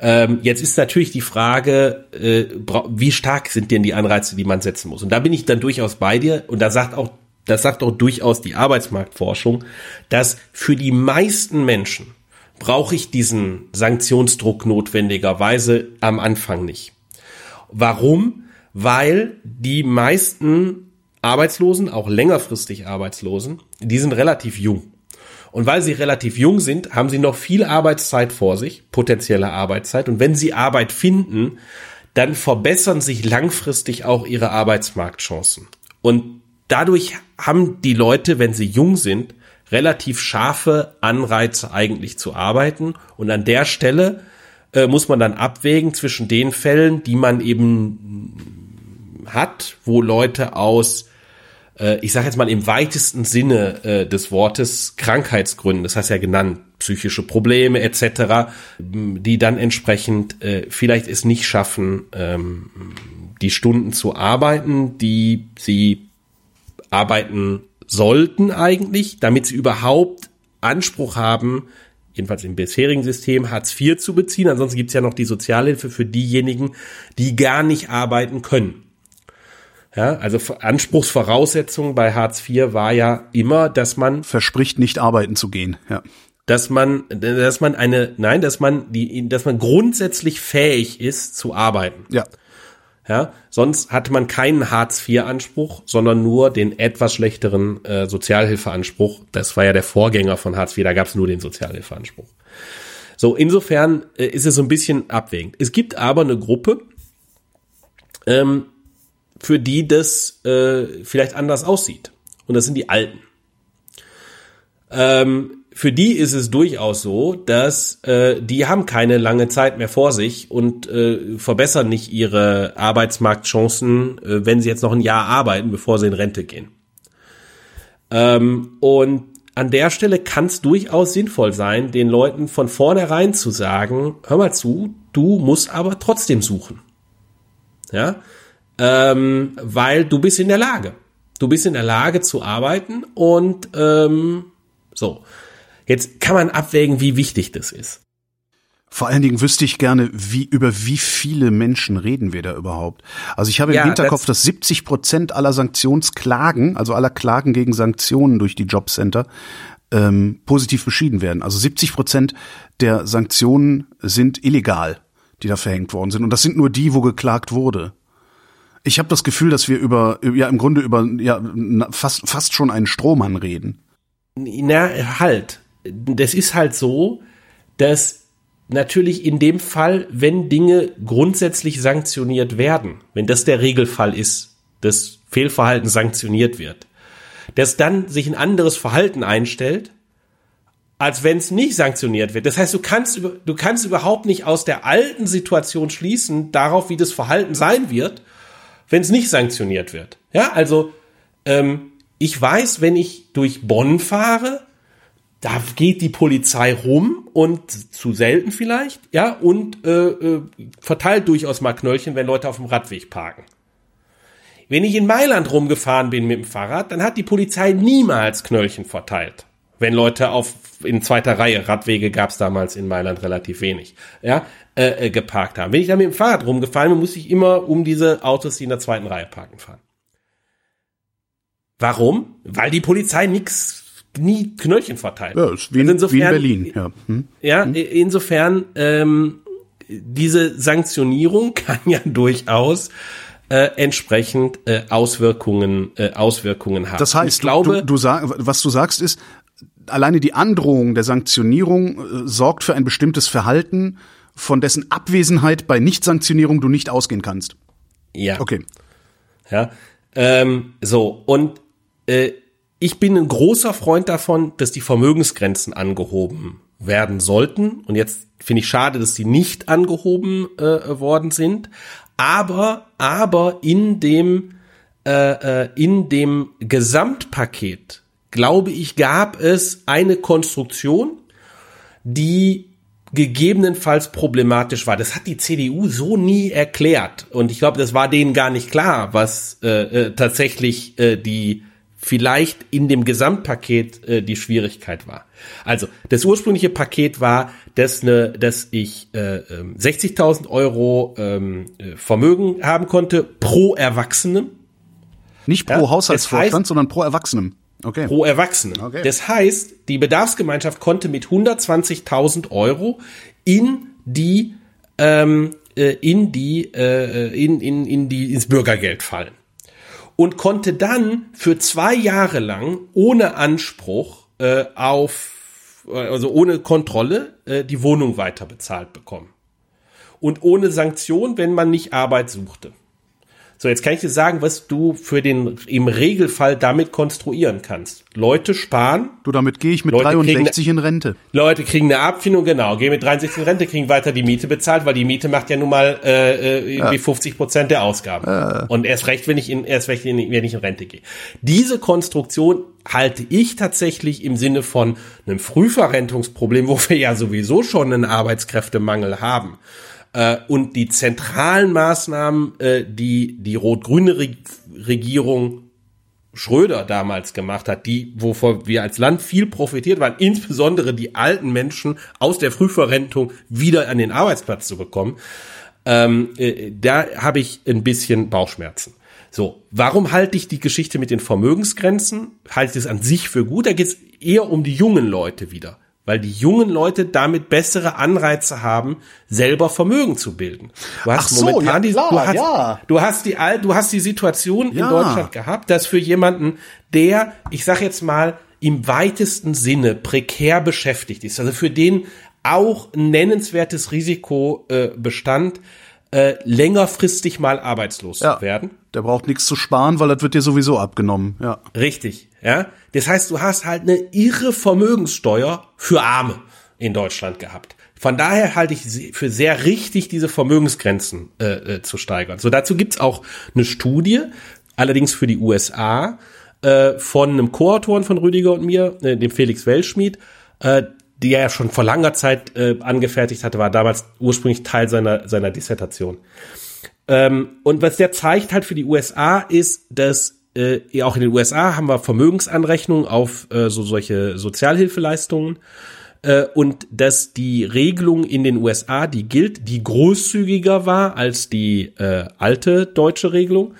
Ähm, jetzt ist natürlich die Frage, äh, wie stark sind denn die Anreize, die man setzen muss? Und da bin ich dann durchaus bei dir. Und da sagt auch, das sagt auch durchaus die Arbeitsmarktforschung, dass für die meisten Menschen brauche ich diesen Sanktionsdruck notwendigerweise am Anfang nicht. Warum? Weil die meisten Arbeitslosen, auch längerfristig Arbeitslosen, die sind relativ jung. Und weil sie relativ jung sind, haben sie noch viel Arbeitszeit vor sich, potenzielle Arbeitszeit. Und wenn sie Arbeit finden, dann verbessern sich langfristig auch ihre Arbeitsmarktchancen. Und dadurch haben die Leute, wenn sie jung sind, relativ scharfe Anreize eigentlich zu arbeiten. Und an der Stelle äh, muss man dann abwägen zwischen den Fällen, die man eben hat, wo Leute aus äh, ich sage jetzt mal im weitesten Sinne äh, des Wortes Krankheitsgründen, das heißt ja genannt, psychische Probleme etc., die dann entsprechend äh, vielleicht es nicht schaffen, ähm, die Stunden zu arbeiten, die sie arbeiten sollten eigentlich, damit sie überhaupt Anspruch haben, jedenfalls im bisherigen System, Hartz IV zu beziehen. Ansonsten gibt es ja noch die Sozialhilfe für diejenigen, die gar nicht arbeiten können. Ja, also Anspruchsvoraussetzung bei Hartz IV war ja immer, dass man verspricht nicht arbeiten zu gehen. Ja. Dass man, dass man eine, nein, dass man die, dass man grundsätzlich fähig ist zu arbeiten. Ja. Ja, sonst hatte man keinen Hartz-IV-Anspruch, sondern nur den etwas schlechteren äh, Sozialhilfeanspruch. Das war ja der Vorgänger von Hartz IV, da gab es nur den Sozialhilfeanspruch. So, insofern äh, ist es so ein bisschen abwägend. Es gibt aber eine Gruppe, ähm, für die das äh, vielleicht anders aussieht. Und das sind die Alten. Ähm, für die ist es durchaus so, dass äh, die haben keine lange Zeit mehr vor sich und äh, verbessern nicht ihre Arbeitsmarktchancen, äh, wenn sie jetzt noch ein Jahr arbeiten, bevor sie in Rente gehen. Ähm, und an der Stelle kann es durchaus sinnvoll sein, den Leuten von vornherein zu sagen, hör mal zu, du musst aber trotzdem suchen. Ja, ähm, weil du bist in der Lage. Du bist in der Lage zu arbeiten und ähm, so. Jetzt kann man abwägen, wie wichtig das ist. Vor allen Dingen wüsste ich gerne, wie, über wie viele Menschen reden wir da überhaupt? Also ich habe im ja, Hinterkopf, dass 70 Prozent aller Sanktionsklagen, also aller Klagen gegen Sanktionen durch die Jobcenter, ähm, positiv beschieden werden. Also 70 Prozent der Sanktionen sind illegal, die da verhängt worden sind. Und das sind nur die, wo geklagt wurde. Ich habe das Gefühl, dass wir über, ja im Grunde über ja fast fast schon einen Strohmann reden. Na halt, das ist halt so, dass natürlich in dem Fall, wenn Dinge grundsätzlich sanktioniert werden, wenn das der Regelfall ist, dass Fehlverhalten sanktioniert wird, dass dann sich ein anderes Verhalten einstellt, als wenn es nicht sanktioniert wird. Das heißt, du kannst, du kannst überhaupt nicht aus der alten Situation schließen, darauf, wie das Verhalten sein wird, wenn es nicht sanktioniert wird. Ja, also ähm, ich weiß, wenn ich durch Bonn fahre, da geht die Polizei rum und zu selten vielleicht, ja, und äh, äh, verteilt durchaus mal Knöllchen, wenn Leute auf dem Radweg parken. Wenn ich in Mailand rumgefahren bin mit dem Fahrrad, dann hat die Polizei niemals Knöllchen verteilt. Wenn Leute auf in zweiter Reihe, Radwege gab es damals in Mailand relativ wenig, ja, äh, äh, geparkt haben. Wenn ich da mit dem Fahrrad rumgefahren bin, muss ich immer um diese Autos, die in der zweiten Reihe parken, fahren. Warum? Weil die Polizei nix nie Knöllchen verteilt. Ja, ist wie, in, insofern, wie in Berlin. Ja, hm. ja hm. insofern ähm, diese Sanktionierung kann ja durchaus äh, entsprechend äh, Auswirkungen äh, Auswirkungen haben. Das heißt, ich glaube, du, du sag, was du sagst ist, alleine die Androhung der Sanktionierung äh, sorgt für ein bestimmtes Verhalten, von dessen Abwesenheit bei Nichtsanktionierung du nicht ausgehen kannst. Ja. Okay. Ja. Ähm, so und äh, ich bin ein großer Freund davon, dass die Vermögensgrenzen angehoben werden sollten. Und jetzt finde ich schade, dass die nicht angehoben äh, worden sind. Aber, aber in dem, äh, äh, in dem Gesamtpaket, glaube ich, gab es eine Konstruktion, die gegebenenfalls problematisch war. Das hat die CDU so nie erklärt. Und ich glaube, das war denen gar nicht klar, was äh, äh, tatsächlich äh, die vielleicht in dem Gesamtpaket äh, die Schwierigkeit war. Also das ursprüngliche Paket war, dass, ne, dass ich äh, 60.000 ähm, Euro ähm, äh, Vermögen haben konnte pro Erwachsenem. Nicht pro ja, Haushaltsvorstand, das heißt, sondern pro Erwachsenem. Okay. Pro Erwachsenen. Okay. Das heißt, die Bedarfsgemeinschaft konnte mit 120.000 Euro in die ähm, äh, in die äh, in, in, in die ins Bürgergeld fallen und konnte dann für zwei Jahre lang ohne Anspruch äh, auf, also ohne Kontrolle, äh, die Wohnung weiter bezahlt bekommen. Und ohne Sanktion, wenn man nicht Arbeit suchte. So, jetzt kann ich dir sagen, was du für den im Regelfall damit konstruieren kannst. Leute sparen. Du, damit gehe ich mit Leute 63 in Rente. Leute kriegen eine Abfindung, genau, gehen mit 63 in Rente, kriegen weiter die Miete bezahlt, weil die Miete macht ja nun mal äh, äh, irgendwie 50 Prozent der Ausgaben. Und erst recht, wenn ich in erst recht, wenn ich in Rente gehe. Diese Konstruktion halte ich tatsächlich im Sinne von einem Frühverrentungsproblem, wo wir ja sowieso schon einen Arbeitskräftemangel haben. Äh, und die zentralen Maßnahmen, äh, die die rot-grüne Re Regierung Schröder damals gemacht hat, die, wovon wir als Land viel profitiert waren, insbesondere die alten Menschen aus der Frühverrentung wieder an den Arbeitsplatz zu bekommen, ähm, äh, da habe ich ein bisschen Bauchschmerzen. So, warum halte ich die Geschichte mit den Vermögensgrenzen? Halte ich es an sich für gut? Da geht es eher um die jungen Leute wieder weil die jungen Leute damit bessere Anreize haben, selber Vermögen zu bilden. Du hast Ach so, ja, die, klar, du hast, ja. du hast die, du hast die Situation Ja. in Deutschland gehabt, dass für jemanden, der, ich sag jetzt mal, im weitesten Sinne prekär beschäftigt ist, also für den auch nennenswertes Risiko äh, bestand, äh, längerfristig mal arbeitslos Ja. werden. Der braucht nichts zu sparen, weil das wird dir sowieso abgenommen. Ja. Richtig, ja. Das heißt, du hast halt eine irre Vermögenssteuer für Arme in Deutschland gehabt. Von daher halte ich für sehr richtig, diese Vermögensgrenzen äh, äh, zu steigern. So dazu gibt's auch eine Studie, allerdings für die USA, äh, von einem Co-Autoren von Rüdiger und mir, äh, dem Felix Welschmied, äh, die er ja schon vor langer Zeit äh, angefertigt hatte, war damals ursprünglich Teil seiner, seiner Dissertation. Ähm, und was der zeigt halt für die USA ist, dass äh, auch in den USA haben wir Vermögensanrechnungen auf äh, so solche Sozialhilfeleistungen äh, und dass die Regelung in den USA, die gilt, die großzügiger war als die äh, alte deutsche Regelung,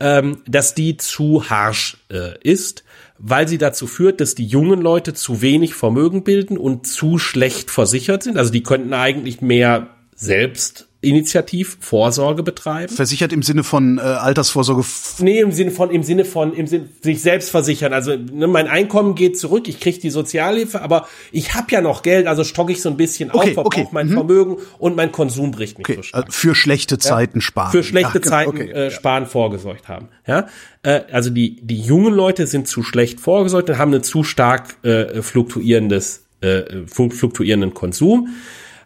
ähm, dass die zu harsch äh, ist, weil sie dazu führt, dass die jungen Leute zu wenig Vermögen bilden und zu schlecht versichert sind. Also die könnten eigentlich mehr selbst initiativ Vorsorge betreiben. Versichert im Sinne von äh, Altersvorsorge. Nee, im Sinne von, im Sinne von, im Sinne, sich selbst versichern. Also ne, mein Einkommen geht zurück, ich kriege die Sozialhilfe, aber ich habe ja noch Geld, also stocke ich so ein bisschen Okay, auf, verbrauche okay, mein mhm. Vermögen und mein Konsum bricht nicht Okay, so stark. äh, für schlechte Zeiten sparen. Für schlechte Ach, genau, Zeiten okay, äh, ja. sparen vorgesorgt haben. Ja, äh, also die die jungen Leute sind zu schlecht vorgesorgt und haben einen zu stark äh, fluktuierendes äh, flu- fluktuierenden Konsum.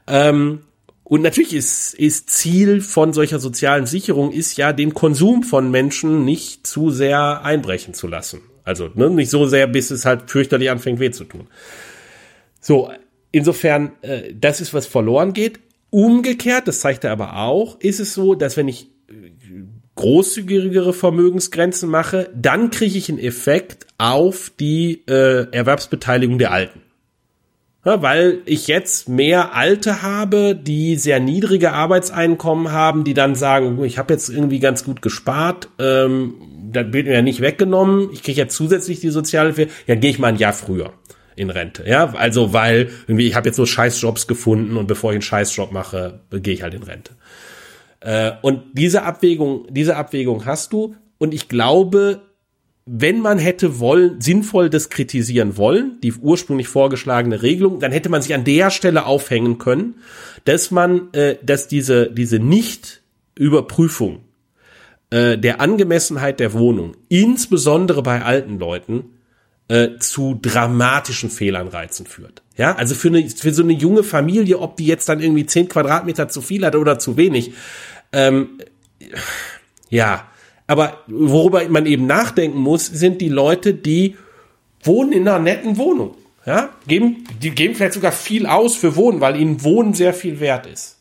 Ähm, und natürlich ist, ist Ziel von solcher sozialen Sicherung ist ja, den Konsum von Menschen nicht zu sehr einbrechen zu lassen. Also ne, nicht so sehr, bis es halt fürchterlich anfängt weh zu tun. So, insofern, äh, das ist, was verloren geht. Umgekehrt, das zeigt er aber auch, ist es so, dass wenn ich äh, großzügigere Vermögensgrenzen mache, dann kriege ich einen Effekt auf die äh, Erwerbsbeteiligung der Alten. Ja, weil ich jetzt mehr Alte habe, die sehr niedrige Arbeitseinkommen haben, die dann sagen, "Oh, ich habe jetzt irgendwie ganz gut gespart, ähm, das wird mir ja nicht weggenommen, ich kriege jetzt zusätzlich die Sozialhilfe, ja gehe ich mal ein Jahr früher in Rente. Ja, also weil irgendwie ich habe jetzt so Scheißjobs gefunden und bevor ich einen Scheißjob mache, gehe ich halt in Rente. Äh, und diese Abwägung, diese Abwägung hast du und ich glaube, wenn man hätte wollen, sinnvoll das kritisieren wollen, die ursprünglich vorgeschlagene Regelung, dann hätte man sich an der Stelle aufhängen können, dass man, äh, dass diese, diese Nicht-Überprüfung äh, der Angemessenheit der Wohnung, insbesondere bei alten Leuten, äh, zu dramatischen Fehlanreizen führt. Ja, also für, eine, für so eine junge Familie, ob die jetzt dann irgendwie zehn Quadratmeter zu viel hat oder zu wenig, ähm, ja, aber worüber man eben nachdenken muss, sind die Leute, die wohnen in einer netten Wohnung. Ja, geben, die geben vielleicht sogar viel aus für Wohnen, weil ihnen Wohnen sehr viel wert ist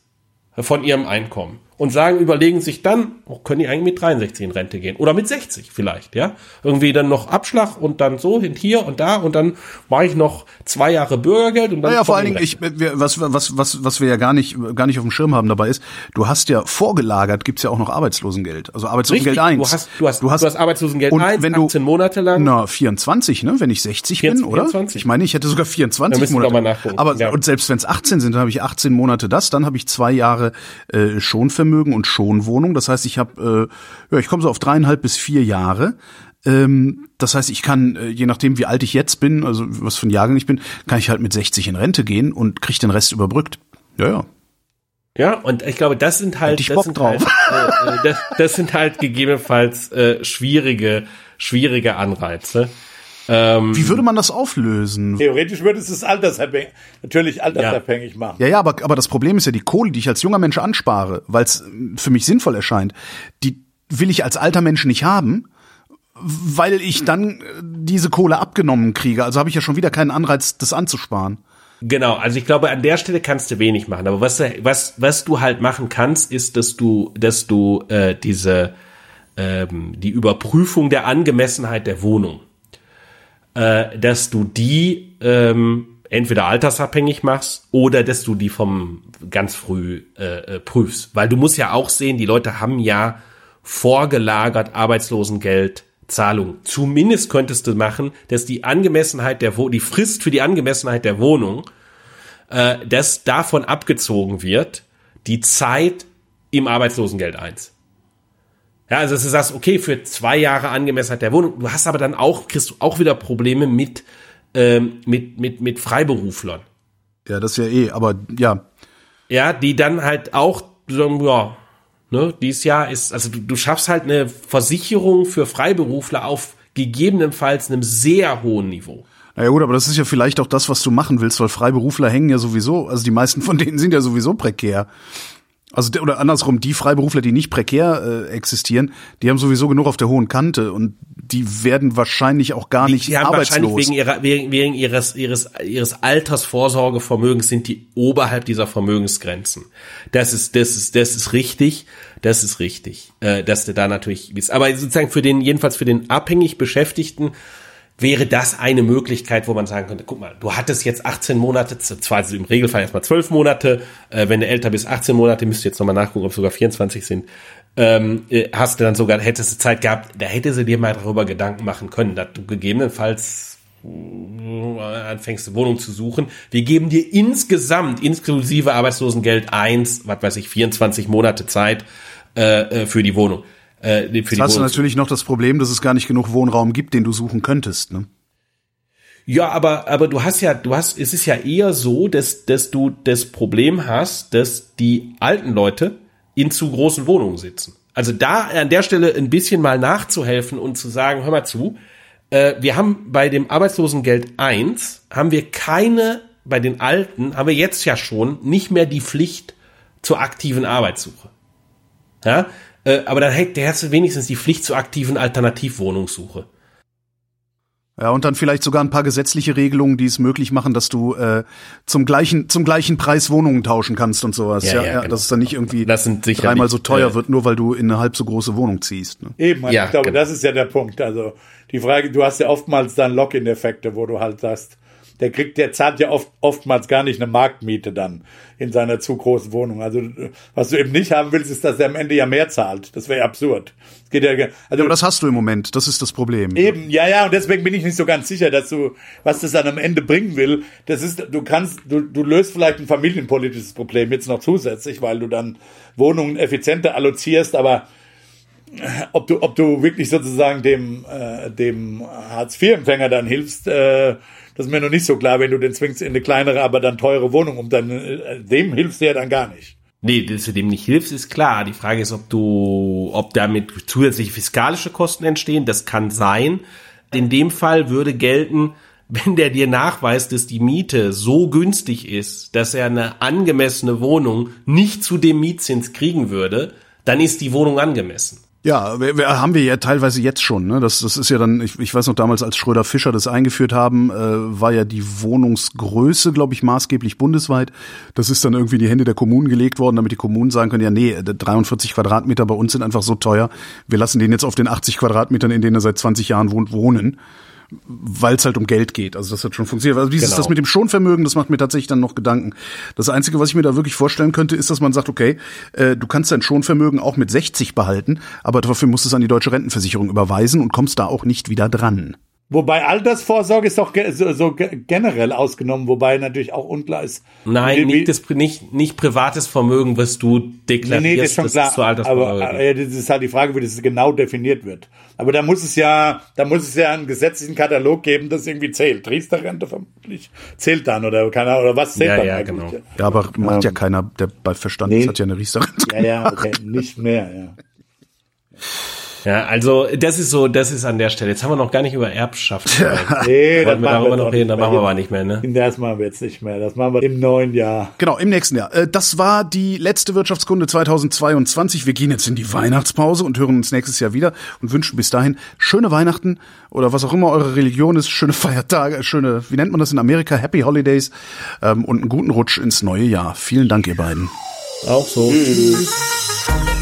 von ihrem Einkommen. Und sagen, überlegen sich dann, oh, können die eigentlich mit 63 in Rente gehen? Oder mit 60 vielleicht, ja? Irgendwie dann noch Abschlag und dann so hin hier und da und dann mache ich noch zwei Jahre Bürgergeld und dann. Naja, vor allen Dingen, in ich, was, was, was, was wir ja gar nicht, gar nicht auf dem Schirm haben dabei ist, du hast ja vorgelagert, gibt's ja auch noch Arbeitslosengeld. Also Arbeitslosengeld Richtig, 1. du hast, du hast, du hast, Arbeitslosengeld und 1, wenn du, 18 Monate lang. Na, 24, ne? Wenn ich 60 bin, 24, oder? 24. Ich meine, ich hätte sogar 24 Da müssen wir Monate. doch mal nachgucken. Aber Ja. und selbst wenn es 18 sind, dann habe ich 18 Monate das, dann habe ich zwei Jahre äh, Schonvermögen und Schonwohnung. Das heißt, ich habe, äh, ja, ich komme so auf dreieinhalb bis vier Jahre. Ähm, das heißt, ich kann, äh, je nachdem, wie alt ich jetzt bin, also was für ein Jahrgang ich bin, kann ich halt mit 60 in Rente gehen und kriege den Rest überbrückt. Ja, ja. Ja, und ich glaube, das sind halt, ich das Bock sind drauf. halt, äh, äh, das, das sind halt gegebenenfalls äh, schwierige, schwierige Anreize. Ähm, Wie würde man das auflösen? Theoretisch würde es es altersabhängig, natürlich altersabhängig machen. Ja, ja, aber, aber das Problem ist ja die Kohle, die ich als junger Mensch anspare, weil es für mich sinnvoll erscheint, die will ich als alter Mensch nicht haben, weil ich dann äh, diese Kohle abgenommen kriege. Also habe ich ja schon wieder keinen Anreiz, das anzusparen. Genau, also ich glaube, an der Stelle kannst du wenig machen. Aber was, was, was du halt machen kannst, ist, dass du, dass du äh, diese ähm, die Überprüfung der Angemessenheit der Wohnung, äh, dass du die ähm, entweder altersabhängig machst oder dass du die vom ganz früh äh, äh, prüfst. Weil du musst ja auch sehen, die Leute haben ja vorgelagert Arbeitslosengeld Zahlung. Zumindest könntest du machen, dass die Angemessenheit der Wo die Frist für die Angemessenheit der Wohnung, äh, dass davon abgezogen wird, die Zeit im Arbeitslosengeld 1. Ja, also dass du sagst, okay, für zwei Jahre Angemessenheit der Wohnung, du hast aber dann auch, kriegst du auch wieder Probleme mit, ähm, mit, mit, mit Freiberuflern. Ja, das ist ja eh, aber ja. Ja, die dann halt auch, sagen, ja, Ne, dieses Jahr ist, also du, du schaffst halt eine Versicherung für Freiberufler auf gegebenenfalls einem sehr hohen Niveau. Naja gut, aber das ist ja vielleicht auch das, was du machen willst, weil Freiberufler hängen ja sowieso, also die meisten von denen sind ja sowieso prekär. Also oder andersrum, die Freiberufler, die nicht prekär äh, existieren, die haben sowieso genug auf der hohen Kante und die werden wahrscheinlich auch gar nicht Die haben arbeitslos. wahrscheinlich wegen ihrer, wegen, wegen ihres, ihres, ihres Altersvorsorgevermögens sind die oberhalb dieser Vermögensgrenzen. Das ist, das ist, das ist richtig. Das ist richtig. Äh, dass du da natürlich bist. Aber sozusagen für den, jedenfalls für den abhängig Beschäftigten, wäre das eine Möglichkeit, wo man sagen könnte, guck mal, du hattest jetzt 18 Monate, zwar im Regelfall erstmal 12 Monate, äh, wenn du älter bist, 18 Monate, müsst ihr jetzt nochmal nachgucken, ob es sogar 24 sind, ähm, äh, hast du dann sogar, hättest du Zeit gehabt, da hätte sie dir mal darüber Gedanken machen können, dass du gegebenenfalls äh, anfängst, eine Wohnung zu suchen. Wir geben dir insgesamt, inklusive Arbeitslosengeld 1, was weiß ich, 24 Monate Zeit äh, äh, für die Wohnung. Äh, für Jetzt die hast du natürlich noch das Problem, dass es gar nicht genug Wohnraum gibt, den du suchen könntest. Ne? Ja, aber, aber du hast ja, du hast, es ist ja eher so, dass, dass du das Problem hast, dass die alten Leute in zu großen Wohnungen sitzen. Also da an der Stelle ein bisschen mal nachzuhelfen und zu sagen, hör mal zu, äh, wir haben bei dem Arbeitslosengeld 1, haben wir keine, bei den Alten, haben wir jetzt ja schon nicht mehr die Pflicht zur aktiven Arbeitssuche. Ja, äh, aber dann hätte hast du wenigstens die Pflicht zur aktiven Alternativwohnungssuche. Ja, und dann vielleicht sogar ein paar gesetzliche Regelungen, die es möglich machen, dass du äh, zum gleichen zum gleichen Preis Wohnungen tauschen kannst und sowas. Ja, Ja, ja, ja, genau. dass es dann nicht irgendwie Das sind sicherlich, dreimal so teuer äh, wird, nur weil du in eine halb so große Wohnung ziehst. Ne? Eben, also Ja, ich glaube, genau. das ist ja der Punkt. Also die Frage, du hast ja oftmals dann Lock-in-Effekte, wo du halt sagst, der kriegt, der zahlt ja oft, oftmals gar nicht eine Marktmiete dann in seiner zu großen Wohnung. Also was du eben nicht haben willst, ist, dass er am Ende ja mehr zahlt. Das wäre ja absurd. Es geht ja, also Aber das hast du im Moment, das ist das Problem. Eben, ja, ja, und deswegen bin ich nicht so ganz sicher, dass du, was das dann am Ende bringen will. Das ist, du kannst, du, du löst vielleicht ein familienpolitisches Problem jetzt noch zusätzlich, weil du dann Wohnungen effizienter allozierst, aber ob du, ob du wirklich sozusagen dem, äh, dem Hartz-IV-Empfänger dann hilfst, äh, das ist mir noch nicht so klar, wenn du den zwingst in eine kleinere, aber dann teure Wohnung und dann, äh, dem hilfst du ja dann gar nicht. Nee, dass du dem nicht hilfst, ist klar. Die Frage ist, ob du, ob damit zusätzliche fiskalische Kosten entstehen. Das kann sein. In dem Fall würde gelten, wenn der dir nachweist, dass die Miete so günstig ist, dass er eine angemessene Wohnung nicht zu dem Mietzins kriegen würde, dann ist die Wohnung angemessen. Ja, wir, wir, haben wir ja teilweise jetzt schon. Ne? Das, das ist ja dann, ich, ich weiß noch damals, als Schröder Fischer das eingeführt haben, äh, war ja die Wohnungsgröße, glaube ich, maßgeblich bundesweit. Das ist dann irgendwie in die Hände der Kommunen gelegt worden, damit die Kommunen sagen können, ja nee, 43 Quadratmeter bei uns sind einfach so teuer. Wir lassen den jetzt auf den 80 Quadratmetern, in denen er seit 20 Jahren wohnt, wohnen. Weil es halt um Geld geht. Also das hat schon funktioniert. Also dieses, Genau. das mit dem Schonvermögen, das macht mir tatsächlich dann noch Gedanken. Das Einzige, was ich mir da wirklich vorstellen könnte, ist, dass man sagt, okay, äh, du kannst dein Schonvermögen auch mit 60 behalten, aber dafür musst du es an die deutsche Rentenversicherung überweisen und kommst da auch nicht wieder dran. Wobei Altersvorsorge ist doch ge so, so ge generell ausgenommen, wobei natürlich auch unklar ist. Nein, wie, nicht, das, nicht, nicht privates Vermögen, was du deklarierst, nee, nee, das ist schon klar. es zur Altersvorsorge aber äh, das ist halt die Frage, wie das genau definiert wird. Aber da muss es ja, da muss es ja einen gesetzlichen Katalog geben, das irgendwie zählt. Riester-Rente vermutlich zählt dann oder keine Ahnung, oder was zählt Ja, dann ja, eigentlich? genau. Ja, aber macht ja keiner, der bei Verstand Nee. ist, hat ja eine riester Ja, ja, okay, nicht mehr, ja. Ja, also das ist so, das ist an der Stelle. Jetzt haben wir noch gar nicht über Erbschaft. Nee, Wollten wir machen darüber noch reden, dann nicht machen wir aber nicht mehr, ne? Das machen wir jetzt nicht mehr. Das machen wir im neuen Jahr. Genau, im nächsten Jahr. Äh, Das war die letzte Wirtschaftskunde 2022. Wir gehen jetzt in die Weihnachtspause und hören uns nächstes Jahr wieder und wünschen bis dahin schöne Weihnachten oder was auch immer eure Religion ist, schöne Feiertage, schöne, wie nennt man das in Amerika, Happy Holidays ähm, und einen guten Rutsch ins neue Jahr. Vielen Dank, ihr beiden. Auch so. Wer